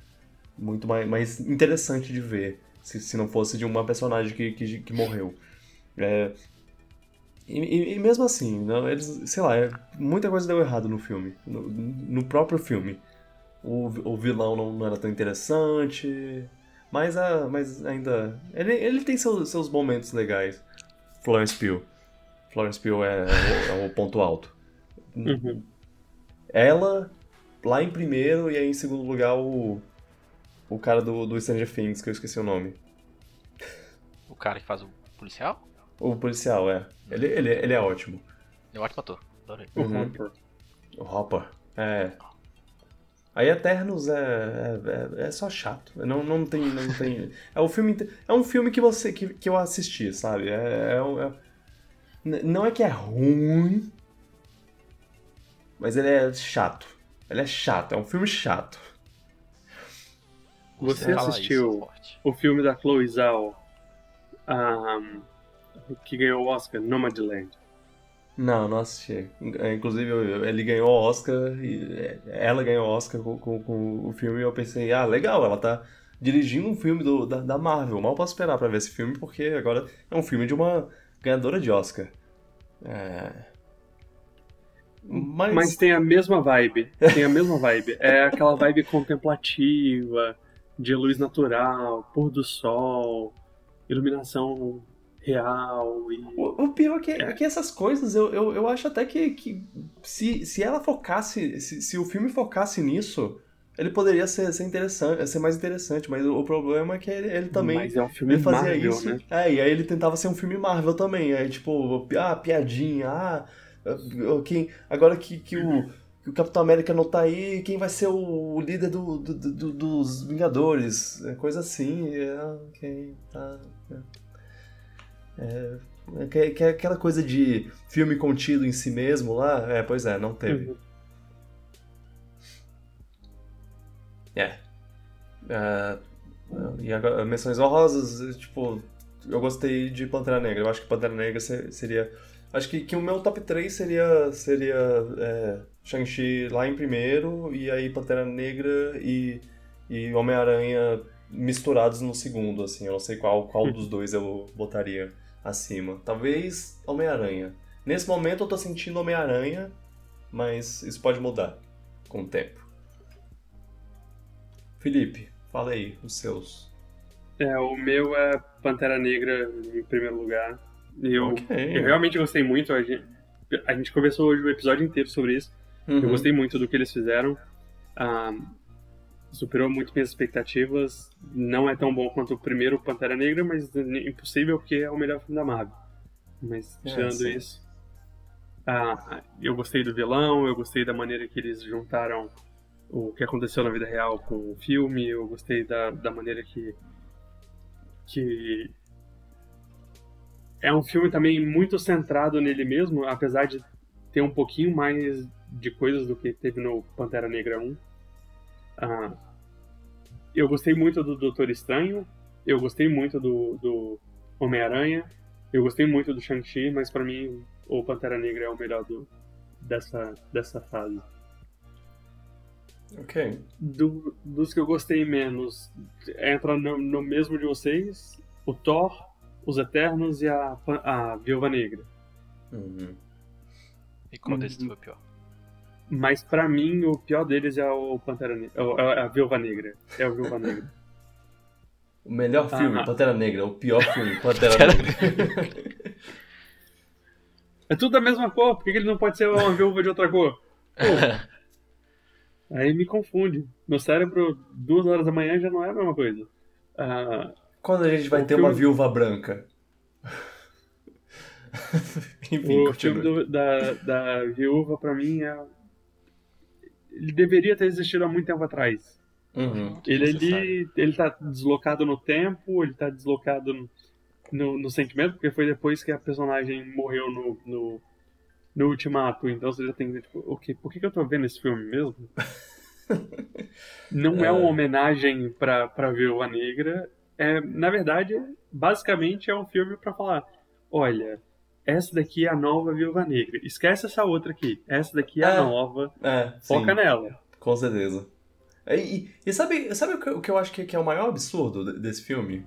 muito mais, mais interessante de ver, se, se não fosse de uma personagem que, que, que morreu. É, e, e, mesmo assim, não, eles, sei lá, é, muita coisa deu errado no filme, no, no próprio filme. O, o vilão não, não, era tão interessante, mas, a, mas ainda. Ele, ele tem seus, seus momentos legais. Florence Pugh. Florence Pugh é, é, o ponto alto. Uhum. Ela, lá em primeiro, e aí em segundo lugar o. O cara do, do Stranger Things, que eu esqueci o nome. O cara que faz o policial? O policial, é. Ele, ele, ele é ótimo. É um ótimo ator. Adorei. O uhum. Hopper. O Hopper. É. Aí Eternos é, é, é, é, só chato. Não, não tem. Não tem é, o filme, é um filme que você que, que eu assisti, sabe? É, é, é, não é que é ruim, mas ele é chato. Ele é chato, é um filme chato. Você assistiu o filme da Chloe Zhao um, que ganhou o Oscar, Nomadland? Não, não assisti. Inclusive, ele ganhou o Oscar, e ela ganhou o Oscar com, com, com, o filme e eu pensei, ah, legal, ela tá dirigindo um filme do, da, da Marvel. Mal posso esperar pra ver esse filme, porque agora é um filme de uma ganhadora de Oscar. É... Mas... Mas tem a mesma vibe. Tem a mesma vibe. É aquela vibe contemplativa, de luz natural, pôr do sol, iluminação real. E... O, o pior é que, é. é. que essas coisas, eu, eu, eu acho até que, que se, se ela focasse, se, se o filme focasse nisso, ele poderia ser, ser interessante, ser mais interessante, mas o, o problema é que ele, ele também mas é um filme ele fazia Marvel, isso. Né? É, e aí ele tentava ser um filme Marvel também. Aí, tipo, ah, piadinha, ah, quem, agora que, que o que o Capitão América não tá aí, quem vai ser o líder do, do, do dos Vingadores? É coisa assim. É, ok, tá. É. É, que, que é aquela coisa de filme contido em si mesmo lá. É, pois é, não teve. Uhum. É. Uh, e agora, menções honrosas, tipo, eu gostei de Pantera Negra. Eu acho que Pantera Negra seria. Acho que, que o meu top 3 seria, seria é, Shang-Chi lá em primeiro, e aí Pantera Negra e, e Homem-Aranha misturados no segundo, assim. Eu não sei qual, qual dos dois eu botaria acima. Talvez Homem-Aranha. Nesse momento eu tô sentindo Homem-Aranha, mas isso pode mudar. com o tempo. Felipe, fala aí, os seus. É, o meu é Pantera Negra em primeiro lugar. E eu, Ok. eu realmente gostei muito. A gente, a gente conversou hoje o episódio inteiro sobre isso. Uhum. Eu gostei muito do que eles fizeram. Ah, superou muito minhas expectativas. Não é tão bom quanto o primeiro Pantera Negra, mas é impossível porque é o melhor filme da Marvel. Mas É, tirando sim. isso, ah, eu gostei do vilão, eu gostei da maneira que eles juntaram o que aconteceu na vida real com o filme, eu gostei da, da maneira que que é um filme também muito centrado nele mesmo, apesar de ter um pouquinho mais de coisas do que teve no Pantera Negra 1. Ah, eu gostei muito do Doutor Estranho, eu gostei muito do, do Homem-Aranha, eu gostei muito do Shang-Chi, mas pra mim o Pantera Negra é o melhor do, dessa, dessa fase. Ok. Do- dos que eu gostei menos, entra no, no mesmo de vocês, o Thor, os Eternos e a, a Viúva Negra. Uhum. E qual Uhum. desses foi o pior? Mas pra mim o pior deles é o Pantera Negra, é a Viúva Negra. É o Viúva Negra. O melhor filme, Ah. Pantera Negra. O pior filme, Pantera Negra. É tudo da mesma cor, por que ele não pode ser uma viúva de outra cor? Pô, aí me confunde. Meu cérebro, duas horas da manhã, já não é a mesma coisa. Ah, Quando a gente vai ter filme- uma viúva branca? Enfim, o continua. filme do- da, da viúva, pra mim, é... ele deveria ter existido há muito tempo atrás. Uhum. Ele ali, ele tá deslocado no tempo, ele tá deslocado no, no, no sentimento, porque foi depois que a personagem morreu no, no, no ultimato. Então você já tem que, tipo, ok, por que, que eu tô vendo esse filme mesmo? Não é, uma homenagem pra, pra Viúva Negra. É, na verdade, basicamente é um filme pra falar: olha, essa daqui é a nova Viúva Negra. Esquece essa outra aqui. Essa daqui é, É. a nova. É, Foca sim, nela. com certeza. E, e- sabe, sabe o, que, eu acho que, é o maior absurdo de- desse filme?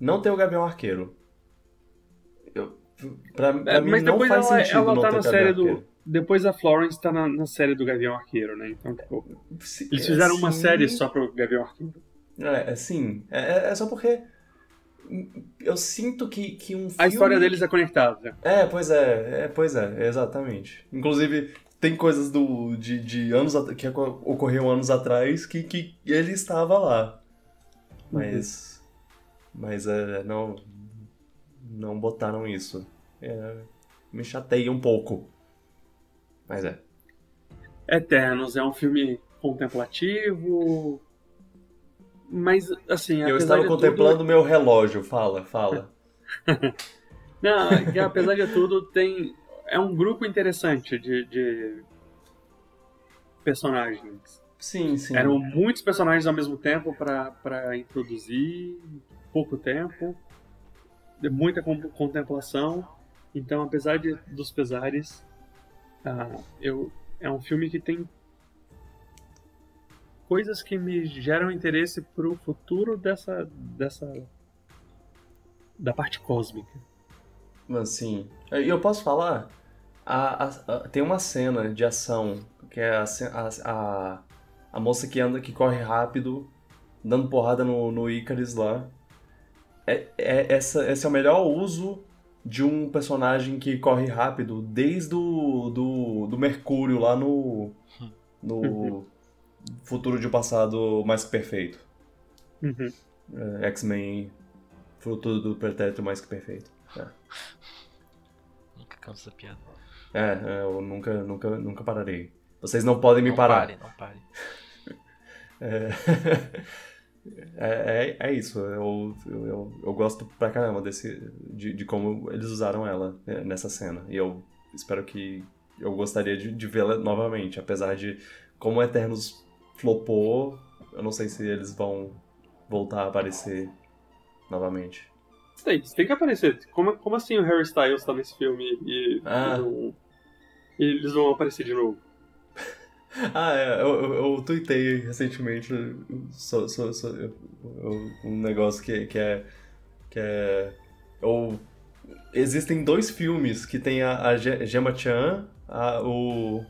Não ter o Gavião Arqueiro. Eu, pra, pra É, mim não faz ela, sentido ela não tá ter na série do. Arqueiro. Depois a Florence tá na, na série do Gavião Arqueiro, né? Então, tipo, eles fizeram uma assim, série só pro Gavião Arqueiro. É, é sim. É, é- é só porque eu sinto que, que um filme... A história deles é conectada. É, pois é, é, pois é, exatamente. Inclusive, tem coisas do, de, de anos que oco- ocorreram anos atrás que, que ele estava lá. Mas. Mas é, não. Não botaram isso. É, me chateia um pouco. Mas é. Eternos é um filme contemplativo. Mas, assim, Eu estava contemplando Tudo, meu relógio. Fala, fala. não, que apesar de tudo, tem. É um grupo interessante de, de personagens. Sim, sim. Eram muitos personagens ao mesmo tempo pra introduzir, pouco tempo, de muita contemplação. Então, apesar de, dos pesares, ah, eu, é um filme que tem coisas que me geram interesse pro futuro dessa, dessa da parte cósmica. Assim, e eu posso falar? A- a- a- tem uma cena de ação que é a, a, a moça que anda, que corre rápido, dando porrada no, no Icarus lá. É, é- essa, esse é o melhor uso de um personagem que corre rápido desde o do, do Mercúrio lá no, no futuro de um passado mais que perfeito. Uhum. É, X-Men, futuro do pretérito mais que perfeito. É. Nunca canso da piada. É, é, eu nunca, nunca, nunca pararei. Vocês não podem me não parar. pare, não pare. É... é, é, é isso. Eu, eu, eu, eu gosto pra caramba desse, de, de como eles usaram ela né, nessa cena. E eu espero que. Eu gostaria de, de vê-la novamente. Apesar de como Eternos flopou, eu não sei se eles vão voltar a aparecer novamente. Sei, tem que aparecer. Como, como assim o Harry Styles tá nesse filme e, Ah. e não- e eles vão aparecer de novo? Ah, é, eu, eu, eu tuitei recentemente so- so- so- eu- um negócio que, que é. que é. Ou, existem dois filmes que tem a, a Ge- Gemma Chan, a- o,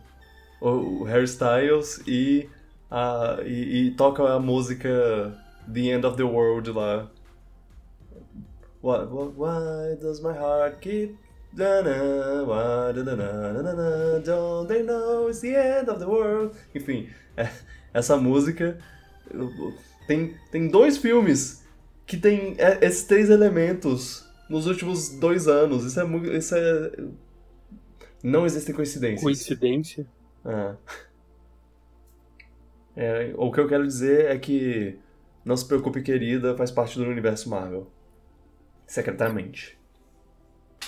o, o Harry Styles e, a, e, e toca a música The End of the World lá. Why, why, why does my heart keep Da-na, why, da-na-na, na-na-na, Don't they know it's the end of the world? Enfim, é, essa música tem, tem dois filmes que tem é, esses três elementos nos últimos dois anos. Isso é. Isso é. Não existem coincidências. Coincidência. É. É, o que eu quero dizer é que não se preocupe, querida, faz parte do universo Marvel. Secretamente.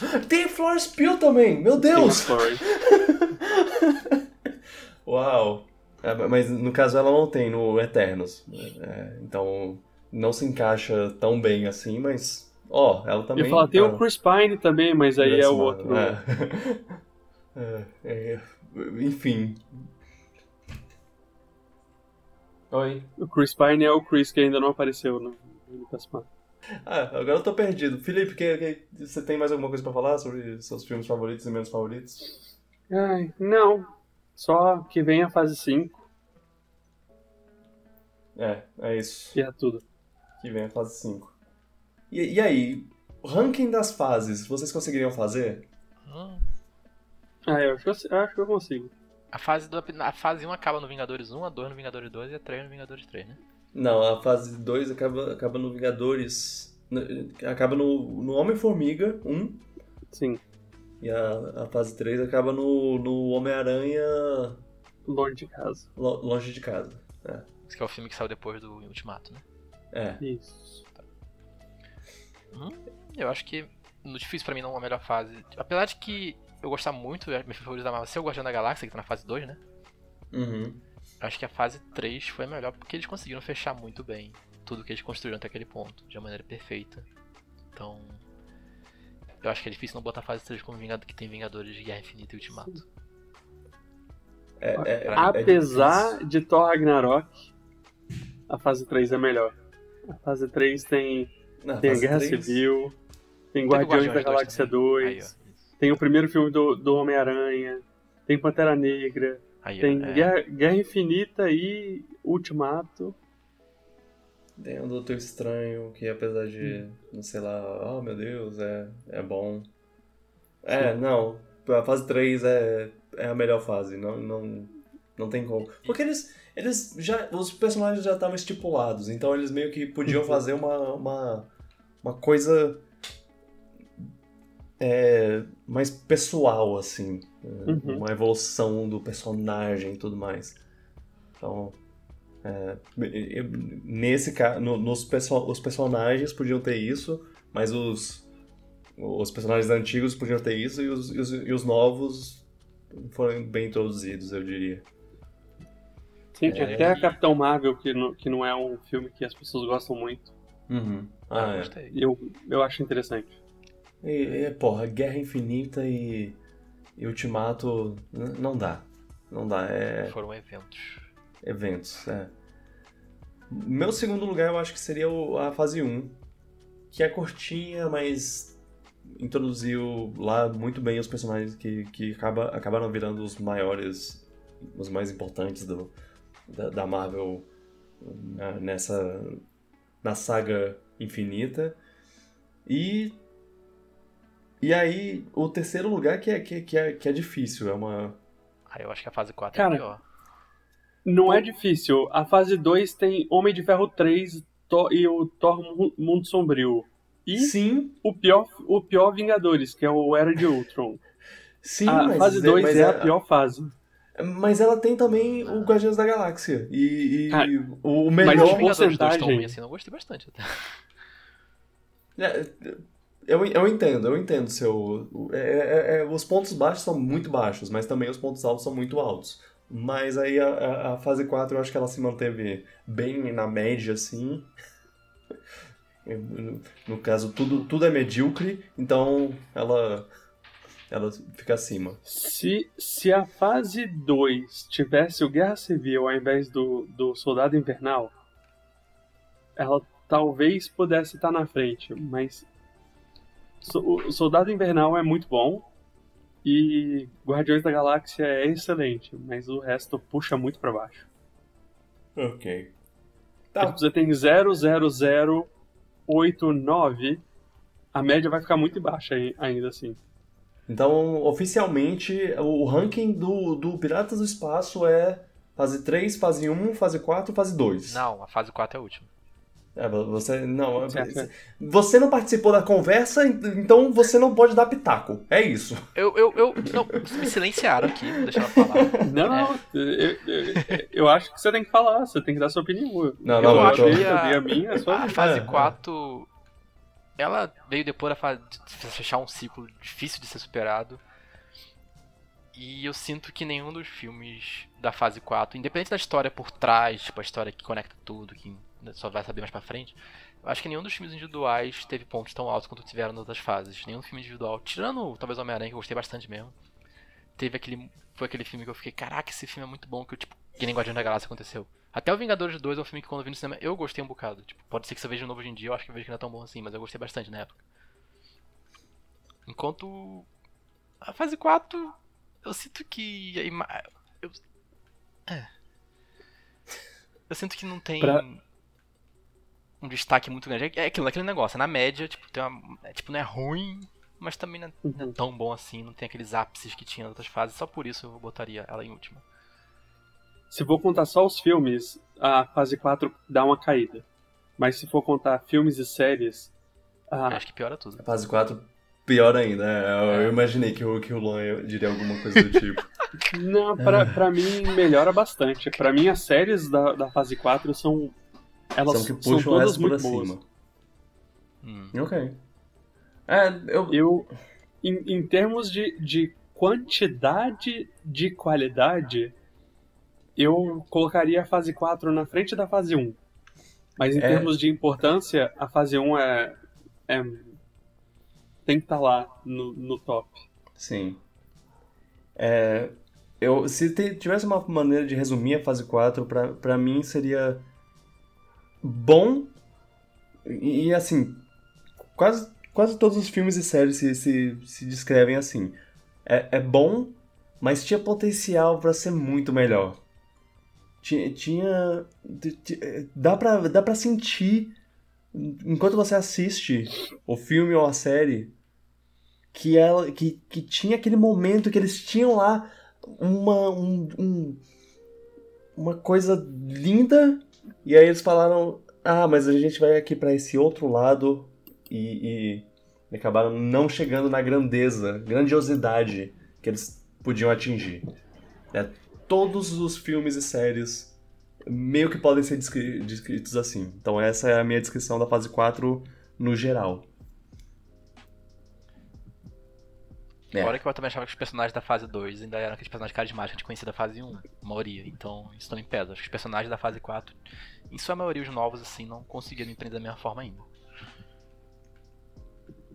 Tem Florence Pugh também! Meu Deus! Uau! É, mas no caso ela não tem no Eternos. É, então não se encaixa tão bem assim, mas. Ó, ela Eu também. ia falar, tem o Chris Pine também, mas aí é o outro. É. É, é, enfim. Oi. O Chris Pine é o Chris que ainda não apareceu no no universo Marvel. Ah, agora eu tô perdido. Felipe, que, que- você tem mais alguma coisa pra falar sobre seus filmes favoritos e menos favoritos? Ai, não. Só que vem a fase 5 É, é isso. e é tudo. Que vem a fase 5. E, e aí, o ranking das fases, vocês conseguiriam fazer? Ah, eu acho, que eu- eu acho que eu consigo. A fase, do, a fase 1 acaba no Vingadores 1, a 2 no Vingadores 2 e a 3 no Vingadores 3, né? Não, a fase 2 acaba, acaba no Vingadores. no- Acaba no, no Homem-Formiga 1. Sim. E a, a fase 3 acaba no, no Homem-Aranha Longe de casa. lo- longe de casa. Esse que é o filme que saiu depois do Ultimato, né? É. Isso. Eu acho que no difícil pra mim não é a melhor fase. Apesar de que eu gostar muito, é meu favorito da Marvel ser o Guardião da Galáxia, que tá na fase 2, né? Uhum. Acho que a fase 3 foi a melhor porque eles conseguiram fechar muito bem tudo que eles construíram até aquele ponto, de uma maneira perfeita. Então. Eu acho que é difícil não botar a fase 3 como Vingador, que tem Vingadores de Guerra Infinita e Ultimato. É, é- é- é Apesar de Thor Ragnarok, a fase 3 é melhor. A fase 3 tem, Na tem a fase Guerra 3, Civil, tem Teve Guardiões da Galáxia também. 2, Aí, ó. Isso. Tem o primeiro filme do, do Homem-Aranha, tem Pantera Negra, Aí, tem é. Guerra, Guerra Infinita e Ultimato. Tem o Doutor Estranho, que apesar de, não sei lá, oh meu Deus, é, é bom. É, não, a fase 3 é, é a melhor fase, não, não, não tem como. Porque eles, eles já, os personagens já estavam estipulados, então eles meio que podiam fazer uma, uma, uma coisa é, mais pessoal, assim. é, Uhum. Uma evolução do personagem e tudo mais. Então, é, nesse caso, nos perso os personagens podiam ter isso, mas os, os personagens antigos podiam ter isso e os, e os, e os novos foram bem introduzidos, eu diria. Sim, tinha É, até a Capitão Marvel, que não, que não é um filme que as pessoas gostam muito. Ah, eu é. eu, eu acho interessante. E, e, porra, Guerra Infinita e, e Ultimato não dá. Não dá, é Foram eventos. eventos, é. Meu segundo lugar eu acho que seria a fase 1, que é curtinha, mas introduziu lá muito bem os personagens que, que acaba, acabaram virando os maiores, os mais importantes do, da, da Marvel na- nessa na saga infinita. E e aí o terceiro lugar que é, que, que é, que é difícil, é uma Aí eu acho que a fase 4 Cara, é pior. Não é difícil. A fase 2 tem Homem de Ferro 3 Thor- e o Thor Mu- Mundo Sombrio. E sim, o pior, o pior Vingadores, que é o Era de Ultron. sim, a mas, fase 2 mas é a pior fase. Mas ela tem também o Guardiões da Galáxia. E, e Cara, o mas melhor. a Vingadores 2 tão porcentagem- ruim assim, eu gostei bastante até. É, Eu, eu entendo, eu entendo seu. é- é- é- os pontos baixos são muito baixos, mas também os pontos altos são muito altos. Mas aí a, a- fase 4 eu acho que ela se manteve bem na média, assim. No, caso, tudo, tudo é medíocre, então ela, ela fica acima. Se, se a fase 2 tivesse o Guerra Civil ao invés do, do Soldado Invernal, ela talvez pudesse estar na frente, mas o Soldado Invernal é muito bom E Guardiões da Galáxia é excelente, mas o resto puxa muito pra baixo. Ok. Tá. Tipo, você tem 00089, a média vai ficar muito baixa ainda assim. Então, oficialmente, o ranking do, do Piratas do Espaço é fase 3, fase 1, fase 4 fase 2. Não, a fase 4 é a última. É, você não, você não participou da conversa, então você não pode dar pitaco. É isso. Eu, eu, eu não, me silenciaram aqui, deixa eu falar. Não, é. eu, eu, eu, acho que você tem que falar, você tem que dar sua opinião. Não, não, eu, acho que a, a, minha, a, sua... a fase 4 ela veio depois da fase de fechar um ciclo difícil de ser superado. E eu sinto que nenhum dos filmes da fase 4, independente da história por trás, tipo a história que conecta tudo, que só vai saber mais pra frente, eu acho que nenhum dos filmes individuais teve pontos tão altos quanto tiveram nas outras fases. Nenhum filme individual, tirando talvez Homem-Aranha, que eu gostei bastante mesmo. Teve aquele. Foi aquele filme que eu fiquei, caraca, esse filme é muito bom, que eu, tipo, que nem Guardião da Galáxia aconteceu. Até o Vingadores 2 é um filme que quando eu vi no cinema eu gostei um bocado. Tipo, pode ser que você veja de novo hoje em dia, eu acho que eu vejo que não é tão bom assim, mas eu gostei bastante na época. Enquanto a fase 4, eu sinto que eu... É. Eu sinto que não tem pra... um destaque muito grande. É aquilo, aquele negócio, é na média, tipo, tem uma... é, tipo, não é ruim, mas também não é, não é uhum. tão bom assim, não tem aqueles ápices que tinha nas outras fases, só por isso eu botaria ela em última. Se for contar só os filmes, a fase 4 dá uma caída. Mas se for contar filmes e séries. A... Acho que piora tudo. A fase 4 pior ainda. É, eu imaginei que o, que o Luan diria alguma coisa do tipo. Não, pra, pra mim melhora bastante. Pra mim as séries da, da fase 4 são. Elas são, que puxam são todas muito boas. Cima. Hum. Ok. É, eu. eu em, em termos de, de quantidade de qualidade, eu colocaria a fase 4 na frente da fase 1. Mas em é... termos de importância, a fase 1 é, é tem que estar tá lá no, no top. Sim. É, eu, se tivesse uma maneira de resumir a fase 4, pra, pra mim seria bom e, e assim, quase, quase todos os filmes e séries se, se, se descrevem assim. É, é bom, mas tinha potencial para ser muito melhor tinha, tinha dá pra, dá pra sentir enquanto você assiste o filme ou a série que ela que, que tinha aquele momento que eles tinham lá uma um, um, uma coisa linda e aí eles falaram ah mas a gente vai aqui para esse outro lado e, e acabaram não chegando na grandeza grandiosidade que eles podiam atingir é, todos os filmes e séries meio que podem ser descritos assim. Então essa é a minha descrição da fase 4 no geral. É. Fora que eu também achava que os personagens da fase 2 ainda eram aqueles personagens carismáticos que a gente conhecia da fase 1, a maioria. Então isso também pesa. Acho que os personagens da fase 4, em sua maioria os novos, assim, não conseguiram empreender da mesma forma ainda.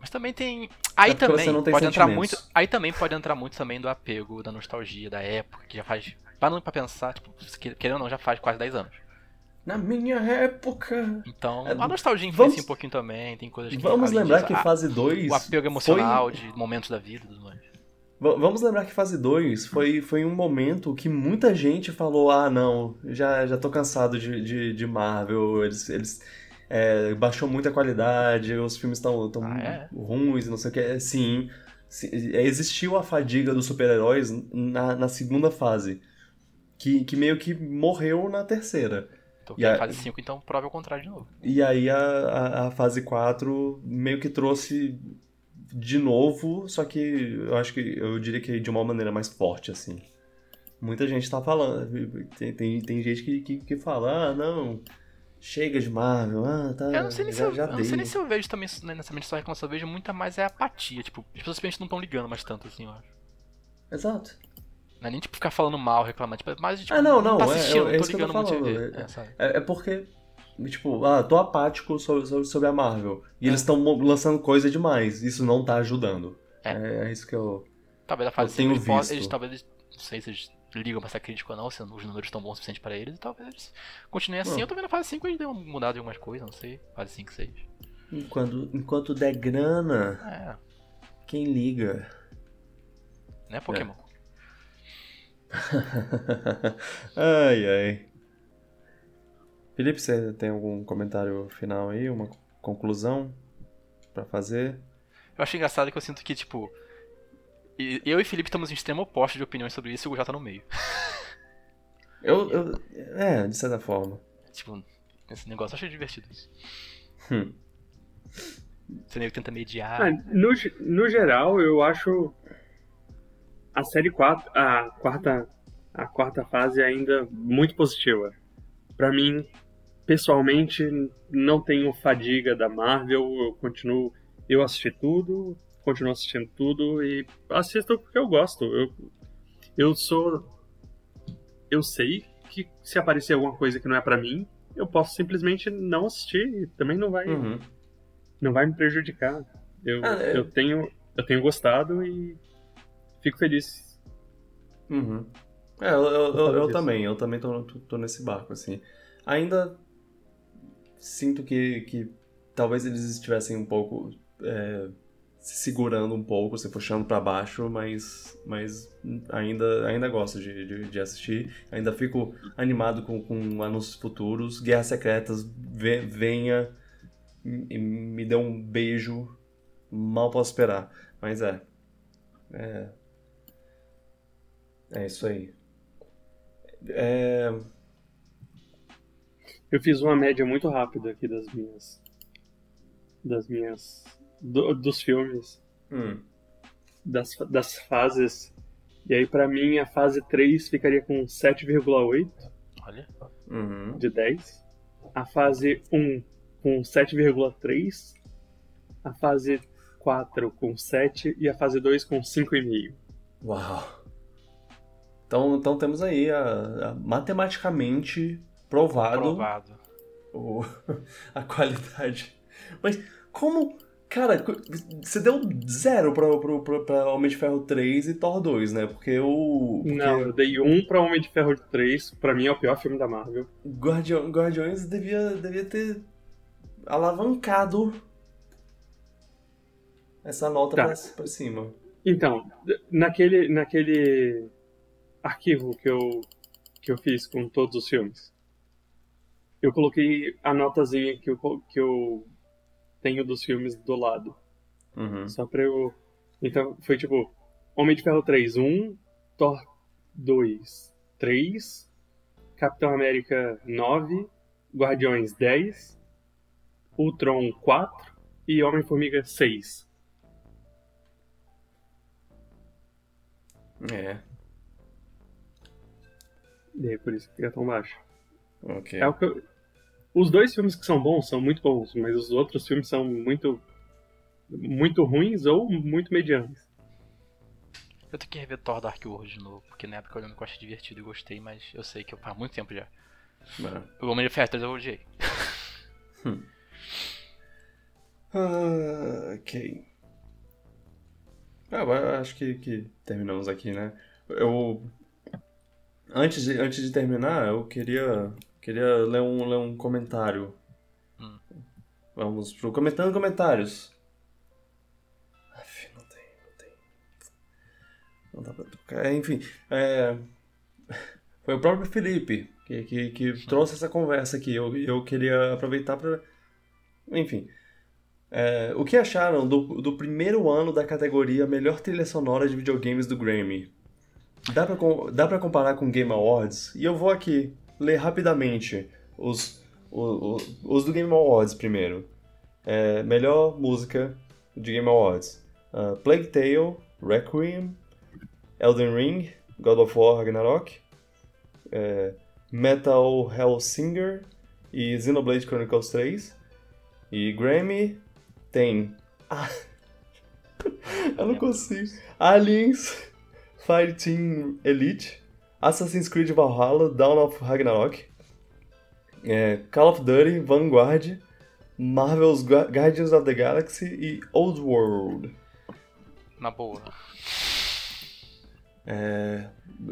Mas também tem. Aí é também pode entrar muito. Aí também pode entrar muito também do apego, da nostalgia, da época, que já faz. Parando pra pensar, tipo, querendo ou não, já faz quase 10 anos. Na minha época. Então, é, a nostalgia influencia vamos, um pouquinho também, tem coisas que. Vamos lembrar que fase 2. O apego emocional foi... de momentos da vida e tudo mais. Vamos lembrar que fase 2 foi, foi um momento que muita gente falou: ah, não, já, já tô cansado de, de, de Marvel, eles, eles é, baixou muito a qualidade, os filmes estão tão, ah, é? ruins, não sei o que. É, sim, existiu a fadiga dos super-heróis na, na segunda fase, que, que meio que morreu na terceira. Então, e a fase 5, então, prova o contrário de novo. E aí a, a, a, fase 4 meio que trouxe de novo, só que eu acho que eu diria que de uma maneira mais forte, assim. Muita gente tá falando, tem, tem, tem gente que, que, que fala, ah, não, Chega de Marvel, ah, tá. Eu não sei nem, já, se, eu, eu não sei nem se eu vejo também né, nessa minha reclamação, eu vejo muita mais é apatia. Tipo, as pessoas simplesmente não estão ligando mais tanto assim, eu acho. Exato. Não é nem tipo ficar falando mal, reclamando, tipo, é mais tipo, ah, não, não, tá é, assistindo, é, é, não tô ligando muito TV. É, é, é, porque, tipo, ah, tô apático sobre, sobre, a Marvel. E eles estão é. lançando coisa demais. Isso não tá ajudando. É, é isso que eu. Talvez a fase eu tenho visto. Eles, talvez, não sei se eles ligam pra essa crítica ou não, se os números estão bons o suficiente pra eles, e talvez eles continuem assim. Eu tô vendo a fase 5 eles deu mudado em algumas coisas, não sei. Fase 5, 6. Enquanto, enquanto der grana, é. quem liga? né, Pokémon? ai, ai. Felipe, você tem algum comentário final aí? Uma conclusão pra fazer? Eu acho engraçado que eu sinto que, tipo. Eu e Felipe estamos em extremo oposto de opiniões sobre isso e o já tá no meio. Eu, eu. É, de certa forma. Tipo, esse negócio eu achei divertido isso. Hum. Você meio que tenta mediar. Ah, no, no geral, eu acho a série 4, a quarta, a quarta fase ainda muito positiva. Para mim, pessoalmente, não tenho fadiga da Marvel, eu continuo, eu assisti tudo, continuo assistindo tudo e assisto porque eu gosto. Eu, eu sou eu sei que se aparecer alguma coisa que não é para mim, eu posso simplesmente não assistir e também não vai Uhum. não vai me prejudicar. Eu, Ah, é. eu tenho eu tenho gostado e fico feliz. Uhum. É, eu, eu, eu, eu também, eu também tô, tô, nesse barco, assim. Ainda sinto que, que talvez eles estivessem um pouco é, se segurando um pouco, se puxando pra baixo, mas, mas ainda, ainda gosto de, de, de assistir. Ainda fico animado com, com anúncios futuros. Guerras Secretas, ve- venha e me dê um beijo. Mal posso esperar. Mas é. É, é isso aí. É, Eu fiz uma média muito rápida aqui das minhas das minhas do- dos filmes, hum, das, das fases. E aí pra mim a fase 3 ficaria com 7,8 Olha. uhum. de 10. A fase 1 com 7,3. A fase 4 com 7 e a fase 2 com 5,5. Uau. Então, então temos aí a, a matematicamente provado, Provado. o- a qualidade. Mas como. Cara, você deu zero pra, pro, pra Homem de Ferro 3 e Thor 2, né? Porque o. Porque Não, eu dei 1 pra Homem de Ferro 3, pra mim é o pior filme da Marvel. Guardião, Guardiões devia, devia ter alavancado essa nota Tá. pra, pra cima. Então, naquele, naquele arquivo que eu, que eu fiz com todos os filmes, eu coloquei a notazinha que eu, que eu tenho dos filmes do lado. Uhum. Só pra eu. Então, foi tipo: Homem de Ferro 3, 1, Thor 2, 3, Capitão América 9, Guardiões 10, Ultron 4 e Homem-Formiga 6. É, E aí, por isso que fica tão baixo. ok. É o que eu- Os dois filmes que são bons são muito bons, mas os outros filmes são muito muito ruins ou muito medianos. Eu tenho que rever Thor Dark World de novo, porque na época eu lembro que eu achei divertido e gostei, mas eu sei que eu faz muito tempo já. É. O Homem de Ferro 3 eu odiei. Ah, ok. Ah, acho que, que terminamos aqui, né? Eu. Antes de, antes de terminar, eu queria, queria ler, um, ler um comentário. Hum. Vamos pro Comentando Comentários. Aff, não tem, não tem. Não dá pra tocar. É, Enfim, é, foi o próprio Felipe que, que, que trouxe essa conversa aqui. Eu, eu queria aproveitar para. Enfim. É, o que acharam do, do primeiro ano da categoria Melhor Trilha Sonora de Videogames do Grammy? Dá pra, dá pra comparar com Game Awards? E eu vou aqui ler rapidamente os, o- o- os do Game Awards primeiro. É, melhor música de Game Awards: Ah, Plague Tale, Requiem, Elden Ring, God of War Ragnarok, é, Metal Hellsinger e Xenoblade Chronicles 3. E Grammy tem. Ah, eu não consigo. Aliens, Fighting Elite, Assassin's Creed Valhalla, Dawn of Ragnarok, é, Call of Duty, Vanguard, Marvel's Gu- Guardians of the Galaxy e Old World. Na boa. É,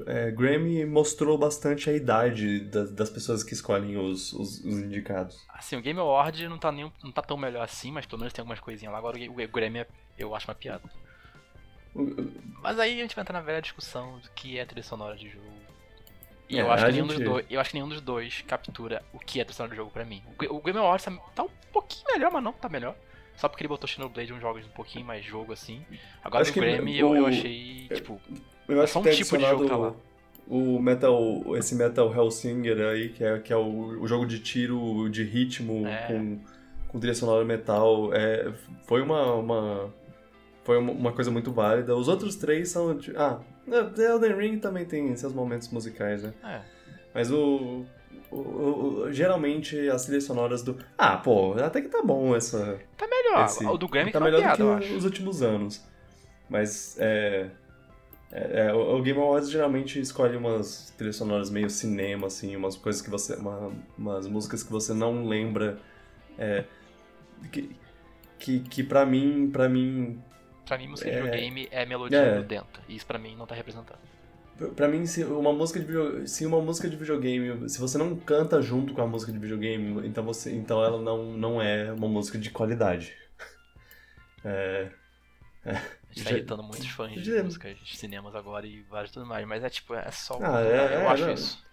é, Grammy mostrou bastante a idade das, das pessoas que escolhem os, os- os indicados. Assim, o Game Award não tá, nem, não tá tão melhor assim, mas pelo menos tem algumas coisinhas lá. Agora o o Grammy é- eu acho uma piada. Mas aí a gente vai entrar na velha discussão do que é trilha sonora de jogo. E É, eu, acho que nenhum gente- dos dois, eu acho que nenhum dos dois captura o que é trilha sonora de jogo pra mim. O, Ga- o Game Awards tá, um pouquinho melhor, mas não tá melhor. Só porque ele botou Xenoblade uns jogos um pouquinho mais jogo assim. Agora Acho que Grammy eu, o- eu achei, tipo, Eu acho só que um tem tipo de jogo tá lá. o Metal, esse Metal Hellsinger aí, que é, que é o, o jogo de tiro, de ritmo, É. com, com trilha sonora metal, é, foi uma, uma, foi uma, coisa muito válida. Os outros três são... de- Ah, The Elden Ring também tem seus momentos musicais, né? é. Mas o... o- o- geralmente as trilhas sonoras do. Ah, pô, até que tá bom essa. Tá melhor. esse- o do Grammy tá melhor piada, eu do que acho. os últimos anos. Mas é. é- é, o Game Awards geralmente escolhe umas trilhas sonoras meio cinema, assim, umas coisas que você. uma- umas músicas que você não lembra. é, que, que, que pra mim. Pra mim. Pra mim, música É. de videogame é melodia É. grudenta. E isso pra mim não tá representando. Pra mim, se uma música de video- se uma música de videogame, se você não canta junto com a música de videogame, então você, então ela não, não é uma música de qualidade. É, A gente tá irritando muitos fãs de já- músicas de cinemas agora e vários tudo mais. Mas é tipo, é só. Ah, é- eu é, acho não. isso.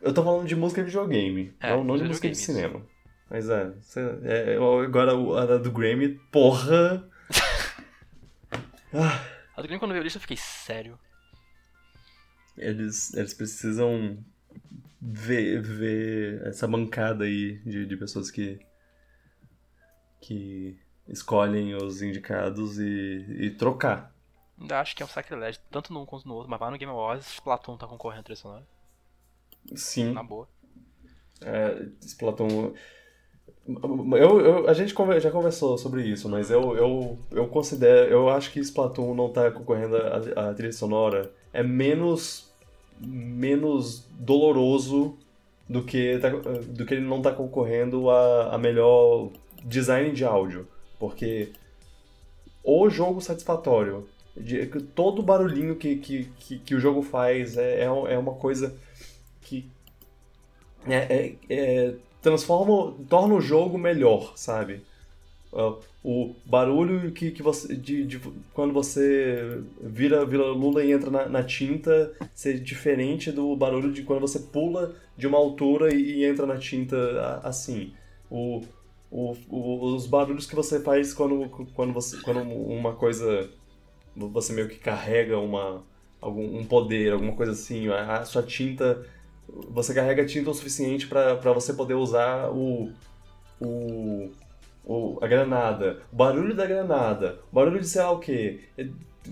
eu tô falando de música de videogame, É, não, não de de música de cinema. Mas é, é, agora a do Grammy, porra. Ah, A do Grammy, quando veio a lista, eu fiquei sério. eles, eles precisam ver, ver essa bancada aí de, de pessoas que que escolhem os indicados e, e trocar. Ainda acho que é um sacrilégio, tanto num quanto no outro. Mas lá no Game Awards, Splatoon tá concorrendo a trilha sonora. Sim, Na boa. é, Splatoon. Eu, eu- a gente já conversou sobre isso, mas eu, eu, eu considero. Eu acho que Splatoon não tá concorrendo à trilha sonora. É menos. menos doloroso do que, tá- do que ele não tá concorrendo a, a melhor design de áudio. Porque o jogo satisfatório, de- todo barulhinho que, que, que, que o jogo faz é, é é uma coisa que é, é- é- transforma, torna o jogo melhor, sabe? Ah, O barulho que, que você. De, de- quando você vira, vira Lula e entra na, na tinta ser diferente do barulho de quando você pula de uma altura e, e entra na tinta assim. O, o, o- os barulhos que você faz quando, quando, você, quando uma coisa. Você meio que carrega uma, algum, um poder, alguma coisa assim. A, a sua tinta você carrega tinta o suficiente pra você poder usar o, o, o- a granada, o barulho da granada, o barulho de sei lá o que.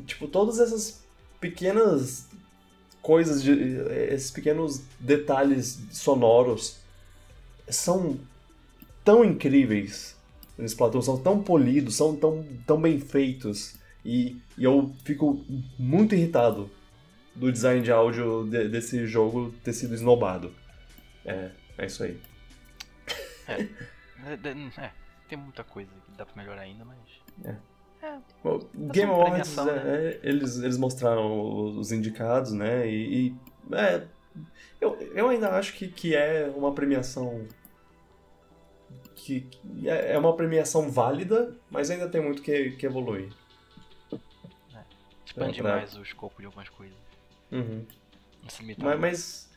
Tipo, todas essas pequenas coisas, de, esses pequenos detalhes sonoros são tão incríveis nesse Splatoon, são tão polidos, são tão, tão bem feitos. E, e eu fico muito irritado do design de áudio de- desse jogo ter sido esnobado. É, é isso aí. É, é, é, tem muita coisa que dá pra melhorar ainda, mas. O Game uma Awards, premiação, é, é, eles, eles mostraram os indicados, né? E, e, é, eu, eu ainda acho que, que é uma premiação. Que, que é é uma premiação válida, mas ainda tem muito que, que evoluir. Expandir pra- mais o escopo de algumas coisas. Uhum. Mas, mas,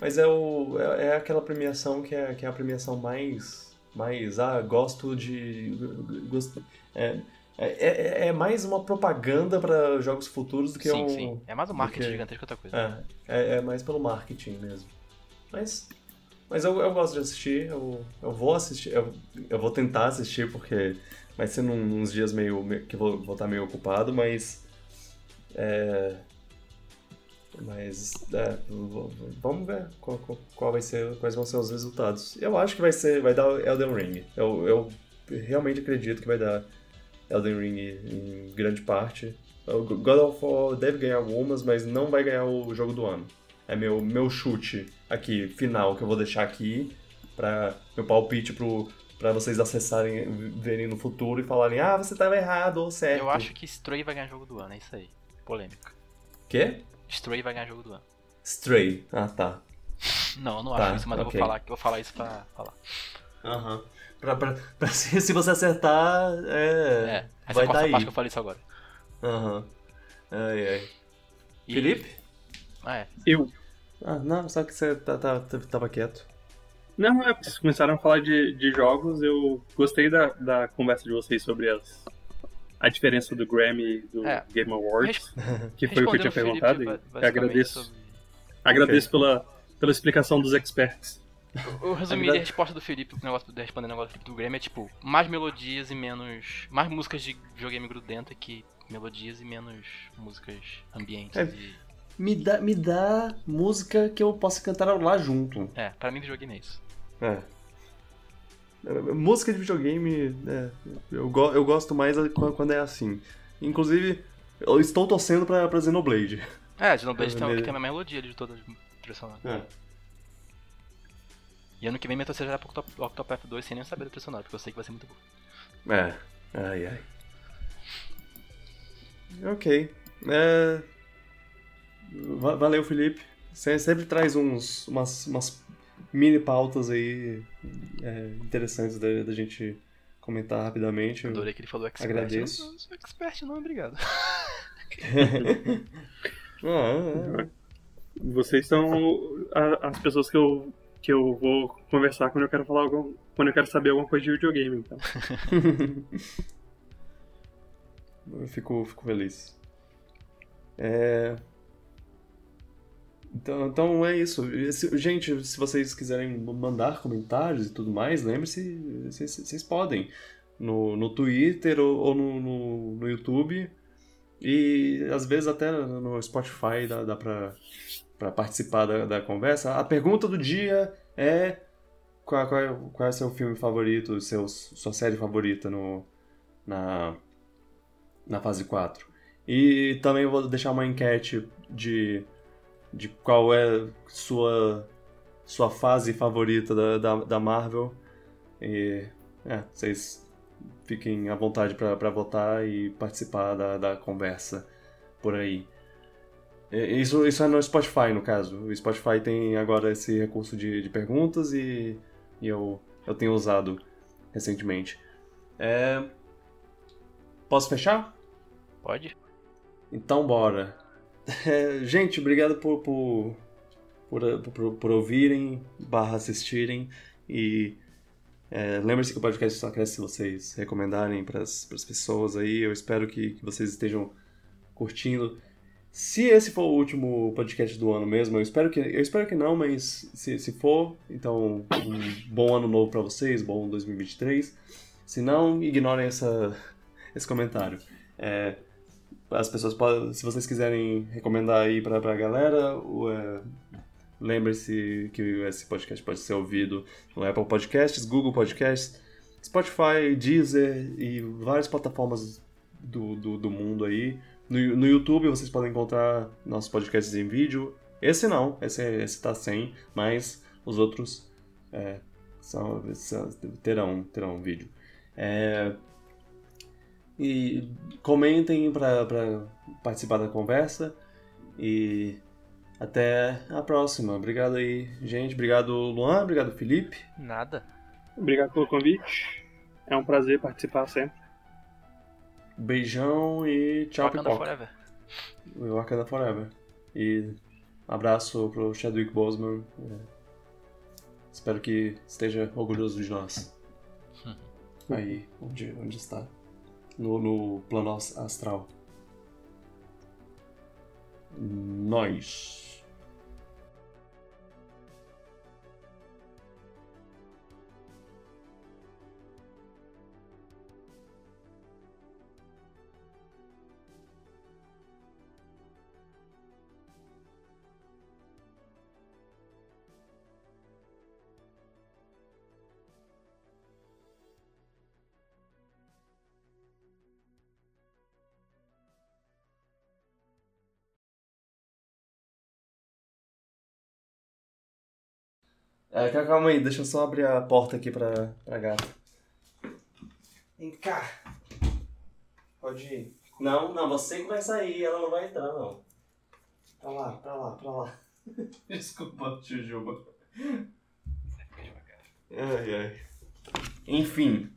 mas é, o, é, é aquela premiação que é, que é a premiação mais. mais ah, gosto de. Gosto, é, é, é, é mais uma propaganda para jogos futuros do que sim, um. sim. É mais um marketing que- gigantesco que outra coisa. É, é, é mais pelo marketing mesmo. Mas. Mas eu, eu gosto de assistir, eu, eu vou assistir, eu, eu vou tentar assistir porque vai ser num, uns dias meio, meio- que vou, vou estar meio ocupado, mas. É. Mas. É, vamos ver qual, qual, vai ser, quais vão ser os resultados. Eu acho que vai ser. Vai dar Elden Ring. Eu, eu realmente acredito que vai dar Elden Ring em grande parte. O God of War deve ganhar algumas, mas não vai ganhar o jogo do ano. É meu, meu chute aqui, final, que eu vou deixar aqui, pra meu palpite pro, pra vocês acessarem, verem no futuro e falarem, ah, você tava errado ou certo. Eu acho que Stray vai ganhar jogo do ano, é isso aí. Polêmica. Quê? Stray vai ganhar jogo do ano. Stray. Ah, tá. Não, eu não Tá, acho isso, mas eu ok. vou falar, eu vou falar isso pra falar. Aham. Pra, pra, pra- se, se você acertar, é. É, essa vai é a quarta tá aí. parte que eu falei isso agora. Aham. Ai, ai. E- Felipe? Ah, é. Eu. Ah, não, só que você tá, tá- tava quieto. Não, é, vocês começaram a falar de, de jogos, eu gostei da, da conversa de vocês sobre as, a diferença do Grammy e do É. Game Awards, que foi o que eu tinha Felipe, perguntado, e agradeço, sobre- agradeço pela, pela explicação dos experts. Eu resumi verdade- a resposta do Felipe, o negócio, respondendo o negócio do Felipe do Grammy é tipo, mais melodias e menos. Mais músicas de videogame grudenta que melodias e menos músicas ambientes. É. e- Me dá, me dá música que eu possa cantar lá junto. É, pra mim videogame é isso. É. Música de videogame, é, eu, go- eu gosto mais quan- quando é assim. Inclusive, eu estou torcendo pra, pra Xenoblade. É, Xenoblade tem, tem a melodia de trilhas sonoras. É. E ano que vem minha torcida já pro Octop- Octopath 2 sem nem saber trilha sonora, porque eu sei que vai ser muito bom. É. Ai, ai. Ok. É... va- Valeu, Felipe. Você sempre traz uns, umas, umas mini pautas aí é, interessantes da, da gente comentar rapidamente. Eu- Adorei que ele falou expert. Agradeço. Eu não, sou expert não, obrigado. Ah, é. Vocês são a- as pessoas que eu, que eu vou conversar quando eu quero falar algum, quando eu quero saber alguma coisa de videogame, então. Eu fico, fico feliz. É... Então, então é isso. Gente, se vocês quiserem mandar comentários e tudo mais, lembre-se, vocês, podem. No, no Twitter ou, ou no, no, no YouTube. E às vezes até no Spotify dá, dá pra, pra participar da, da conversa. A pergunta do dia é qual, qual, é, qual é o seu filme favorito, seu, sua série favorita no, na, na fase 4. E também vou deixar uma enquete de, de qual é sua, sua fase favorita da, da, da Marvel. E é, vocês fiquem à vontade para votar e participar da, da conversa por aí. E- Isso, isso é no Spotify, no caso. O Spotify tem agora esse recurso de, de perguntas e, e eu, eu tenho usado recentemente. É, Posso fechar? Pode? Então bora. É, gente, obrigado por, por, por, por, por ouvirem, barra assistirem. E é, lembre-se que o podcast só cresce se vocês recomendarem para as pessoas aí. Eu espero que, que vocês estejam curtindo. Se esse for o último podcast do ano mesmo, eu espero que, eu espero que não, mas se, se for, então um bom ano novo para vocês, bom 2023. Se não, ignorem essa, esse comentário. É, as pessoas podem, se vocês quiserem recomendar aí pra, pra galera, é, lembre-se que esse podcast pode ser ouvido no Apple Podcasts, Google Podcasts, Spotify, Deezer e várias plataformas do, do, do mundo aí. No, no YouTube vocês podem encontrar nossos podcasts em vídeo. Esse não, esse, esse tá sem, mas os outros é, são, são- terão, terão vídeo. É, e comentem para participar da conversa. E até a próxima. Obrigado aí, gente. Obrigado, Luan. Obrigado, Felipe. Nada. Obrigado pelo convite. É um prazer participar sempre. Beijão e tchau, Wakanda pipoca. Forever. Wakanda Forever. E abraço pro Chadwick Boseman. É, espero que esteja orgulhoso de nós. Aí, onde, onde está? No, no plano as- astral. Nós. É, cal- calma aí, deixa eu só abrir a porta aqui pra, pra gata. Vem cá. Pode ir. Não, não, você que vai sair, ela não vai entrar, não. Pra lá, pra lá, pra lá. Desculpa, Jujuba. Ai, ai. Enfim.